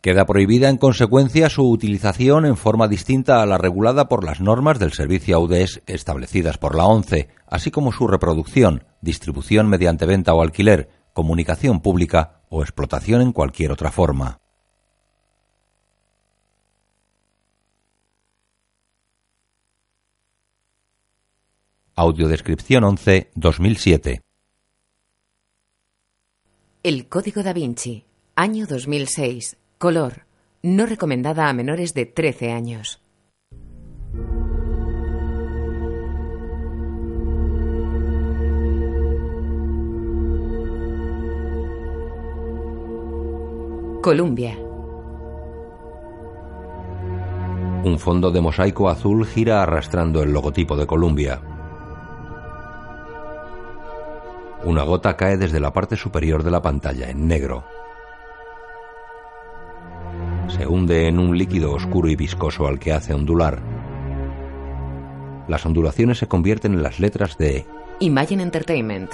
Queda prohibida en consecuencia su utilización en forma distinta a la regulada por las normas del servicio AUDES establecidas por la ONCE, así como su reproducción, distribución mediante venta o alquiler, comunicación pública o explotación en cualquier otra forma. Audiodescripción 11 2007 El Código da Vinci, año 2006, color, no recomendada a menores de 13 años. Columbia. Un fondo de mosaico azul gira arrastrando el logotipo de Columbia. Una gota cae desde la parte superior de la pantalla en negro. Se hunde en un líquido oscuro y viscoso al que hace ondular. Las ondulaciones se convierten en las letras de Imagine Entertainment.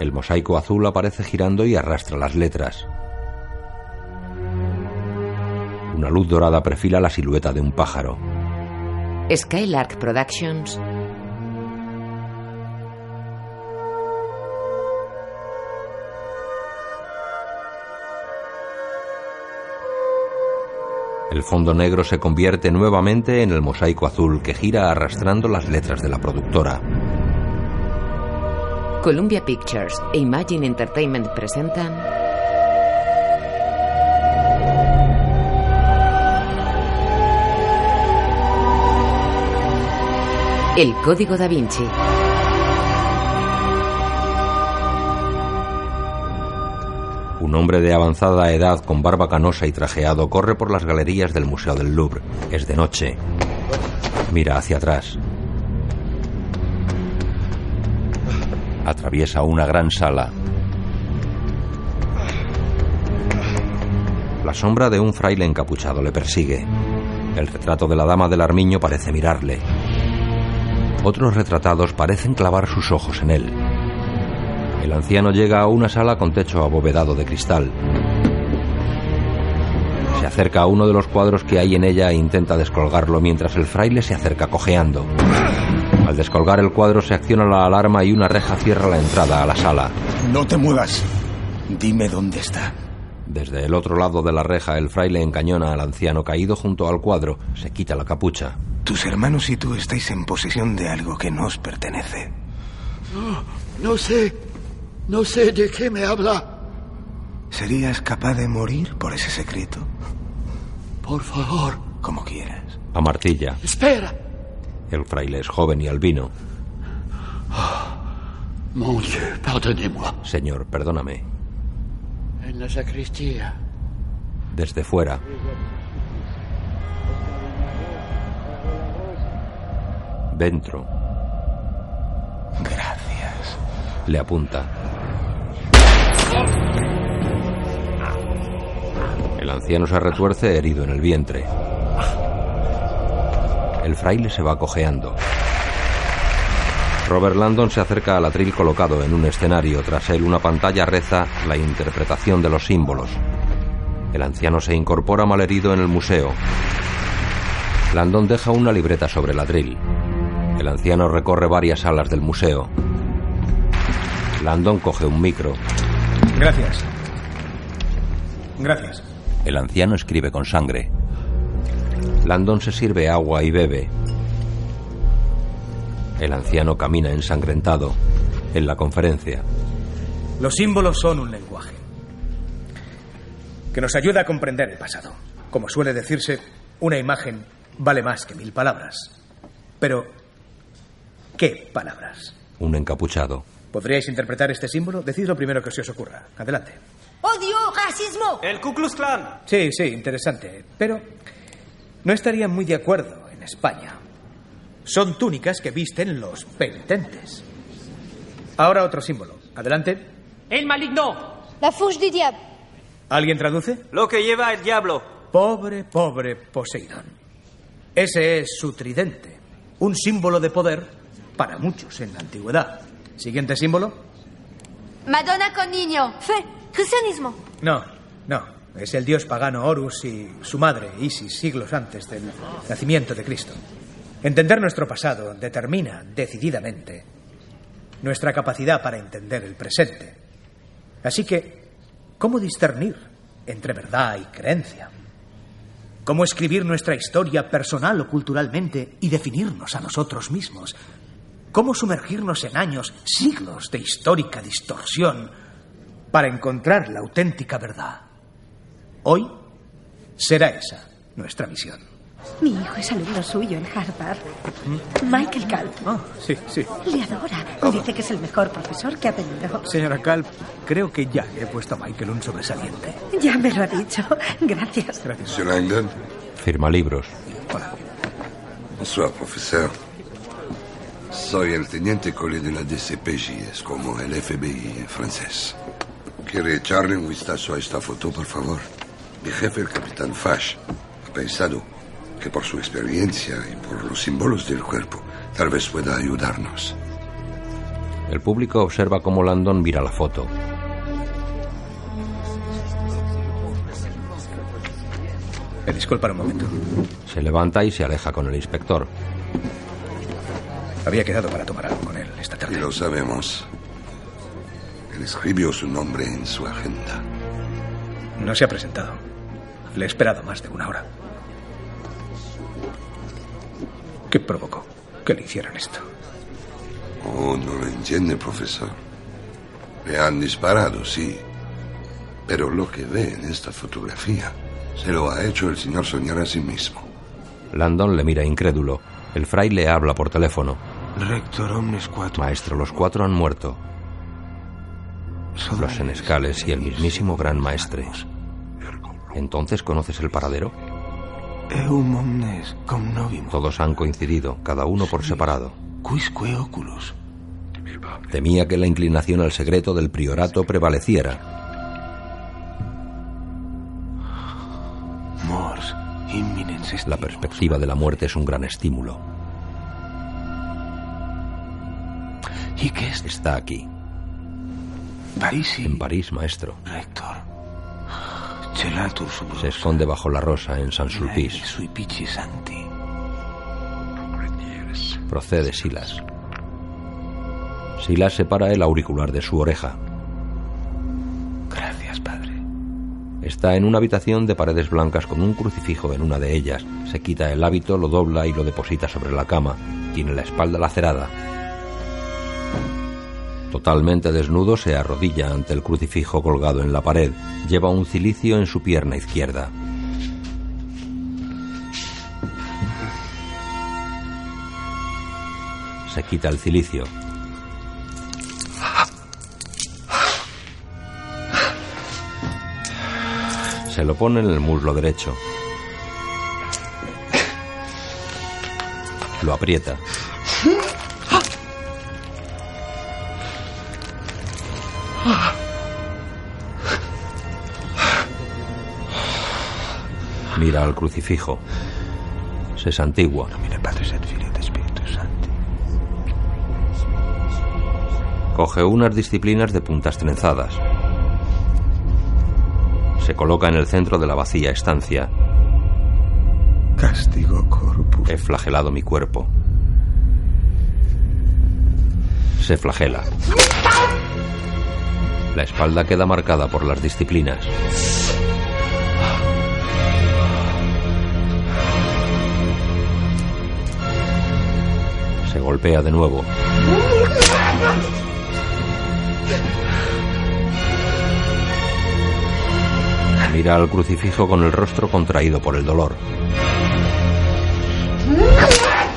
El mosaico azul aparece girando y arrastra las letras. Una luz dorada perfila la silueta de un pájaro. Skylark Productions. El fondo negro se convierte nuevamente en el mosaico azul que gira arrastrando las letras de la productora. Columbia Pictures e Imagine Entertainment presentan El Código da Vinci. Un hombre de avanzada edad con barba canosa y trajeado corre por las galerías del Museo del Louvre. Es de noche. Mira hacia atrás. Atraviesa una gran sala. La sombra de un fraile encapuchado le persigue. El retrato de la dama del armiño parece mirarle. Otros retratados parecen clavar sus ojos en él. El anciano llega a una sala con techo abovedado de cristal. Se acerca a uno de los cuadros que hay en ella e intenta descolgarlo mientras el fraile se acerca cojeando. Al descolgar el cuadro se acciona la alarma y una reja cierra la entrada a la sala. No te muevas. Dime dónde está. Desde el otro lado de la reja el fraile encañona al anciano caído junto al cuadro. Se quita la capucha. Tus hermanos y tú estáis en posesión de algo que no os pertenece. No, no sé. No sé de qué me habla. ¿Serías capaz de morir por ese secreto? Por favor. Como quieras. Amartilla. Espera. El fraile es joven y albino. Mon Dieu, pardonnez-moi. Señor, perdóname. En la sacristía. Desde fuera. Dentro. Gracias. Le apunta. El anciano se retuerce herido en el vientre. El fraile se va cojeando. Robert Landon se acerca al atril colocado en un escenario. Tras él una pantalla reza la interpretación de los símbolos. El anciano se incorpora malherido en el museo. Landon deja una libreta sobre el atril. El anciano recorre varias salas del museo. Landon coge un micro. Gracias. Gracias. El anciano escribe con sangre. Landon se sirve agua y bebe. El anciano camina ensangrentado en la conferencia. Los símbolos son un lenguaje que nos ayuda a comprender el pasado. Como suele decirse, una imagen vale más que mil palabras. Pero, ¿qué palabras? Un encapuchado. ¿Podríais interpretar este símbolo? Decid lo primero que se os ocurra. Adelante. ¡Odio! ¡Racismo! El Ku Klux Klan. Sí, sí, interesante. Pero no estarían muy de acuerdo en España. Son túnicas que visten los penitentes. Ahora otro símbolo. Adelante. El maligno. La fourche du diable. ¿Alguien traduce? Lo que lleva el diablo. Pobre, pobre Poseidón. Ese es su tridente, un símbolo de poder para muchos en la antigüedad. Siguiente símbolo. Madonna con niño. Fe. Cristianismo. No, no. Es el dios pagano Horus y su madre, Isis, siglos antes del nacimiento de Cristo. Entender nuestro pasado determina decididamente nuestra capacidad para entender el presente. Así que, ¿cómo discernir entre verdad y creencia? ¿Cómo escribir nuestra historia personal o culturalmente y definirnos a nosotros mismos? ¿Cómo sumergirnos en años, siglos de histórica distorsión para encontrar la auténtica verdad? Hoy será esa nuestra misión. Mi hijo es alumno suyo en Harvard. Michael Kalb. Ah, sí, sí. Le adora. Dice que es el mejor profesor que ha tenido. Señora Kalb, creo que ya le he puesto a Michael un sobresaliente. Ya me lo ha dicho. Gracias. Gracias. Langdon. Firma libros. Hola. Bonsoir, profesor. Soy el teniente Collet de la DCPJ, es como el FBI francés. ¿Quiere echarle un vistazo a esta foto, por favor? Mi jefe, el capitán Fash, ha pensado que por su experiencia y por los símbolos del cuerpo, tal vez pueda ayudarnos. El público observa cómo Landon mira la foto. Me disculpa un momento. Se levanta y se aleja con el inspector. Había quedado para tomar algo con él esta Y tarde. lo sabemos. Él escribió su nombre en su agenda. No se ha presentado. Le he esperado más de una hora. ¿Qué provocó que le hicieran esto? Oh, no lo entiende, profesor. Le han disparado, sí. Pero lo que ve en esta fotografía se lo ha hecho el señor soñar a sí mismo. Landon le mira incrédulo. El fraile habla por teléfono. Rector omnes. Maestro, los cuatro han muerto. Los senescales y el mismísimo gran maestre. ¿Entonces conoces el paradero? Todos han coincidido, cada uno por separado. Quisque oculus. Temía que la inclinación al secreto del priorato prevaleciera. La perspectiva de la muerte es un gran estímulo. ¿Y qué es? Está aquí, Parisi. en París, maestro. Sub Se esconde bajo la rosa en San Sulpice. Procede Silas. Silas separa el auricular de su oreja. Gracias, padre. Está en una habitación de paredes blancas con un crucifijo en una de ellas. Se quita el hábito, lo dobla y lo deposita sobre la cama. Tiene la espalda lacerada. Totalmente desnudo se arrodilla ante el crucifijo colgado en la pared. Lleva un cilicio en su pierna izquierda. Se quita el cilicio. Se lo pone en el muslo derecho. Lo aprieta. Mira al crucifijo. Se santigua. Coge unas disciplinas de puntas trenzadas. Se coloca en el centro de la vacía estancia. Castigo corpus. He flagelado mi cuerpo. Se flagela. La espalda queda marcada por las disciplinas. Se golpea de nuevo. Mira al crucifijo con el rostro contraído por el dolor.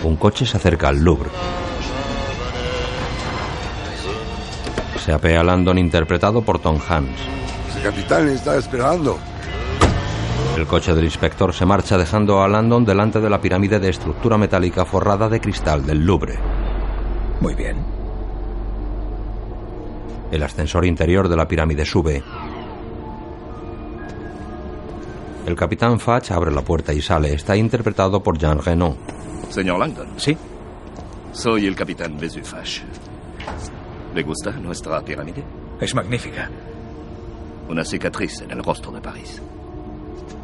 Un coche se acerca al Louvre. Se apea Landon interpretado por Tom Hanks. El capitán está esperando. El coche del inspector se marcha dejando a Landon delante de la pirámide de estructura metálica forrada de cristal del Louvre. Muy bien. El ascensor interior de la pirámide sube. El capitán Fach abre la puerta y sale. Está interpretado por Jean Renault. Señor Langdon. Sí. Soy el capitán Bezufash. ¿Le gusta nuestra pirámide? Es magnífica. Una cicatriz en el rostro de París.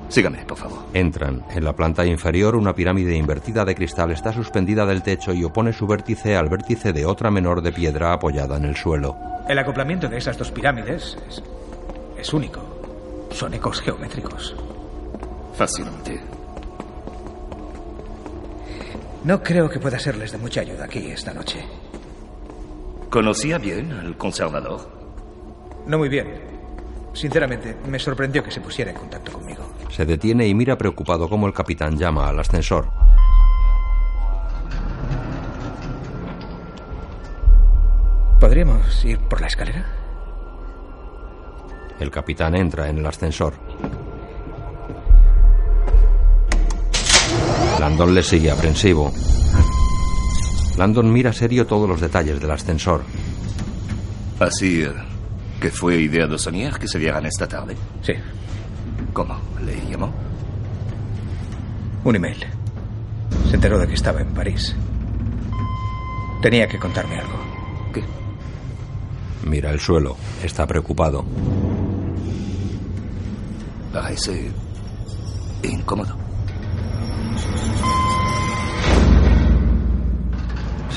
Sígame, por favor. Entran. En la planta inferior, una pirámide invertida de cristal está suspendida del techo y opone su vértice al vértice de otra menor de piedra apoyada en el suelo. El acoplamiento de esas dos pirámides es, es único. Son ecos geométricos. Fascinante. No creo que pueda serles de mucha ayuda aquí esta noche. ¿Conocía bien al conservador? No muy bien. Sinceramente, me sorprendió que se pusiera en contacto conmigo. Se detiene y mira preocupado cómo el capitán llama al ascensor. ¿Podríamos ir por la escalera? El capitán entra en el ascensor. Landon le sigue aprensivo. Landon mira serio todos los detalles del ascensor. Así eh, que fue idea de Sonier que se vieran esta tarde. Sí. ¿Cómo? ¿Le llamó? Un email. Se enteró de que estaba en París. Tenía que contarme algo. ¿Qué? Mira el suelo. Está preocupado. Parece incómodo.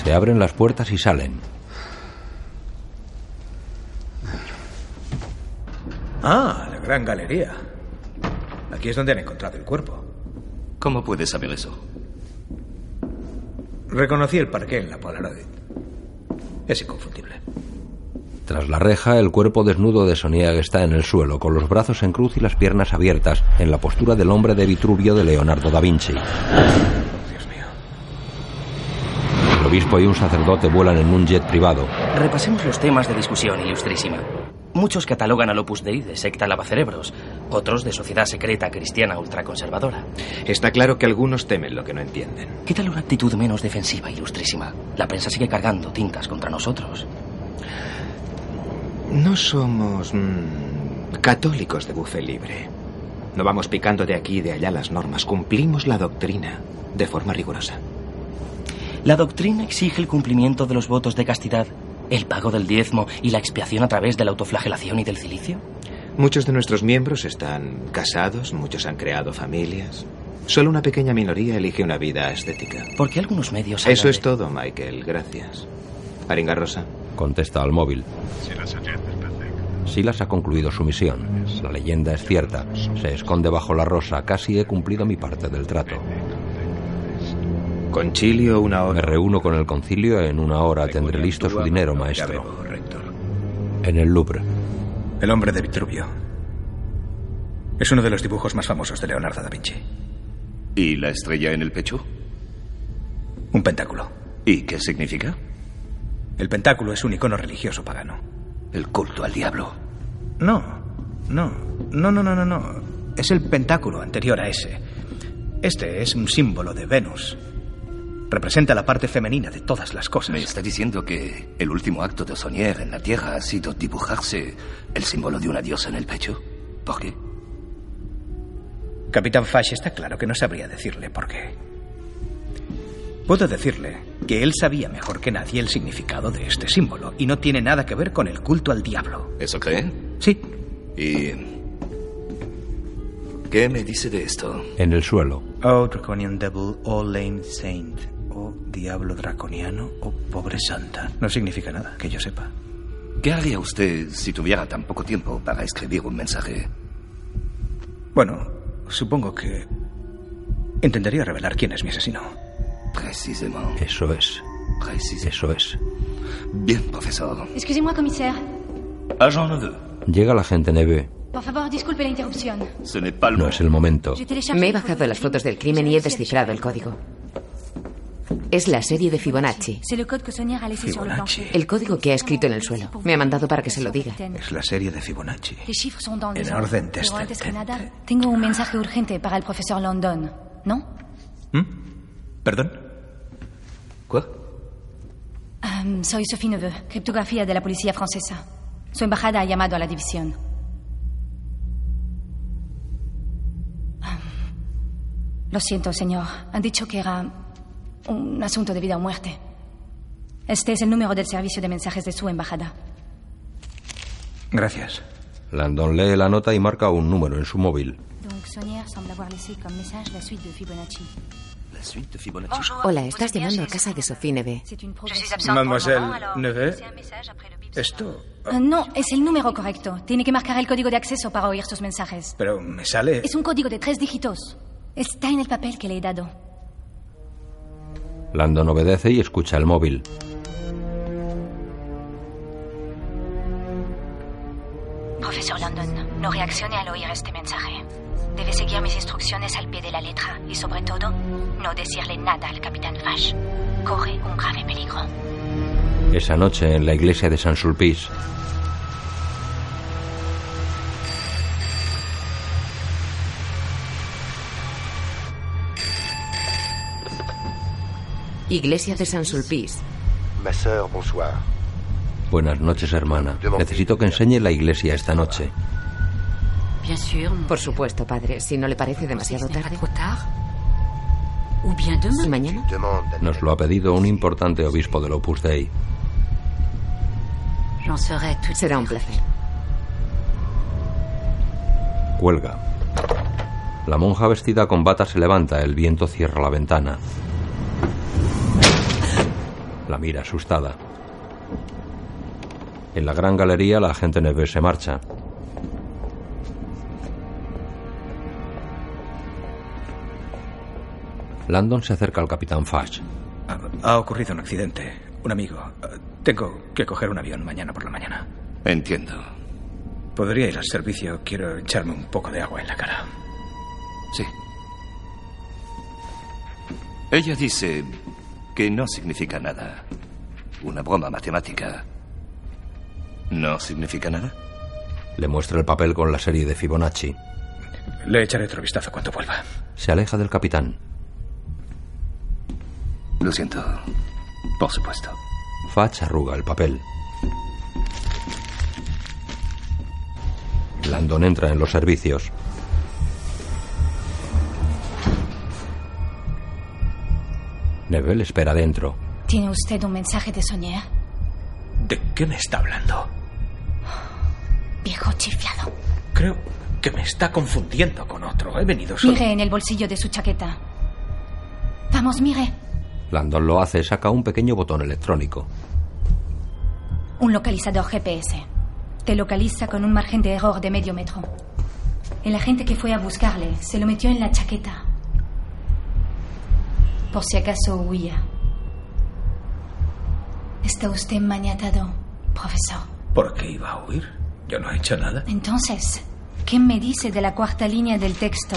Se abren las puertas y salen. Ah, la gran galería. Aquí es donde han encontrado el cuerpo. ¿Cómo puedes saber eso? Reconocí el parqué en la Polaroid. Es inconfundible. Tras la reja, el cuerpo desnudo de Soniag está en el suelo, con los brazos en cruz y las piernas abiertas, en la postura del hombre de Vitruvio de Leonardo da Vinci. Obispo y un sacerdote vuelan en un jet privado. Repasemos los temas de discusión, ilustrísima. Muchos catalogan al Opus Dei de secta lavacerebros, otros de sociedad secreta cristiana ultraconservadora. Está claro que algunos temen lo que no entienden. ¿Qué tal una actitud menos defensiva, ilustrísima? La prensa sigue cargando tintas contra nosotros. No somos mm, católicos de bufe libre. No vamos picando de aquí y de allá las normas. Cumplimos la doctrina de forma rigurosa. La doctrina exige el cumplimiento de los votos de castidad, el pago del diezmo y la expiación a través de la autoflagelación y del cilicio. Muchos de nuestros miembros están casados, muchos han creado familias. Solo una pequeña minoría elige una vida estética. ¿Por qué algunos medios Eso es de- todo, Michael. Gracias. Aringa Rosa. Contesta al móvil. Silas ha concluido su misión. La leyenda es cierta. Se esconde bajo la rosa. Casi he cumplido mi parte del trato. Concilio una Me hora. reúno con el concilio. En una hora tendré listo su dinero, Ya maestro. veo, rector. En el Louvre. El hombre de Vitruvio. Es uno de los dibujos más famosos de Leonardo da Vinci. ¿Y la estrella en el pecho? Un pentáculo. ¿Y qué significa? El pentáculo es un icono religioso pagano. El culto al diablo. No, no, no, no, no, no, no. Es el pentáculo anterior a ese. Este es un símbolo de Venus. Representa la parte femenina de todas las cosas. ¿Me está diciendo que el último acto de Sonier en la Tierra ha sido dibujarse el símbolo de una diosa en el pecho? ¿Por qué? Capitán Fash está claro que no sabría decirle por qué. Puedo decirle que él sabía mejor que nadie el significado de este símbolo y no tiene nada que ver con el culto al diablo. ¿Eso cree? Sí, ¿Y qué me dice de esto? En el suelo. Oh, Draconian Devil, oh Lame Saint, Diablo Draconiano, oh Pobre Santa. No significa nada, que yo sepa. ¿Qué haría usted si tuviera tan poco tiempo para escribir un mensaje? Bueno, supongo que intentaría revelar quién es mi asesino. Precisamente. Eso es. Precisamente. Eso es. Bien, profesor. Excusez-moi, commissaire. Agent Neveu, Llega la gente Neve. Por favor, disculpe la interrupción. No es el momento. Me he bajado las fotos del crimen y he descifrado el código. Es la serie de Fibonacci. Fibonacci. El código que ha escrito en el suelo. Me ha mandado para que se lo diga. Es la serie de Fibonacci. En orden Pero antes que descendente. nada, tengo un mensaje urgente para el profesor London. ¿No? ¿Mm? ¿Perdón? ¿Qué? Um, soy Sophie Neveu, criptografía de la policía francesa. Su embajada ha llamado a la división. Lo siento, señor. Han dicho que era un asunto de vida o muerte. Este es el número del servicio de mensajes de su embajada. Gracias. Landon lee la nota y marca un número en su móvil. Donc Sonier semble avoir laissé comme message la suite de Fibonacci. La suite de Fibonacci. Hola, estás llamando a casa de Sophie Neve. Mademoiselle Neve. Esto. Ah, no, es el número correcto. Tiene que marcar el código de acceso para oír sus mensajes. Pero me sale. Es un código de tres dígitos. Está en el papel que le he dado. Landon obedece y escucha el móvil. Profesor London, no reaccione al oír este mensaje. Debe seguir mis instrucciones al pie de la letra y, sobre todo, no decirle nada al capitán Fash. Corre un grave peligro. Esa noche en la iglesia de San Sulpice, Iglesia de San Sulpice. Buenas noches hermana. Necesito que enseñe la iglesia esta noche. Por supuesto, padre, si no le parece demasiado tarde. ¿Y mañana? Nos lo ha pedido un importante obispo del Opus Dei. Será un placer. Cuelga. La monja vestida con bata se levanta, el viento cierra la ventana. La mira asustada. En la gran galería la agente Neves se marcha. Landon se acerca al capitán Fash. Ha, ocurrido un accidente. Un amigo. Tengo que coger un avión mañana por la mañana. Entiendo. ¿Podría ir al servicio? Quiero echarme un poco de agua en la cara. Sí. Ella dice que no significa nada. Una broma matemática. ¿No significa nada? Le muestra el papel con la serie de Fibonacci. Le echaré otro vistazo cuando vuelva. Se aleja del capitán. Lo siento. Por supuesto. Fatch arruga el papel. Landon entra en los servicios. Neville espera dentro. ¿Tiene usted un mensaje de Sonier? ¿De qué me está hablando? Viejo chiflado. Creo que me está confundiendo con otro. He venido solo. Mire en el bolsillo de su chaqueta. Vamos, mire. Landon lo hace, saca un pequeño botón electrónico. Un localizador GPS. Te localiza con un margen de error de medio metro. El agente que fue a buscarle se lo metió en la chaqueta. Por si acaso huía. Está usted maniatado, profesor. ¿Por qué iba a huir? Yo no he hecho nada. Entonces, ¿qué me dice de la cuarta línea del texto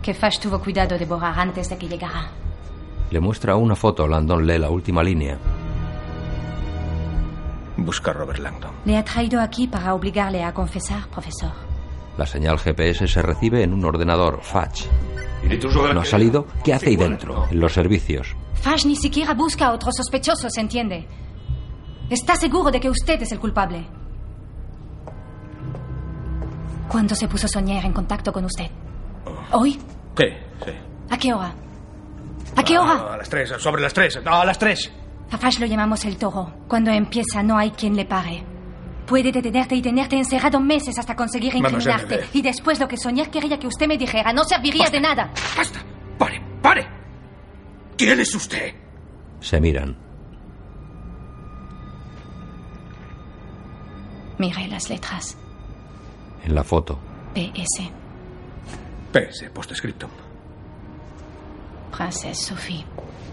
que Fash tuvo cuidado de borrar antes de que llegara? Le muestra una foto. Landon lee la última línea. Busca a Robert Langdon. Le ha traído aquí para obligarle a confesar, profesor. La señal GPS se recibe en un ordenador Fatch. ¿No ha salido? ¿Qué hace ahí dentro? En los servicios. Fash ni siquiera busca a otros sospechosos, ¿entiende? Está seguro de que usted es el culpable. ¿Cuándo se puso Sonier en contacto con usted? ¿Hoy? Sí, sí. ¿A qué hora? ¿A qué hora? Ah, a las tres, sobre las tres. No, a las tres. A Fash lo llamamos el toro. Cuando empieza no hay quien le pare. Puede detenerte y tenerte encerrado meses hasta conseguir incriminarte. Y después lo que Sonier quería que usted me dijera no serviría de nada. ¡Pare! ¡Pare! ¿Quién es usted? Se miran. Mire las letras. En la foto. PS. PS, postscriptum. Princess Sophie.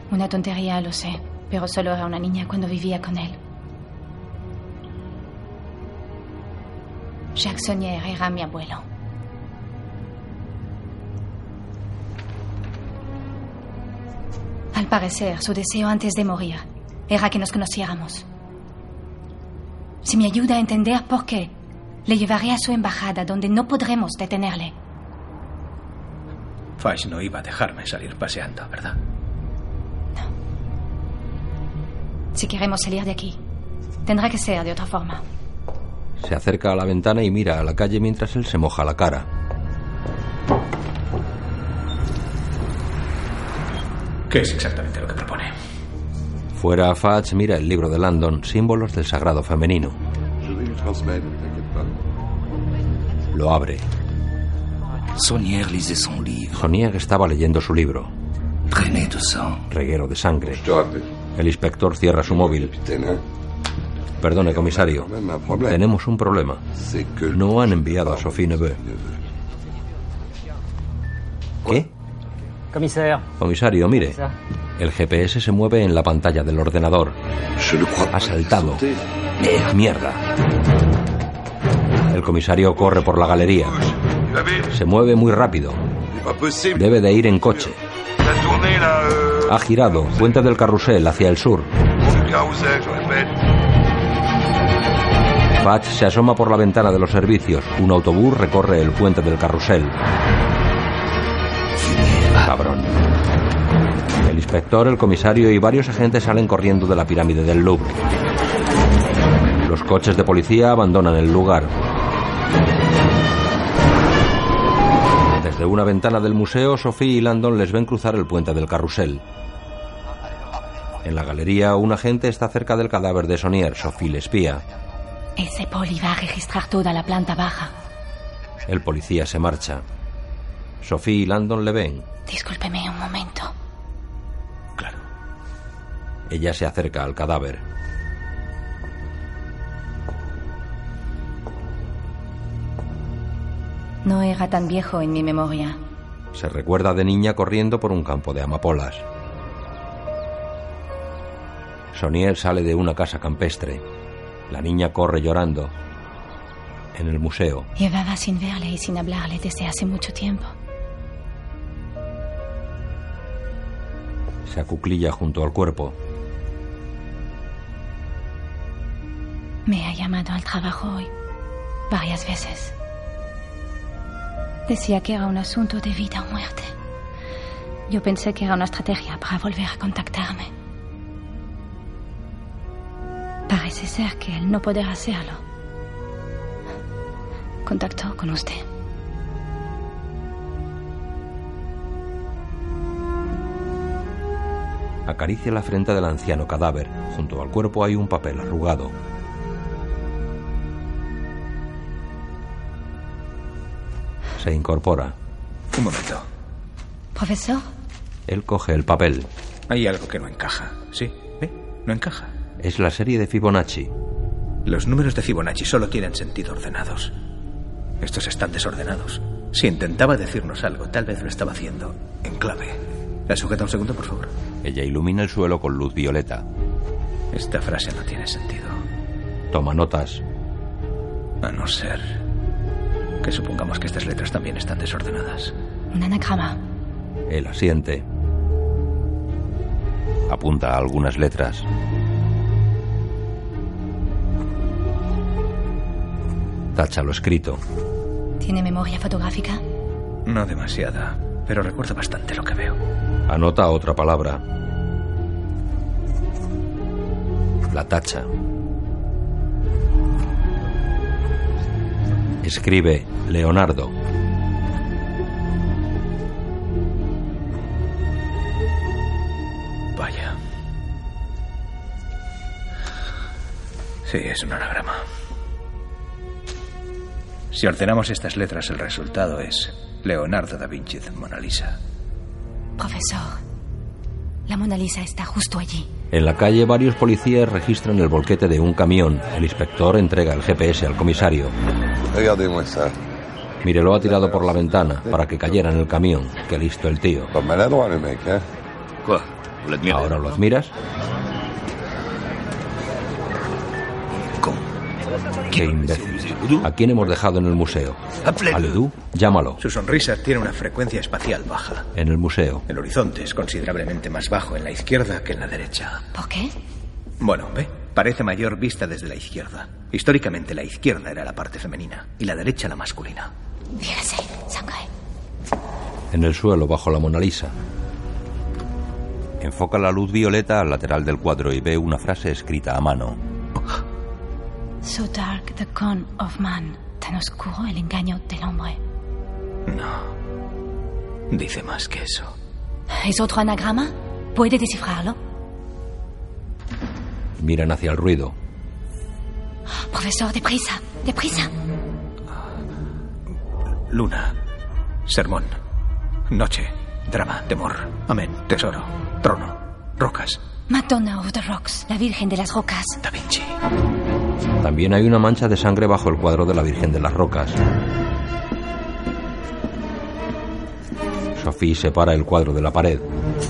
Una tontería, lo sé. Pero solo era una niña cuando vivía con él. Jacques Sonier era mi abuelo. Al parecer, su deseo antes de morir era que nos conociéramos. Si me ayuda a entender por qué, le llevaré a su embajada donde no podremos detenerle. Fash no iba a dejarme salir paseando, ¿verdad? Si queremos salir de aquí, tendrá que ser de otra forma. Se acerca a la ventana y mira a la calle mientras él se moja la cara. ¿Qué es exactamente lo que propone? Fuera, Fudge mira el libro de Landon, símbolos del sagrado femenino. Lo abre. Sonier lisait son livre. Sonier estaba leyendo su libro. Reguero de sangre. El inspector cierra su móvil. Perdone, comisario. Tenemos un problema. No han enviado a Sophie Neveu. ¿Qué? Comisario. Comisario, mire. El GPS se mueve en la pantalla del ordenador. Ha saltado. Mierda. El comisario corre por la galería. Se mueve muy rápido. Debe de ir en coche. Ha girado, puente del carrusel, hacia el sur. Batch se asoma por la ventana de los servicios. Un autobús recorre el puente del carrusel. Cabrón. El inspector, el comisario y varios agentes salen corriendo de la pirámide del Louvre. Los coches de policía abandonan el lugar. Desde una ventana del museo, Sophie y Landon les ven cruzar el puente del carrusel. En la galería, un agente está cerca del cadáver de Sonier. Sophie le espía. Ese poli va a registrar toda la planta baja. El policía se marcha. Sophie y Landon le ven. Discúlpeme un momento. Ella se acerca al cadáver. No era tan viejo en mi memoria. Se recuerda de niña corriendo por un campo de amapolas. Sonier sale de una casa campestre. La niña corre llorando. En el museo, Llevaba sin verle y sin hablarle desde hace mucho tiempo. se acuclilla junto al cuerpo. Me ha llamado al trabajo hoy varias veces. Decía que era un asunto de vida o muerte. Yo pensé que era una estrategia para volver a contactarme. Parece ser que él no podrá hacerlo. Contactó con usted. Acaricia la frente del anciano cadáver. Junto al cuerpo hay un papel arrugado. Se incorpora. Un momento. Profesor, Él coge el papel. Hay algo que no encaja. ¿Sí? ¿Ve? No encaja. Es la serie de Fibonacci. Los números de Fibonacci solo tienen sentido ordenados. Estos están desordenados. Si intentaba decirnos algo, tal vez lo estaba haciendo en clave. ¿La sujeta un segundo, por favor? Ella ilumina el suelo con luz violeta. Esta frase no tiene sentido. Toma notas. A no ser que supongamos que estas letras también están desordenadas. un anagrama. Él asiente. Apunta a algunas letras. Tacha lo escrito. ¿Tiene memoria fotográfica? No demasiada, pero recuerdo bastante lo que veo. Anota otra palabra. La tacha. Escribe Leonardo. Vaya. Sí, es un anagrama. Si ordenamos estas letras, el resultado es Leonardo da Vinci de Mona Lisa. Profesor, la Mona Lisa está justo allí. En la calle varios policías registran el volquete de un camión. El inspector entrega el GPS al comisario. Regardez-moi ça. Mire, lo ha tirado por la ventana para que cayera en el camión. Qué listo el tío. L'admirez ¿Ahora lo admiras? Qué imbécil. ¿A quién hemos dejado en el museo? ¿A Ledoux? Llámalo. Su sonrisa tiene una frecuencia espacial baja. En el museo. El horizonte es considerablemente más bajo en la izquierda que en la derecha. ¿Por qué? Bueno, ve, parece mayor vista desde la izquierda. Históricamente la izquierda era la parte femenina y la derecha la masculina. En el suelo, bajo la Mona Lisa. Enfoca la luz violeta al lateral del cuadro y ve una frase escrita a mano. So dark the con of man. Tan oscuro el engaño del hombre. No. Dice más que eso. ¿Es otro anagrama? ¿Puede descifrarlo? Miran hacia el ruido. Profesor, deprisa, deprisa. Luna. Sermón. Noche. Drama. Temor. Amén. Tesoro. Trono. Rocas. Madonna of the Rocks, la Virgen de las Rocas. Da Vinci. También hay una mancha de sangre bajo el cuadro de la Virgen de las Rocas. Sophie separa el cuadro de la pared.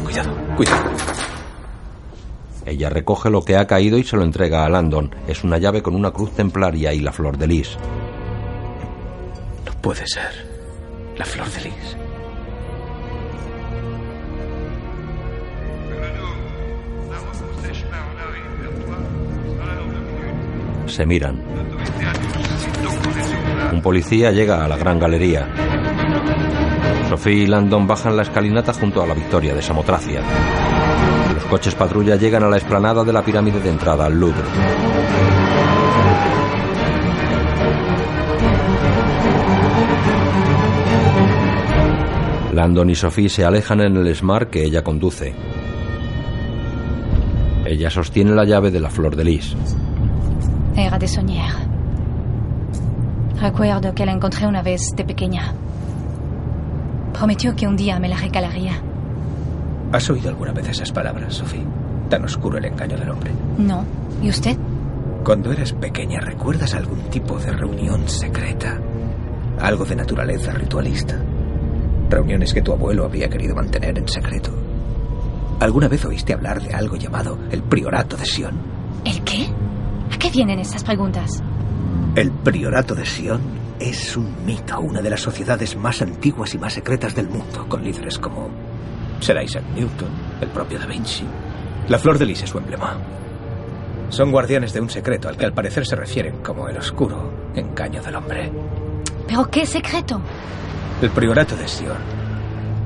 Cuidado, cuidado. Ella recoge lo que ha caído y se lo entrega a Landon. Es una llave con una cruz templaria y la flor de lis. No puede ser. La flor de lis. Se miran. Un policía llega a la gran galería. Sophie y Landon bajan la escalinata junto a la Victoria de Samotracia. Los coches patrulla llegan a la explanada de la pirámide de entrada al Louvre. Landon y Sophie se alejan en el Smart que ella conduce. Ella sostiene la llave de la flor de lis. Era de soñar. Recuerdo que la encontré una vez de pequeña. Prometió que un día me la regalaría. ¿Has oído alguna vez esas palabras, Sophie? Tan oscuro el engaño del hombre. No. ¿Y usted? Cuando eras pequeña, ¿recuerdas algún tipo de reunión secreta? Algo de naturaleza ritualista. Reuniones que tu abuelo había querido mantener en secreto. ¿Alguna vez oíste hablar de algo llamado el priorato de Sion? ¿El qué? ¿A qué vienen estas preguntas? El priorato de Sion es un mito, una de las sociedades más antiguas y más secretas del mundo, con líderes como Sir Isaac Newton, el propio Da Vinci. La flor de lis es su emblema. Son guardianes de un secreto al que al parecer se refieren como el oscuro engaño del hombre. ¿Pero qué secreto? El priorato de Sion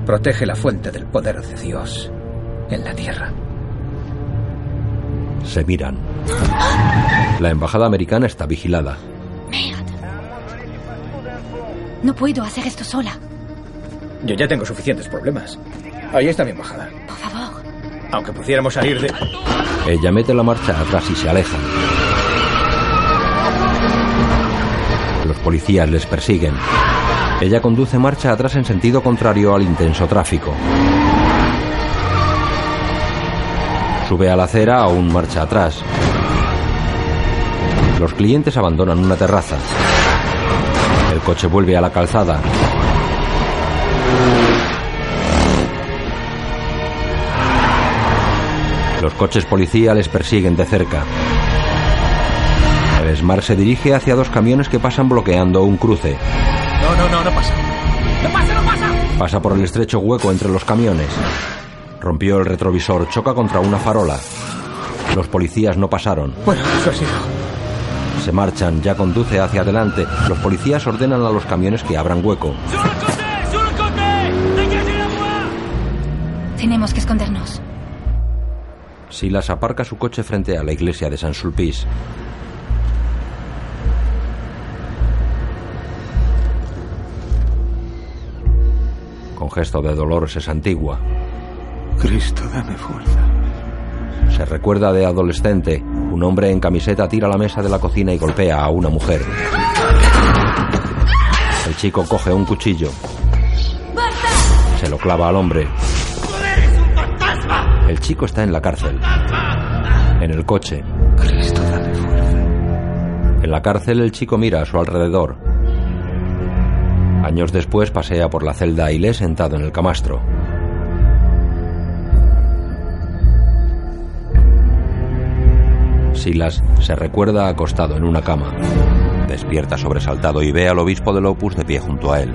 protege la fuente del poder de Dios en la tierra. Se miran. La embajada americana está vigilada. No puedo hacer esto sola. Yo ya tengo suficientes problemas. Ahí está mi embajada. Por favor. Aunque pudiéramos salir de... Ella mete la marcha atrás y se aleja. Los policías les persiguen. Ella conduce marcha atrás en sentido contrario al intenso tráfico. Sube a la acera aún marcha atrás. Los clientes abandonan una terraza. El coche vuelve a la calzada. Los coches policía les persiguen de cerca. El Smart se dirige hacia dos camiones que pasan bloqueando un cruce. No, no, no, no pasa. ¡No pasa, no pasa! Pasa por el estrecho hueco entre los camiones. Rompió el retrovisor, choca contra una farola. Los policías no pasaron. Bueno, eso ha sido. Se marchan, ya conduce hacia adelante. Los policías ordenan a los camiones que abran hueco. Tenemos que escondernos. Silas aparca su coche frente a la iglesia de San Sulpice. Con gesto de dolor se santigua. Cristo, dame fuerza. Se recuerda de adolescente. Un hombre en camiseta tira la mesa de la cocina y golpea a una mujer. El chico coge un cuchillo. Se lo clava al hombre. El chico está en la cárcel. En el coche. Cristo, dame fuerza. En la cárcel el chico mira a su alrededor. Años después pasea por la celda y lee sentado en el camastro. Silas se recuerda acostado en una cama. Despierta sobresaltado y ve al obispo del Opus de pie junto a él.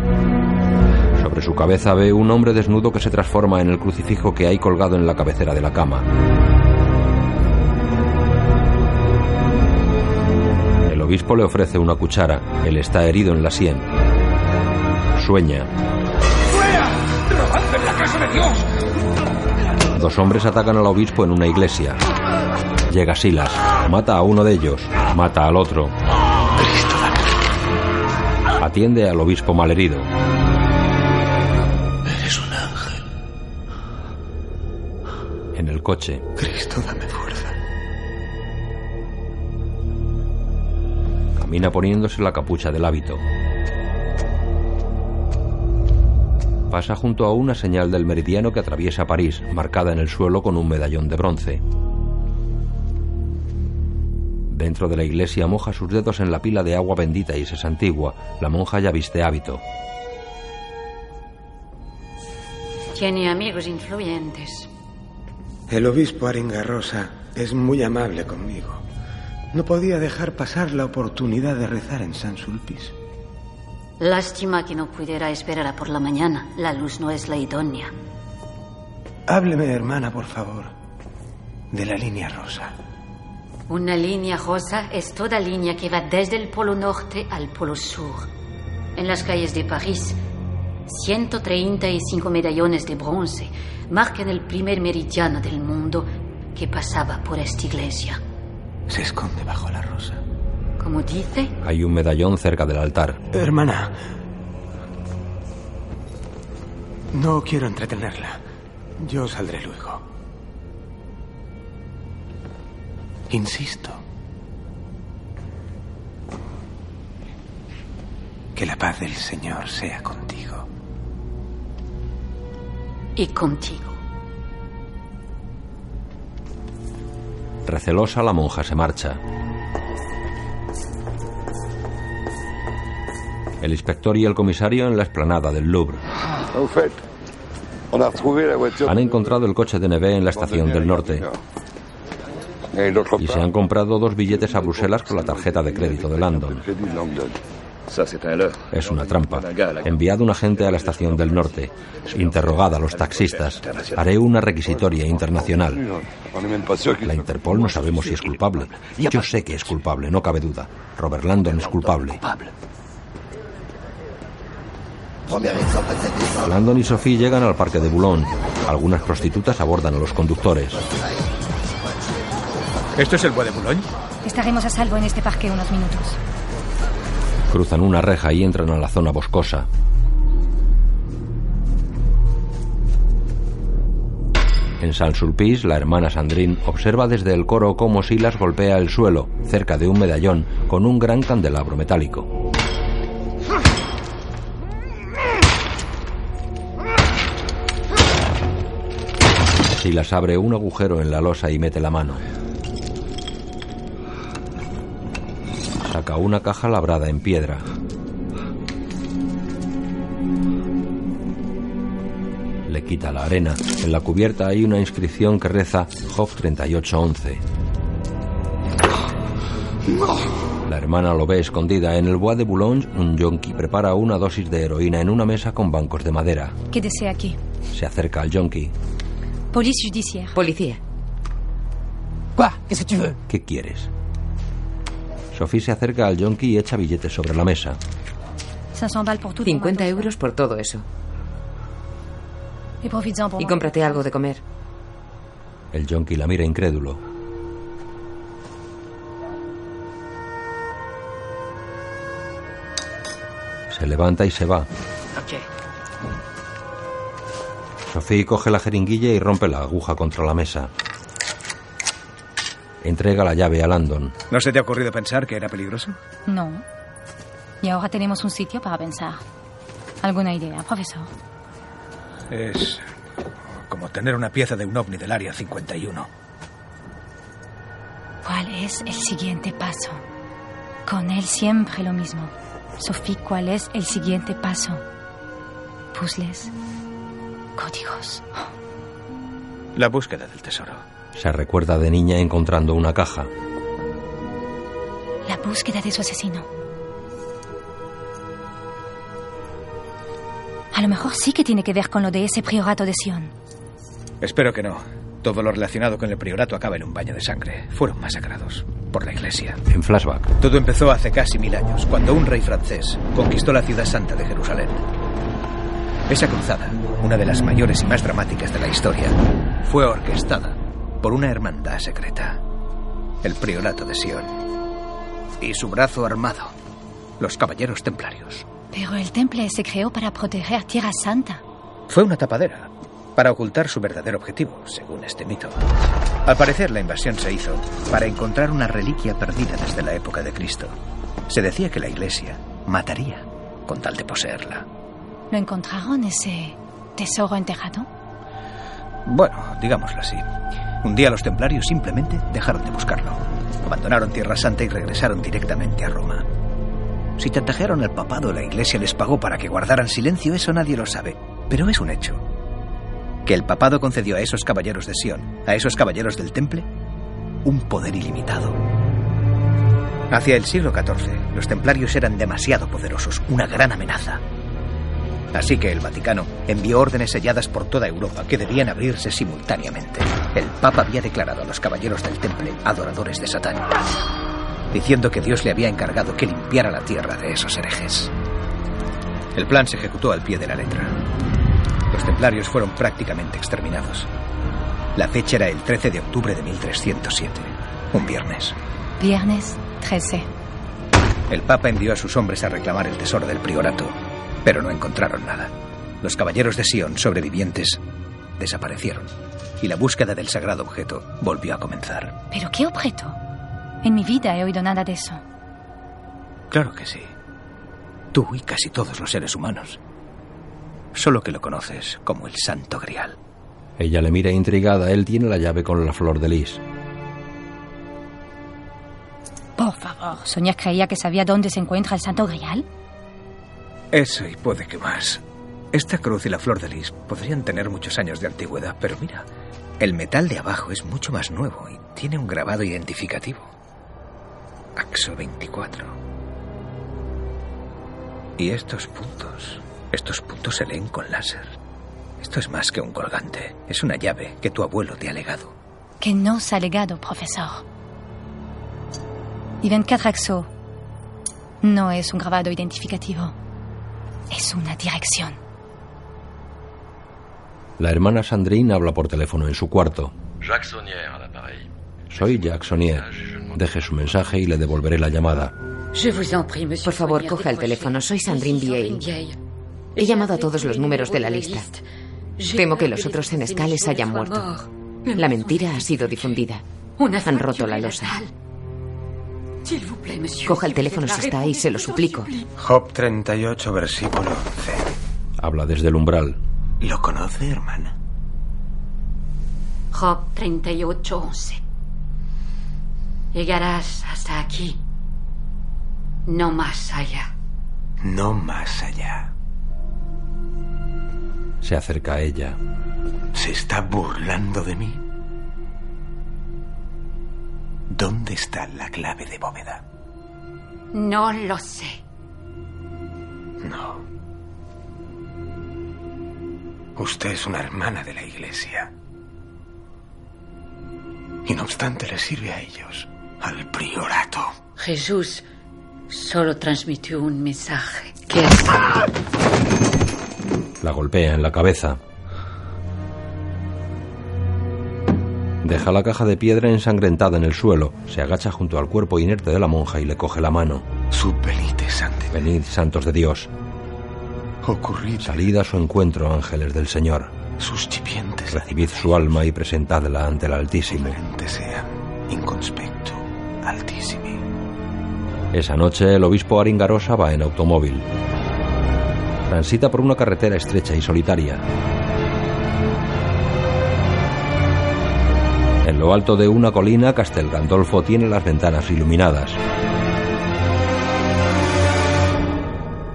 Sobre su cabeza ve un hombre desnudo que se transforma en el crucifijo que hay colgado en la cabecera de la cama. El obispo le ofrece una cuchara. Él está herido en la sien. Sueña. ¡Robad en la casa de Dios! Dos hombres atacan al obispo en una iglesia. Llega Silas, mata a uno de ellos, mata al otro. Atiende al obispo malherido. Eres un ángel. En el coche, Cristo, dame fuerza. camina poniéndose la capucha del hábito. Pasa junto a una señal del meridiano que atraviesa París, marcada en el suelo con un medallón de bronce. Dentro de la iglesia moja sus dedos en la pila de agua bendita y se santigua. La monja ya viste hábito. Tiene amigos influyentes. El obispo Aringarrosa es muy amable conmigo. No podía dejar pasar la oportunidad de rezar en San Sulpice. Lástima que no pudiera esperar a por la mañana. La luz no es la idónea. Hábleme, hermana, por favor, de la línea rosa. Una línea rosa es toda línea que va desde el polo norte al polo sur. En las calles de París, 135 medallones de bronce marcan el primer meridiano del mundo que pasaba por esta iglesia. Se esconde bajo la rosa. Como dice, Hay un medallón cerca del altar. Hermana. No quiero entretenerla. Yo saldré luego. Insisto. Que la paz del Señor sea contigo. y contigo. Recelosa, la monja se marcha. El inspector y el comisario en la explanada del Louvre. Han encontrado el coche de Neve en la estación del norte y se han comprado dos billetes a Bruselas con la tarjeta de crédito de Langdon. Es una trampa. Enviado un agente a la estación del norte. Interrogada a los taxistas. Haré una requisitoria internacional. La Interpol no sabemos si es culpable. Yo sé que es culpable, no cabe duda. Robert Landon es culpable. Landon y Sophie llegan al parque de Boulogne. Algunas prostitutas abordan a los conductores. ¿Esto es el Bois de Boulogne? Estaremos a salvo en este parque unos minutos. Cruzan una reja y entran a la zona boscosa. En Saint-Sulpice, la hermana Sandrine observa desde el coro cómo Silas golpea el suelo, cerca de un medallón, con un gran candelabro metálico. Silas abre un agujero en la losa y mete la mano. Saca una caja labrada en piedra. Le quita la arena. En la cubierta hay una inscripción que reza Job 3811. La hermana lo ve escondida. En el Bois de Boulogne, un yonki prepara una dosis de heroína en una mesa con bancos de madera. ¿Qué desea aquí? Se acerca al yonki. Police judiciaire. Policía. ¿Qué quieres? Sophie se acerca al yonki y echa billetes sobre la mesa. 500 balles por tout. 50 euros por todo eso. Y cómprate algo de comer. El yonki la mira incrédulo. Se levanta y se va. Sophie coge la jeringuilla y rompe la aguja contra la mesa. Entrega la llave a Landon. ¿No se te ha ocurrido pensar que era peligroso? No. Y ahora tenemos un sitio para pensar. ¿Alguna idea, profesor? Es como tener una pieza de un ovni del área 51. ¿Cuál es el siguiente paso? Con él siempre lo mismo. Sophie, ¿cuál es el siguiente paso? Puzzles. Códigos. La búsqueda del tesoro. Se recuerda de niña encontrando una caja. La búsqueda de su asesino. A lo mejor sí que tiene que ver con lo de ese priorato de Sion. Espero que no. Todo lo relacionado con el priorato acaba en un baño de sangre. Fueron masacrados por la iglesia. En flashback, Todo empezó hace casi mil años, cuando un rey francés conquistó la ciudad santa de Jerusalén. Esa cruzada, una de las mayores y más dramáticas de la historia, fue orquestada por una hermandad secreta. el priorato de Sion. Y su brazo armado, los caballeros templarios. Pero el temple se creó para proteger Tierra Santa. Fue una tapadera, para ocultar su verdadero objetivo, según este mito. Al parecer, la invasión se hizo para encontrar una reliquia perdida desde la época de Cristo. Se decía que la iglesia mataría con tal de poseerla. ¿Lo encontraron ese tesoro enterrado? Bueno, digámoslo así. Un día los templarios simplemente dejaron de buscarlo. Abandonaron Tierra Santa y regresaron directamente a Roma. Si chantajearon al papado, la iglesia les pagó para que guardaran silencio, eso nadie lo sabe. Pero es un hecho. Que el papado concedió a esos caballeros de Sion, a esos caballeros del temple, un poder ilimitado. Hacia el siglo XIV, los templarios eran demasiado poderosos, una gran amenaza. Así que el Vaticano envió órdenes selladas por toda Europa que debían abrirse simultáneamente. El Papa había declarado a los caballeros del Temple adoradores de Satán, diciendo que Dios le había encargado que limpiara la tierra de esos herejes. El plan se ejecutó al pie de la letra. Los templarios fueron prácticamente exterminados. La fecha era el 13 de octubre de 1307, un viernes. Viernes 13. El Papa envió a sus hombres a reclamar el tesoro del priorato, pero no encontraron nada. Los caballeros de Sion, sobrevivientes, desaparecieron y la búsqueda del sagrado objeto volvió a comenzar. ¿Pero qué objeto? En mi vida he oído nada de eso. Claro que sí. Tú y casi todos los seres humanos. Solo que lo conoces como el Santo Grial. Ella le mira intrigada. Él tiene la llave con la flor de lis. Por favor, ¿Sonia creía que sabía dónde se encuentra el Santo Grial? Eso y puede que más. Esta cruz y la flor de lis podrían tener muchos años de antigüedad, pero mira, el metal de abajo es mucho más nuevo y tiene un grabado identificativo. Axo 24. Y estos puntos, estos puntos se leen con láser. Esto es más que un colgante, es una llave que tu abuelo te ha legado. Que nos ha legado, profesor. Y 24 Axo no es un grabado identificativo, es una dirección. La hermana Sandrine habla por teléfono en su cuarto. Soy Jacques Saunier. Deje su mensaje y le devolveré la llamada. Por favor, coja el teléfono. Soy Sandrine Vieille. He llamado a todos los números de la lista. Temo que los otros senescales hayan muerto. La mentira ha sido difundida. Han roto la losa. Coja el teléfono si está ahí, se lo suplico. Job 38, versículo 11. Habla desde el umbral. ¿Lo conoce, hermana? Job 38, 11. Llegarás hasta aquí, no más allá. No más allá. Se acerca a ella. ¿Se está burlando de mí? ¿Dónde está la clave de bóveda? No lo sé. No. Usted es una hermana de la iglesia. Y no obstante le sirve a ellos, al priorato. Jesús solo transmitió un mensaje que es... La golpea en la cabeza. Deja la caja de piedra ensangrentada en el suelo, se agacha junto al cuerpo inerte de la monja y le coge la mano. Subvenite, sante. Venid, santos de Dios. Ocurrid. Salid a su encuentro, ángeles del Señor. Suscipientes. Recibid su alma y presentadla ante el Altísimo. sea inconspecto, altissimi. Esa noche el obispo Aringarosa va en automóvil. Transita por una carretera estrecha y solitaria. En lo alto de una colina, Castel Gandolfo tiene las ventanas iluminadas.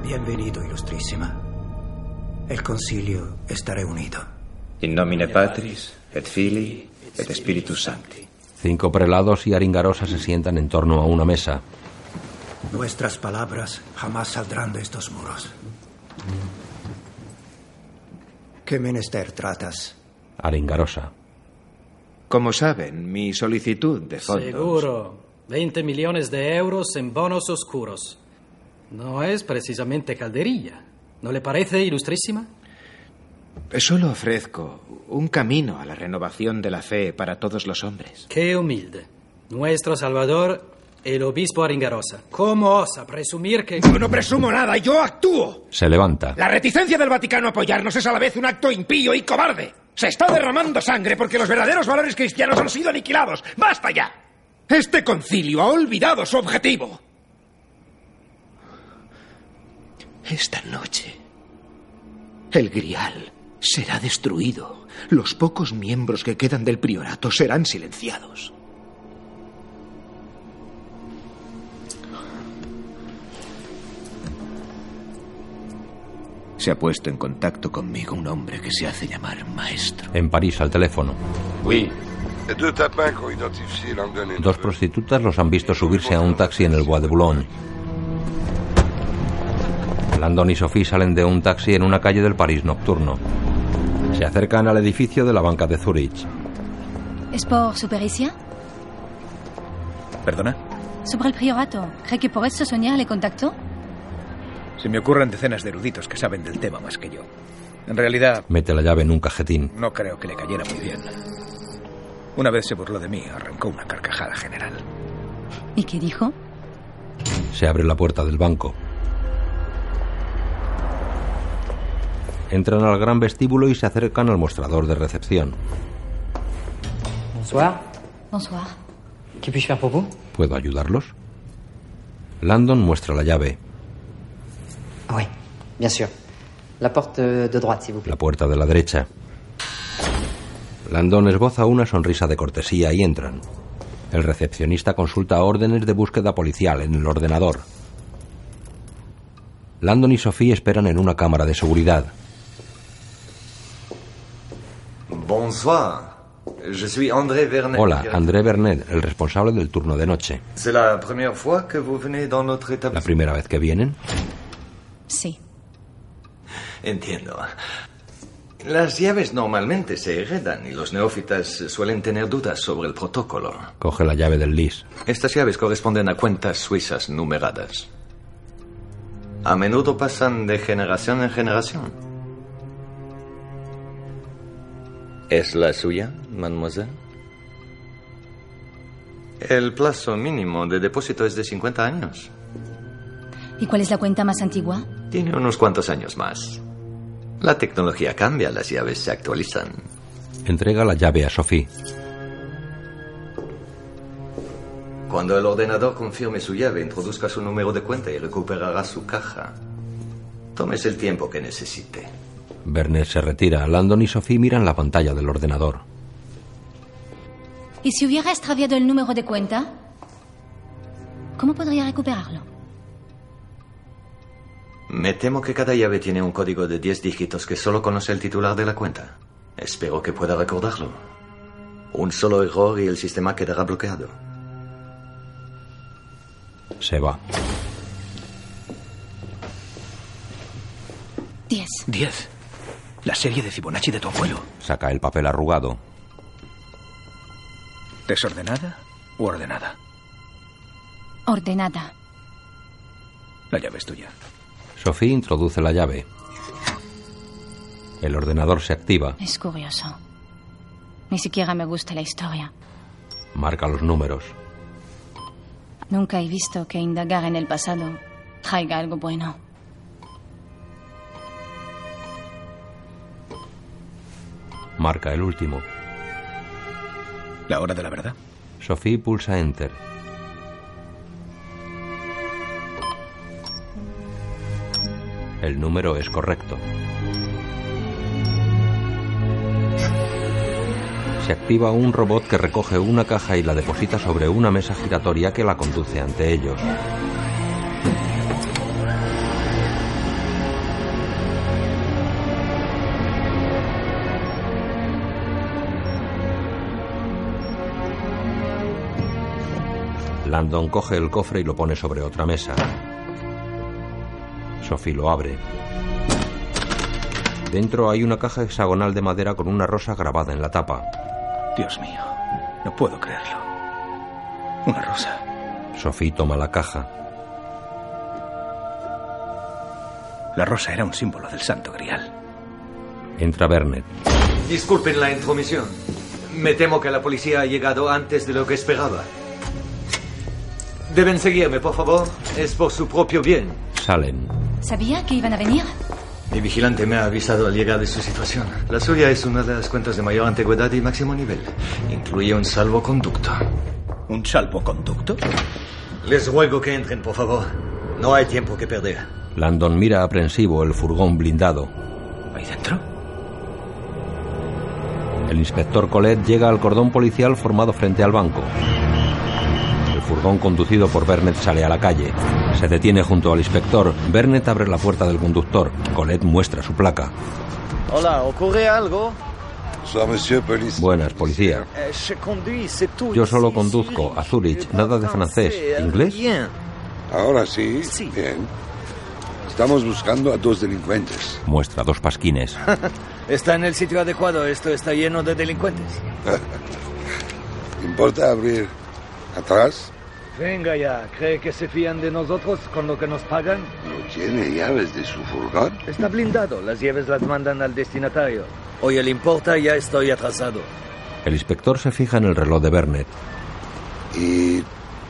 Bienvenido, Ilustrísima. El concilio está reunido. In nomine Patris, et Filii, et Spiritus Sancti. Cinco prelados y Aringarosa se sientan en torno a una mesa. Nuestras palabras jamás saldrán de estos muros. ¿Qué menester tratas? Aringarosa. Como saben, mi solicitud de fondos. Seguro. 20 millones de euros en bonos oscuros. No es precisamente calderilla. ¿No le parece, ilustrísima? Solo ofrezco un camino a la renovación de la fe para todos los hombres. Qué humilde. Nuestro Salvador, el obispo Aringarosa. ¿Cómo osa presumir que... Yo no presumo nada, yo actúo. Se levanta. La reticencia del Vaticano a apoyarnos es a la vez un acto impío y cobarde. Se está derramando sangre porque los verdaderos valores cristianos han sido aniquilados. ¡Basta ya! Este concilio ha olvidado su objetivo. Esta noche, el grial será destruido. Los pocos miembros que quedan del priorato serán silenciados. Se ha puesto en contacto conmigo un hombre que se hace llamar maestro. En París, al teléfono. Oui. Dos prostitutas los han visto subirse a un taxi en el Bois de Boulogne. Landon y Sophie salen de un taxi en una calle del París nocturno. Se acercan al edificio de la banca de Zurich. ¿Es por su pericia? ¿Perdona? Sobre el priorato. ¿Cree que por eso Soñar le contactó? Se me ocurren decenas de eruditos que saben del tema más que yo. En realidad, Mete la llave en un cajetín. no creo que le cayera muy bien. Una vez se burló de mí, arrancó una carcajada general. ¿Y qué dijo? Se abre la puerta del banco. Entran al gran vestíbulo y se acercan al mostrador de recepción. Bonsoir. Bonsoir. ¿Puedo ayudarlos? Landon muestra la llave. Oui, bien sûr. La porte de droite, s'il vous plaît. La puerta de la derecha. Landon esboza una sonrisa de cortesía y entran. El recepcionista consulta órdenes de búsqueda policial en el ordenador. Landon y Sophie esperan en una cámara de seguridad. Bonsoir. Je suis André Vernet. Hola, André Bernet, el responsable del turno de noche. C'est la première fois que vous venez dans notre ¿La établissement. primera vez que vienen? Sí. Entiendo. Las llaves normalmente se heredan y los neófitas suelen tener dudas sobre el protocolo. Coge la llave del lis. Estas llaves corresponden a cuentas suizas numeradas. A menudo pasan de generación en generación. ¿Es la suya, mademoiselle? El plazo mínimo de depósito es de 50 años. ¿Y cuál es la cuenta más antigua? Tiene unos cuantos años más. La tecnología cambia, las llaves se actualizan. Entrega la llave a Sophie. Cuando el ordenador confirme su llave, introduzca su número de cuenta y recuperará su caja. Tómese el tiempo que necesite. Bernet se retira. Landon y Sophie miran la pantalla del ordenador. ¿Y si hubiera extraviado el número de cuenta? ¿Cómo podría recuperarlo? Me temo que cada llave tiene un código de 10 dígitos que solo conoce el titular de la cuenta. Espero que pueda recordarlo. Un solo error y el sistema quedará bloqueado. Se va. Diez. Diez. La serie de Fibonacci de tu abuelo. Saca el papel arrugado. ¿Desordenada u ordenada? Ordenada. La llave es tuya. Sophie introduce la llave. El ordenador se activa. Es curioso. Ni siquiera me gusta la historia. Marca los números. Nunca he visto que indagar en el pasado traiga algo bueno. Marca el último. La hora de la verdad. Sophie pulsa Enter. El número es correcto. Se activa un robot que recoge una caja y la deposita sobre una mesa giratoria que la conduce ante ellos. Landon coge el cofre y lo pone sobre otra mesa. Sophie lo abre. Dentro hay una caja hexagonal de madera con una rosa grabada en la tapa. Dios mío, no puedo creerlo. Una rosa. Sophie toma la caja. La rosa era un símbolo del Santo Grial. Entra Bernet. Disculpen la intromisión. Me temo que la policía ha llegado antes de lo que esperaba. Deben seguirme, por favor. Es por su propio bien. Salen. ¿Sabía que iban a venir? Mi vigilante me ha avisado al llegar de su situación. La suya es una de las cuentas de mayor antigüedad y máximo nivel. Incluye un salvoconducto. ¿Un salvoconducto? Les ruego que entren, por favor. No hay tiempo que perder. Landon mira aprensivo el furgón blindado. ¿Ahí dentro? El inspector Colette llega al cordón policial formado frente al banco. El furgón conducido por Bernet sale a la calle. Se detiene junto al inspector. Bernet abre la puerta del conductor. Colette muestra su placa. Hola, ¿ocurre algo? Buenas, policía. Eh. Yo solo conduzco a Zurich. Nada de francés. ¿Inglés? Bien. Ahora sí. Bien. Estamos buscando a dos delincuentes. Muestra dos pasquines. Está en el sitio adecuado. Esto está lleno de delincuentes. ¿Importa abrir atrás? Venga ya. ¿Cree que se fían de nosotros con lo que nos pagan? ¿No tiene llaves de su furgón? Está blindado. Las llaves las mandan al destinatario. Oye, ¿le importa? Ya estoy atrasado. El inspector se fija en el reloj de Bernet. ¿Y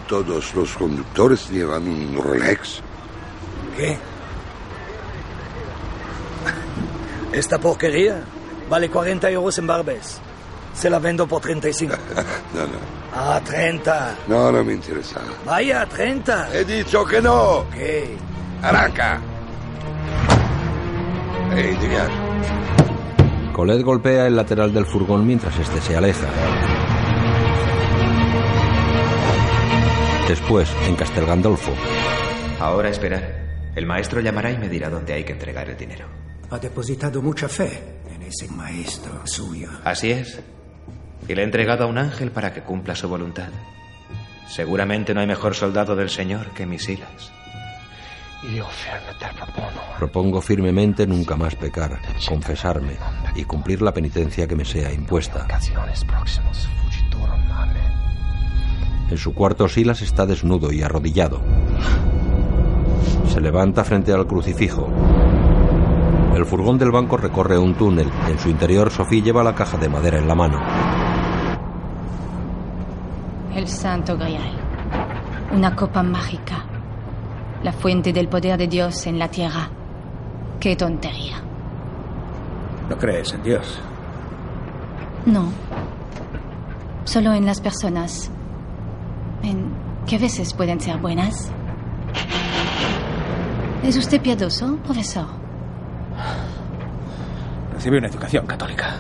todos los conductores llevan un Rolex? ¿Qué? Esta porquería vale 40 euros en Barbes. Se la vendo por 35. No, no. Ah, 30. No, no me interesa. Vaya, 30. He dicho que no. ¿Qué? Arranca. Hey. Colette golpea el lateral del furgón mientras este se aleja. Después, en Castel Gandolfo, Ahora esperar. El maestro llamará y me dirá dónde hay que entregar el dinero. Ha depositado mucha fe en ese maestro suyo. Así es. Y le he entregado a un ángel para que cumpla su voluntad. Seguramente no hay mejor soldado del Señor que Misilas. Propongo firmemente nunca más pecar, confesarme y cumplir la penitencia que me sea impuesta. En su cuarto Silas está desnudo y arrodillado. Se levanta frente al crucifijo. El furgón del banco recorre un túnel. En su interior, Sophie lleva la caja de madera en la mano. El Santo Grial. Una copa mágica. La fuente del poder de Dios en la tierra. Qué tontería. ¿No crees en Dios? No. Solo en las personas. En que a veces pueden ser buenas. ¿Es usted piadoso, profesor? Recibe una educación católica.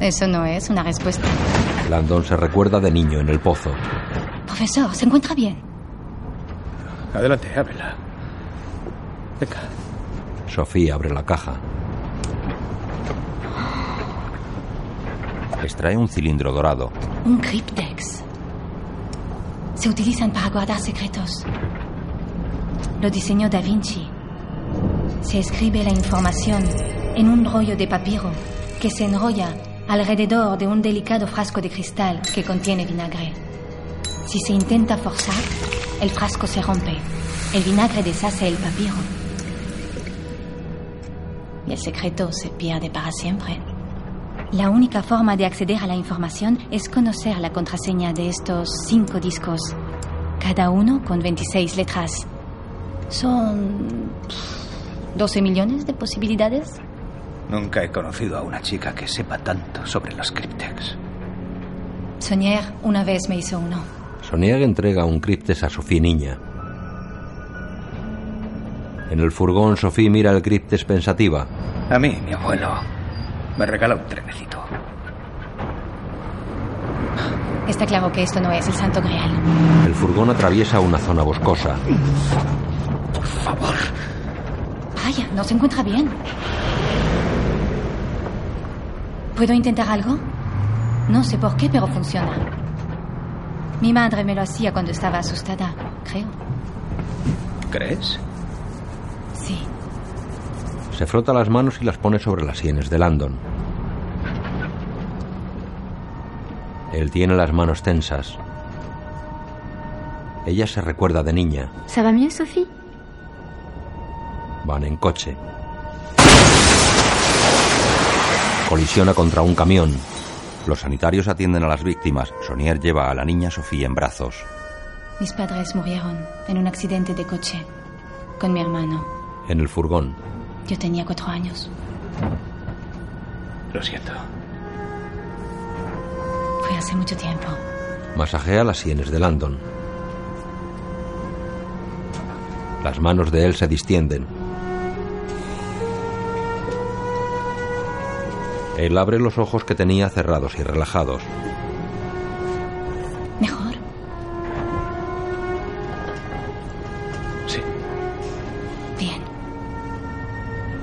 Eso no es una respuesta. Landon se recuerda de niño en el pozo. Profesor, ¿se encuentra bien? Adelante, ábrela. Venga. Sophie abre la caja. Extrae un cilindro dorado. Un cryptex. Se utilizan para guardar secretos. Lo diseñó Da Vinci. Se escribe la información en un rollo de papiro que se enrolla alrededor de un delicado frasco de cristal que contiene vinagre. Si se intenta forzar, el frasco se rompe. El vinagre deshace el papiro. Y el secreto se pierde para siempre. La única forma de acceder a la información es conocer la contraseña de estos cinco discos, cada uno con 26 letras. Son 12 millones de posibilidades. Nunca he conocido a una chica que sepa tanto sobre los cryptex. Sonier una vez me hizo uno. Sonier entrega un cryptex a Sophie niña. En el furgón, Sophie mira el cryptex pensativa. A mí, mi abuelo, me regaló un trenecito. Está claro que esto no es el Santo Grial. El furgón atraviesa una zona boscosa. Por favor. Vaya, no se encuentra bien. ¿Puedo intentar algo? No sé por qué, pero funciona. Mi madre me lo hacía cuando estaba asustada, creo. ¿Crees? Sí. Se frota las manos y las pone sobre las sienes de Landon. Él tiene las manos tensas. Ella se recuerda de niña. ¿Ça va mieux, Sophie? Van en coche. Colisiona contra un camión. Los sanitarios atienden a las víctimas. Sonier lleva a la niña Sofía en brazos. Mis padres murieron en un accidente de coche con mi hermano. En el furgón. Yo tenía cuatro años. Lo siento. Fue hace mucho tiempo. Masajea las sienes de Landon. Las manos de él se distienden. Él abre los ojos que tenía cerrados y relajados. ¿Mejor? Sí. Bien.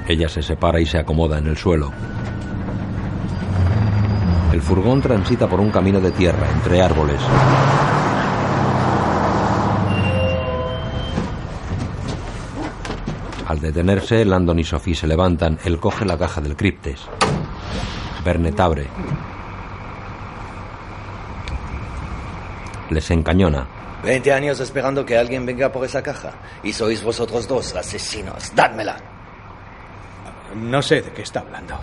Ella se separa y se acomoda en el suelo. El furgón transita por un camino de tierra entre árboles. Al detenerse, Landon y Sophie se levantan. Él coge la caja del criptes. Bernet abre. Les encañona. Veinte años esperando que alguien venga por esa caja. Y sois vosotros dos, asesinos. Dádmela. No sé de qué está hablando.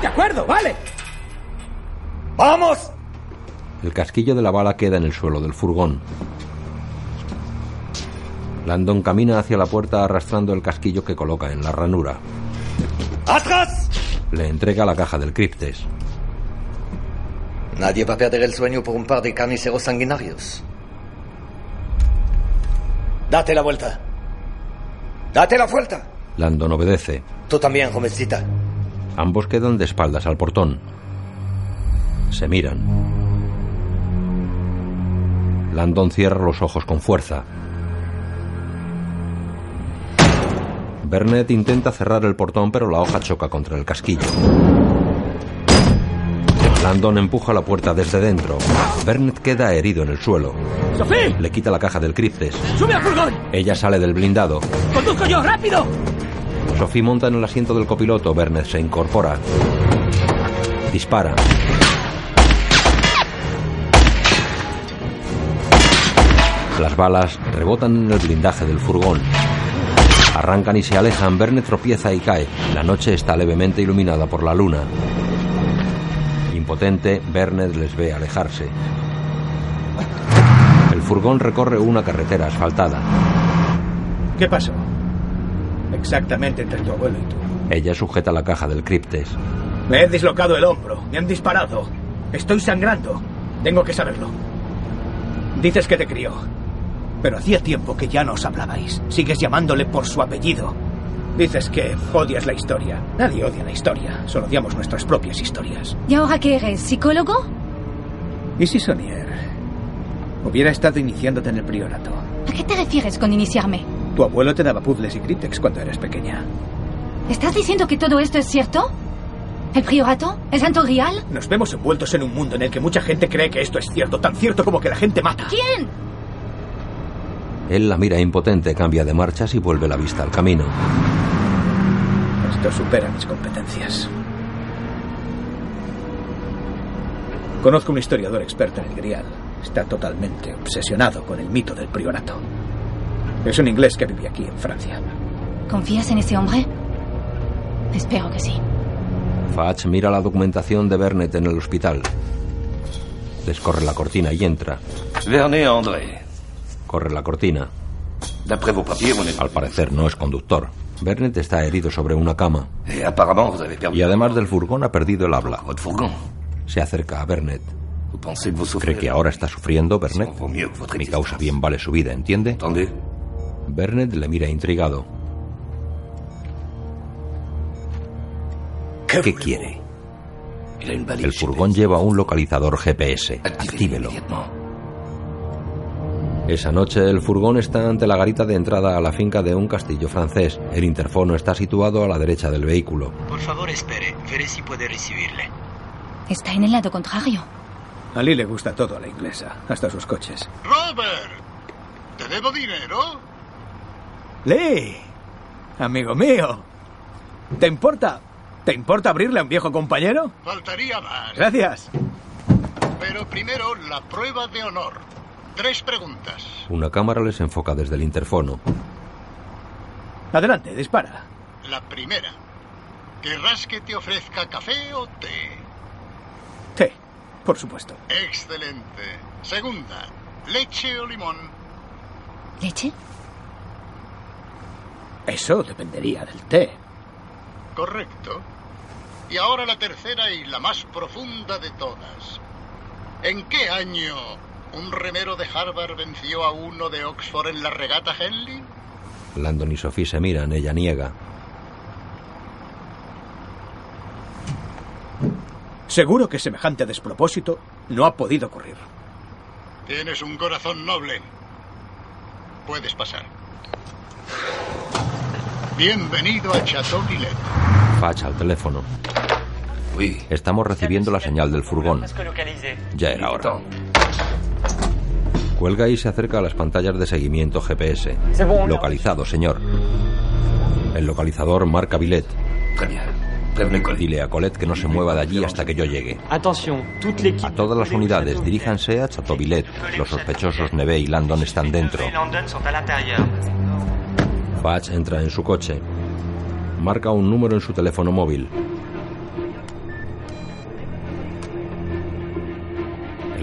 De acuerdo, vale. ¡Vamos! El casquillo de la bala queda en el suelo del furgón. Landon camina hacia la puerta arrastrando el casquillo que coloca en la ranura. ¡Atrás! Le entrega la caja del criptes. Nadie va a perder el sueño por un par de carniceros sanguinarios. Date la vuelta. Date la vuelta. Landon obedece. Tú también, jovencita. Ambos quedan de espaldas al portón. Se miran. Landon cierra los ojos con fuerza. Bernet intenta cerrar el portón, pero la hoja choca contra el casquillo. Landon empuja la puerta desde dentro. Bernet queda herido en el suelo. ¡Sophie! Le quita la caja del criptes. ¡Sube al furgón! Ella sale del blindado. ¡Conduzco yo! ¡Rápido! Sophie monta en el asiento del copiloto. Bernet se incorpora. Dispara. Las balas rebotan en el blindaje del furgón. Arrancan y se alejan. Bernet tropieza y cae. La noche está levemente iluminada por la luna. Impotente, Bernet les ve alejarse. El furgón recorre una carretera asfaltada. ¿Qué pasó? Exactamente entre tu abuelo y tú. Ella sujeta la caja del criptes. Me he dislocado el hombro. Me han disparado. Estoy sangrando. Tengo que saberlo. Dices que te crió. Pero hacía tiempo que ya no os hablabais. Sigues llamándole por su apellido. Dices que odias la historia. Nadie odia la historia. Solo odiamos nuestras propias historias. ¿Y ahora qué eres? ¿Psicólogo? ¿Y si Sonier hubiera estado iniciándote en el priorato? ¿A qué te refieres con iniciarme? Tu abuelo te daba puzzles y críptex cuando eras pequeña. ¿Estás diciendo que todo esto es cierto? ¿El priorato? ¿El santo grial? Nos vemos envueltos en un mundo en el que mucha gente cree que esto es cierto, tan cierto como que la gente mata. ¿Quién? Él la mira impotente, cambia de marchas y vuelve la vista al camino. Esto supera mis competencias. Conozco un historiador experto en el grial. Está totalmente obsesionado con el mito del priorato. Es un inglés que vive aquí, en Francia. ¿Confías en ese hombre? Espero que sí. Fatch mira la documentación de Bernet en el hospital. Descorre la cortina y entra. Vernet André. Corre la cortina. Al parecer no es conductor. Bernet está herido sobre una cama. Perdu. Y además del furgón ha perdido el habla. Se acerca a Bernet. ¿Cree que ahora está sufriendo, Bernet? Mi causa bien vale su vida, ¿entiende? Bernet le mira intrigado. ¿Qué quiere? El furgón lleva un localizador GPS. Actívelo. Esa noche el furgón está ante la garita de entrada a la finca de un castillo francés. El interfono está situado a la derecha del vehículo. Por favor, espere. Veré si puede recibirle. Está en el lado contrario. A Lee le gusta todo a la inglesa, hasta sus coches. Robert, ¿te debo dinero? Lee, amigo mío. ¿Te importa? ¿Te importa abrirle a un viejo compañero? Faltaría más. Gracias. Pero primero la prueba de honor. Tres preguntas. Una cámara les enfoca desde el interfono. Adelante, dispara. La primera. ¿Querrás que te ofrezca café o té? Té, por supuesto. Excelente. Segunda. ¿Leche o limón? ¿Leche? Eso dependería del té. Correcto. Y ahora la tercera y la más profunda de todas. ¿En qué año un remero de Harvard venció a uno de Oxford en la regata Henley? Landon y Sophie se miran, ella niega. Seguro que semejante despropósito no ha podido ocurrir. Tienes un corazón noble. Puedes pasar. Bienvenido a Chateauvillet. Fach al teléfono. Estamos recibiendo la señal del furgón. Ya era hora. Cuelga y se acerca a las pantallas de seguimiento GPS. Localizado, señor. El localizador marca Billet. Dile a Colette que no se mueva de allí hasta que yo llegue. A todas las unidades, diríjanse a Chateauvillet. Los sospechosos Neve y Landon están dentro. Batch entra en su coche. Marca un número en su teléfono móvil.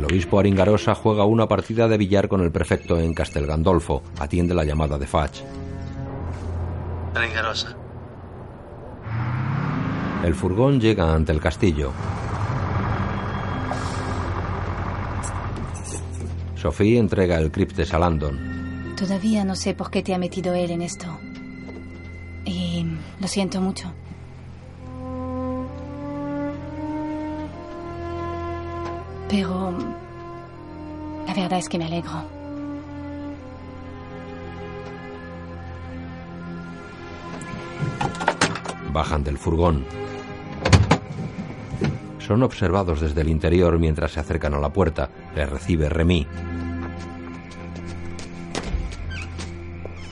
El obispo Aringarosa juega una partida de billar con el prefecto en Castel Gandolfo. Atiende la llamada de Fach. Aringarosa. El furgón llega ante el castillo. Sophie entrega el criptes a Landon. Todavía no sé por qué te ha metido él en esto. Y lo siento mucho. Pero la verdad es que me alegro. Bajan del furgón. Son observados desde el interior mientras se acercan a la puerta. Les recibe Remy.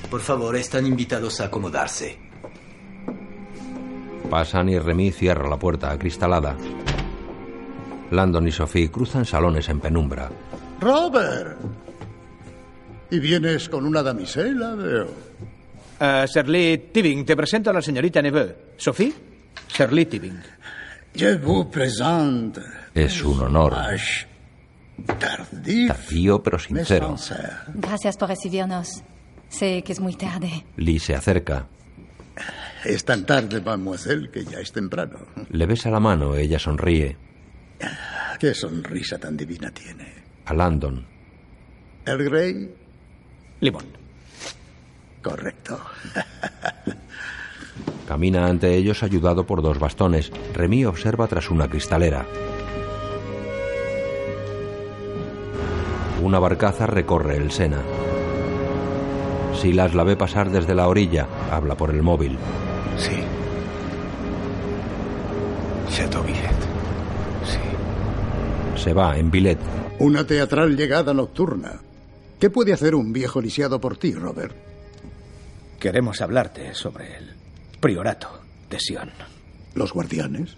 Por favor, están invitados a acomodarse. Pasan y Remy cierra la puerta acristalada. Landon y Sophie cruzan salones en penumbra. Robert. Y vienes con una damisela, veo. Uh, Sirly Tibbing, te presento a la señorita Neveu. ¿Sophie? Sirly Tibbing. Je vous présente. Es un honor. Tardif. Tardío pero sincero. Gracias por recibirnos. Sé que es muy tarde. Lee se acerca. Es tan tarde, mademoiselle, que ya es temprano. Le besa la mano, ella sonríe. Qué sonrisa tan divina tiene. A Landon. ¿El Grey? Limón. Correcto. Camina ante ellos ayudado por dos bastones. Remy observa tras una cristalera. Una barcaza recorre el Sena. Silas la ve pasar desde la orilla. Habla por el móvil. Sí. Chateauvillet. Se va en Billet. Una teatral llegada nocturna. ¿Qué puede hacer un viejo lisiado por ti, Robert? Queremos hablarte sobre el priorato de Sion. ¿Los guardianes?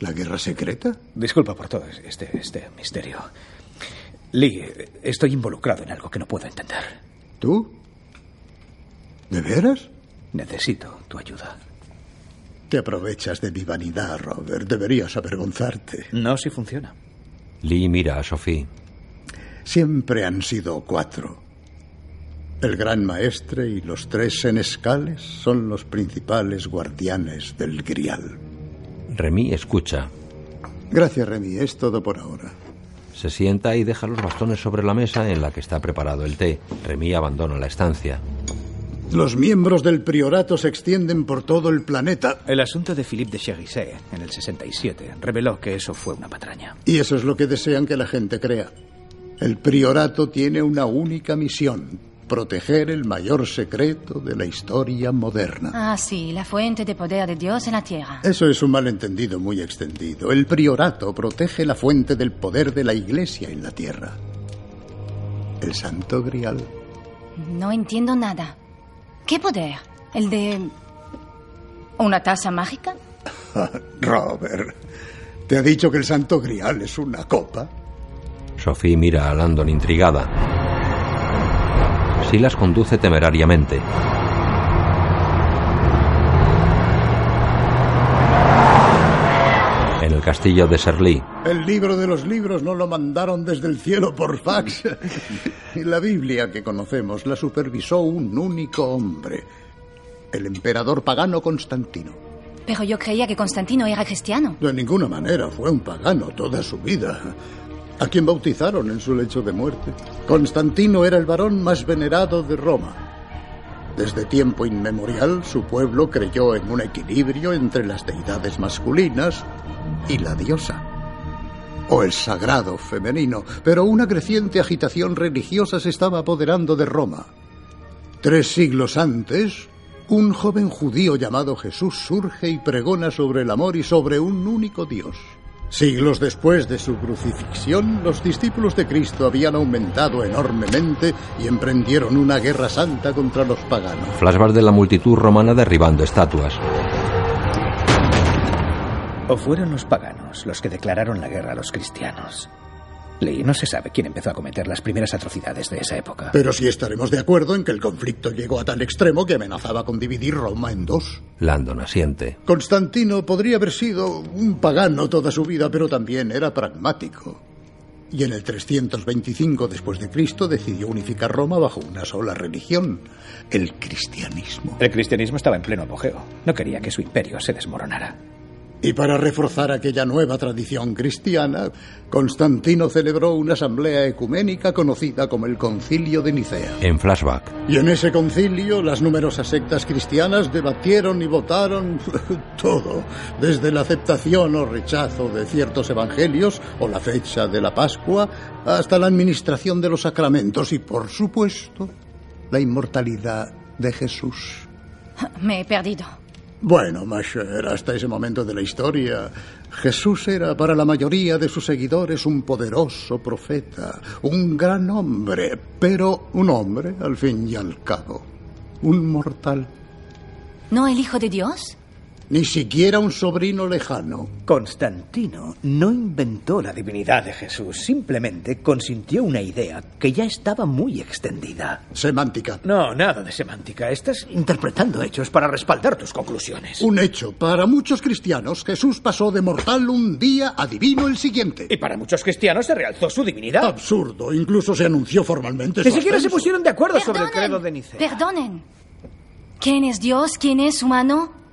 ¿La guerra secreta? Disculpa por todo este, este misterio. Lee, estoy involucrado en algo que no puedo entender. ¿Tú? ¿De veras? Necesito tu ayuda. Te aprovechas de mi vanidad, Robert. Deberías avergonzarte. No si funciona. Lee mira a Sophie. Siempre han sido cuatro. El gran maestre y los tres senescales son los principales guardianes del grial. Remy escucha. Gracias, Remy. Es todo por ahora. Se sienta y deja los bastones sobre la mesa en la que está preparado el té. Remy abandona la estancia. Los miembros del priorato se extienden por todo el planeta. El asunto de Philippe de Chérissé en el 67 reveló que eso fue una patraña. Y eso es lo que desean que la gente crea. El priorato tiene una única misión, proteger el mayor secreto de la historia moderna. Ah, sí, la fuente de poder de Dios en la tierra. Eso es un malentendido muy extendido. El priorato protege la fuente del poder de la iglesia en la tierra. El santo grial. No entiendo nada. ¿Qué poder? ¿El de... una taza mágica? Robert, ¿te ha dicho que el santo grial es una copa? Sophie mira a Landon intrigada. Silas conduce temerariamente. En el castillo de Serlí. El libro de los libros no lo mandaron desde el cielo por fax. y la Biblia que conocemos la supervisó un único hombre, el emperador pagano Constantino. Pero yo creía que Constantino era cristiano. De ninguna manera, fue un pagano toda su vida. A quien bautizaron en su lecho de muerte. Constantino era el varón más venerado de Roma. Desde tiempo inmemorial, su pueblo creyó en un equilibrio entre las deidades masculinas y la diosa, o el sagrado femenino, pero una creciente agitación religiosa se estaba apoderando de Roma. Tres siglos antes, un joven judío llamado Jesús surge y pregona sobre el amor y sobre un único Dios. Siglos después de su crucifixión, los discípulos de Cristo habían aumentado enormemente y emprendieron una guerra santa contra los paganos. Flashback de la multitud romana derribando estatuas. O fueron los paganos los que declararon la guerra a los cristianos. Lee, no se sabe quién empezó a cometer las primeras atrocidades de esa época. Pero sí estaremos de acuerdo en que el conflicto llegó a tal extremo que amenazaba con dividir Roma en dos. Landon asiente. Constantino podría haber sido un pagano toda su vida, pero también era pragmático. Y en el 325 después de Cristo decidió unificar Roma bajo una sola religión, el cristianismo. El cristianismo estaba en pleno apogeo. No quería que su imperio se desmoronara. Y para reforzar aquella nueva tradición cristiana, Constantino celebró una asamblea ecuménica conocida como el Concilio de Nicea. En flashback. Y en ese concilio las numerosas sectas cristianas debatieron y votaron todo, desde la aceptación o rechazo de ciertos evangelios o la fecha de la Pascua, hasta la administración de los sacramentos y, por supuesto, la inmortalidad de Jesús. Me he perdido. Bueno, Masher, hasta ese momento de la historia, Jesús era para la mayoría de sus seguidores un poderoso profeta, un gran hombre, pero un hombre al fin y al cabo, un mortal. ¿No el Hijo de Dios? Ni siquiera un sobrino lejano. Constantino no inventó la divinidad de Jesús, simplemente consintió una idea que ya estaba muy extendida. Semántica. No, nada de semántica. Estás interpretando hechos para respaldar tus conclusiones. Un hecho. Para muchos cristianos, Jesús pasó de mortal un día a divino el siguiente. Y para muchos cristianos se realzó su divinidad. Absurdo. Incluso se anunció formalmente. Ni siquiera se pusieron de acuerdo sobre el credo de Nicea. Perdonen. ¿Quién es Dios? ¿Quién es humano?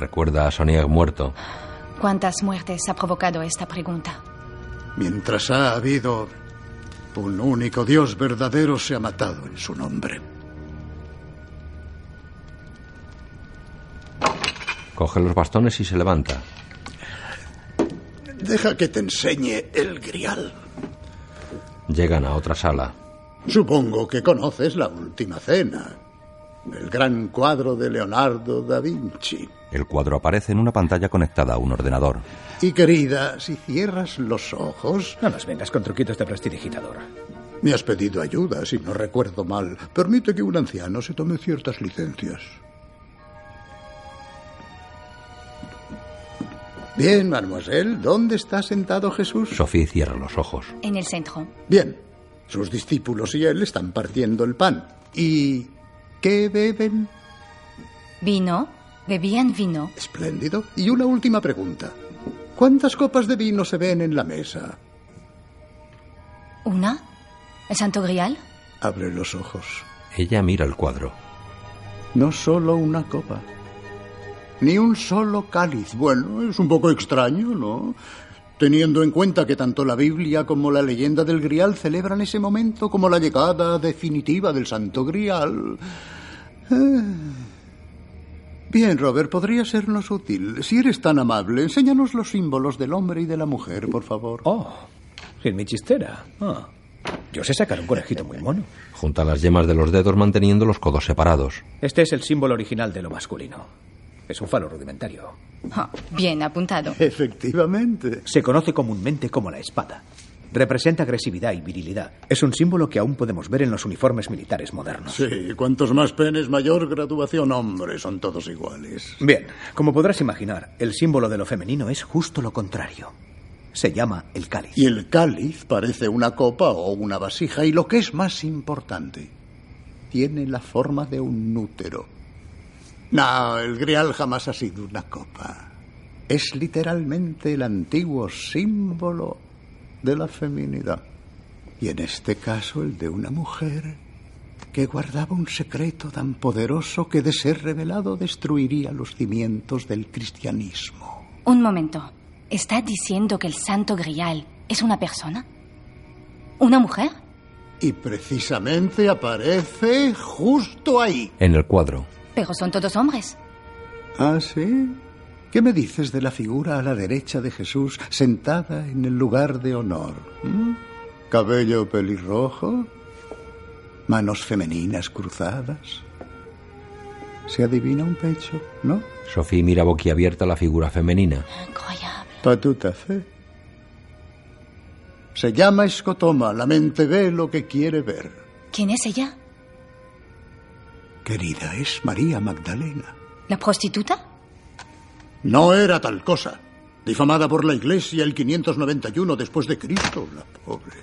Recuerda a Sonier muerto. ¿Cuántas muertes ha provocado esta pregunta? Mientras ha habido un único Dios verdadero, se ha matado en su nombre. Coge los bastones y se levanta. Deja que te enseñe el grial. Llegan a otra sala. Supongo que conoces la última cena. El gran cuadro de Leonardo da Vinci. El cuadro aparece en una pantalla conectada a un ordenador. Y querida, si cierras los ojos... No nos vengas con truquitos de prestidigitador. Me has pedido ayuda, si no recuerdo mal. Permite que un anciano se tome ciertas licencias. Bien, mademoiselle, ¿dónde está sentado Jesús? Sophie cierra los ojos. En el centro. Bien, sus discípulos y él están partiendo el pan. ¿Y qué beben? Vino. Bebían vino. Espléndido. Y una última pregunta. ¿Cuántas copas de vino se ven en la mesa? ¿Una? ¿El Santo Grial? Abre los ojos. Ella mira el cuadro. No solo una copa. Ni un solo cáliz. Bueno, es un poco extraño, ¿no? Teniendo en cuenta que tanto la Biblia como la leyenda del Grial celebran ese momento como la llegada definitiva del Santo Grial. Eh. Bien, Robert, podría sernos útil. Si eres tan amable, enséñanos los símbolos del hombre y de la mujer, por favor. Oh, sin mi chistera. Ah. Yo sé sacar un conejito muy mono. Junta las yemas de los dedos manteniendo los codos separados. Este es el símbolo original de lo masculino. Es un falo rudimentario. Oh, bien apuntado. Efectivamente. Se conoce comúnmente como la espada. Representa agresividad y virilidad. Es un símbolo que aún podemos ver en los uniformes militares modernos. Sí, cuantos más penes, mayor graduación. Hombre, son todos iguales. Bien, como podrás imaginar, el símbolo de lo femenino es justo lo contrario. Se llama el cáliz. Y el cáliz parece una copa o una vasija. Y lo que es más importante, tiene la forma de un útero. No, el grial jamás ha sido una copa. es literalmente el antiguo símbolo de la feminidad. Y en este caso el de una mujer que guardaba un secreto tan poderoso que de ser revelado destruiría los cimientos del cristianismo. Un momento. ¿Está diciendo que el Santo Grial es una persona? ¿Una mujer? Y precisamente aparece justo ahí. En el cuadro. Pero son todos hombres. ¿Ah, sí? ¿Qué me dices de la figura a la derecha de Jesús sentada en el lugar de honor? ¿Mm? Cabello pelirrojo, manos femeninas cruzadas. Se adivina un pecho, ¿no? Sophie mira boquiabierta la figura femenina. Incroyable. Patuta fe. Se llama escotoma. La mente ve lo que quiere ver. ¿Quién es ella? Querida, es María Magdalena. ¿La prostituta? No era tal cosa. Difamada por la Iglesia el 591 después de Cristo, la pobre.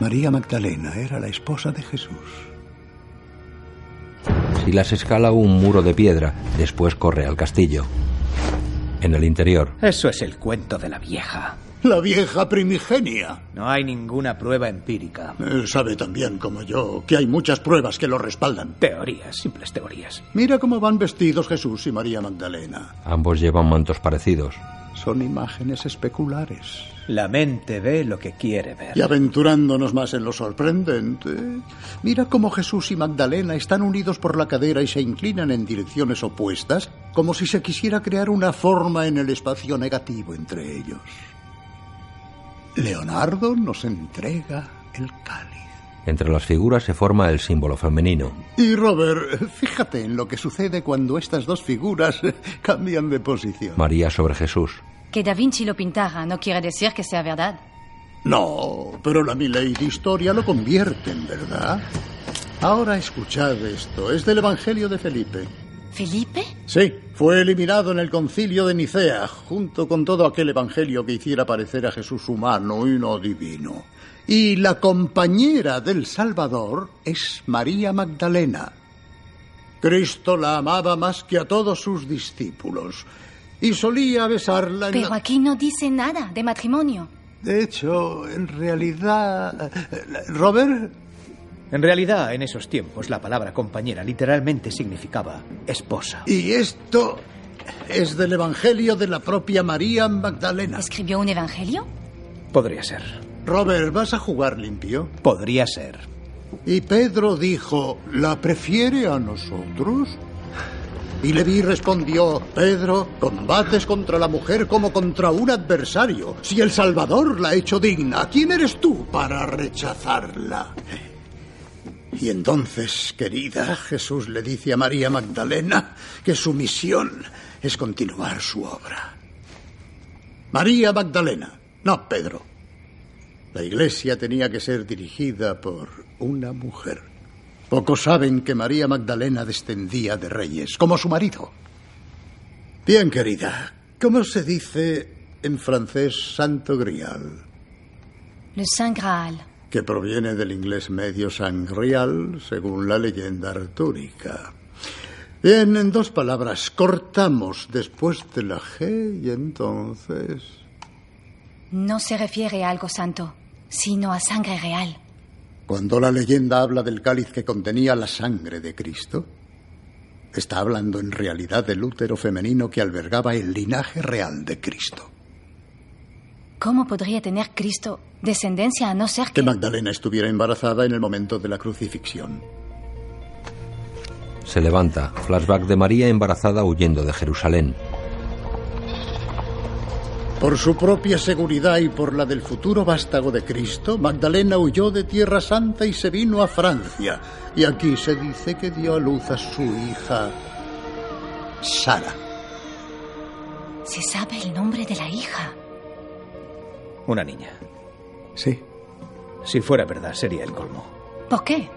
María Magdalena era la esposa de Jesús. Silas escala un muro de piedra, después corre al castillo. En el interior, Eso es el cuento de la vieja. La vieja primigenia. No hay ninguna prueba empírica. Eh, sabe también como yo que hay muchas pruebas que lo respaldan. Teorías, simples teorías. Mira cómo van vestidos Jesús y María Magdalena. ambos llevan mantos parecidos. Son imágenes especulares. La mente ve lo que quiere ver. Y aventurándonos más en lo sorprendente, mira cómo Jesús y Magdalena están unidos por la cadera y se inclinan en direcciones opuestas, como si se quisiera crear una forma en el espacio negativo entre ellos. Leonardo nos entrega el cáliz. Entre las figuras se forma el símbolo femenino. Y Robert, fíjate en lo que sucede cuando estas dos figuras cambian de posición. María sobre Jesús. Que Da Vinci lo pintara no quiere decir que sea verdad. No, pero la ley de historia lo convierte en verdad. Ahora escuchad esto, es del Evangelio de Felipe. ¿Felipe? Sí, fue eliminado en el concilio de Nicea, junto con todo aquel evangelio que hiciera parecer a Jesús humano y no divino. Y la compañera del Salvador es María Magdalena. Cristo la amaba más que a todos sus discípulos y solía besarla en Pero la... aquí no dice nada de matrimonio. De hecho, en realidad... eh, Robert, En realidad, en esos tiempos, la palabra compañera literalmente significaba esposa. y esto es del Evangelio de la propia María Magdalena. ¿Escribió un evangelio? Podría ser. Robert, ¿vas a jugar limpio? Podría ser. Y Pedro dijo, ¿la prefiere a nosotros? Y Leví respondió, Pedro, combates contra la mujer como contra un adversario. Si el Salvador la ha hecho digna, ¿quién eres tú para rechazarla? Y entonces, querida, Jesús le dice a María Magdalena que su misión es continuar su obra. María Magdalena, no Pedro. La iglesia tenía que ser dirigida por una mujer. Pocos saben que María Magdalena descendía de reyes, como su marido. Bien, querida, ¿cómo se dice en francés Santo Grial? Le Saint Graal. Que proviene del inglés medio sangrial, según la leyenda artúrica. Bien, en dos palabras, cortamos después de la G y entonces... No se refiere a algo santo, sino a sangre real. Cuando la leyenda habla del cáliz que contenía la sangre de Cristo, está hablando en realidad del útero femenino que albergaba el linaje real de Cristo. ¿Cómo podría tener Cristo descendencia a no ser Que que... Magdalena estuviera embarazada en el momento de la crucifixión. Se levanta. Flashback de María embarazada huyendo de Jerusalén. Por su propia seguridad y por la del futuro vástago de Cristo, Magdalena huyó de Tierra Santa y se vino a Francia. Y aquí se dice que dio a luz a su hija Sara. Se sabe el nombre de la hija. Una niña. Sí. Si fuera verdad, sería el colmo. ¿Por qué?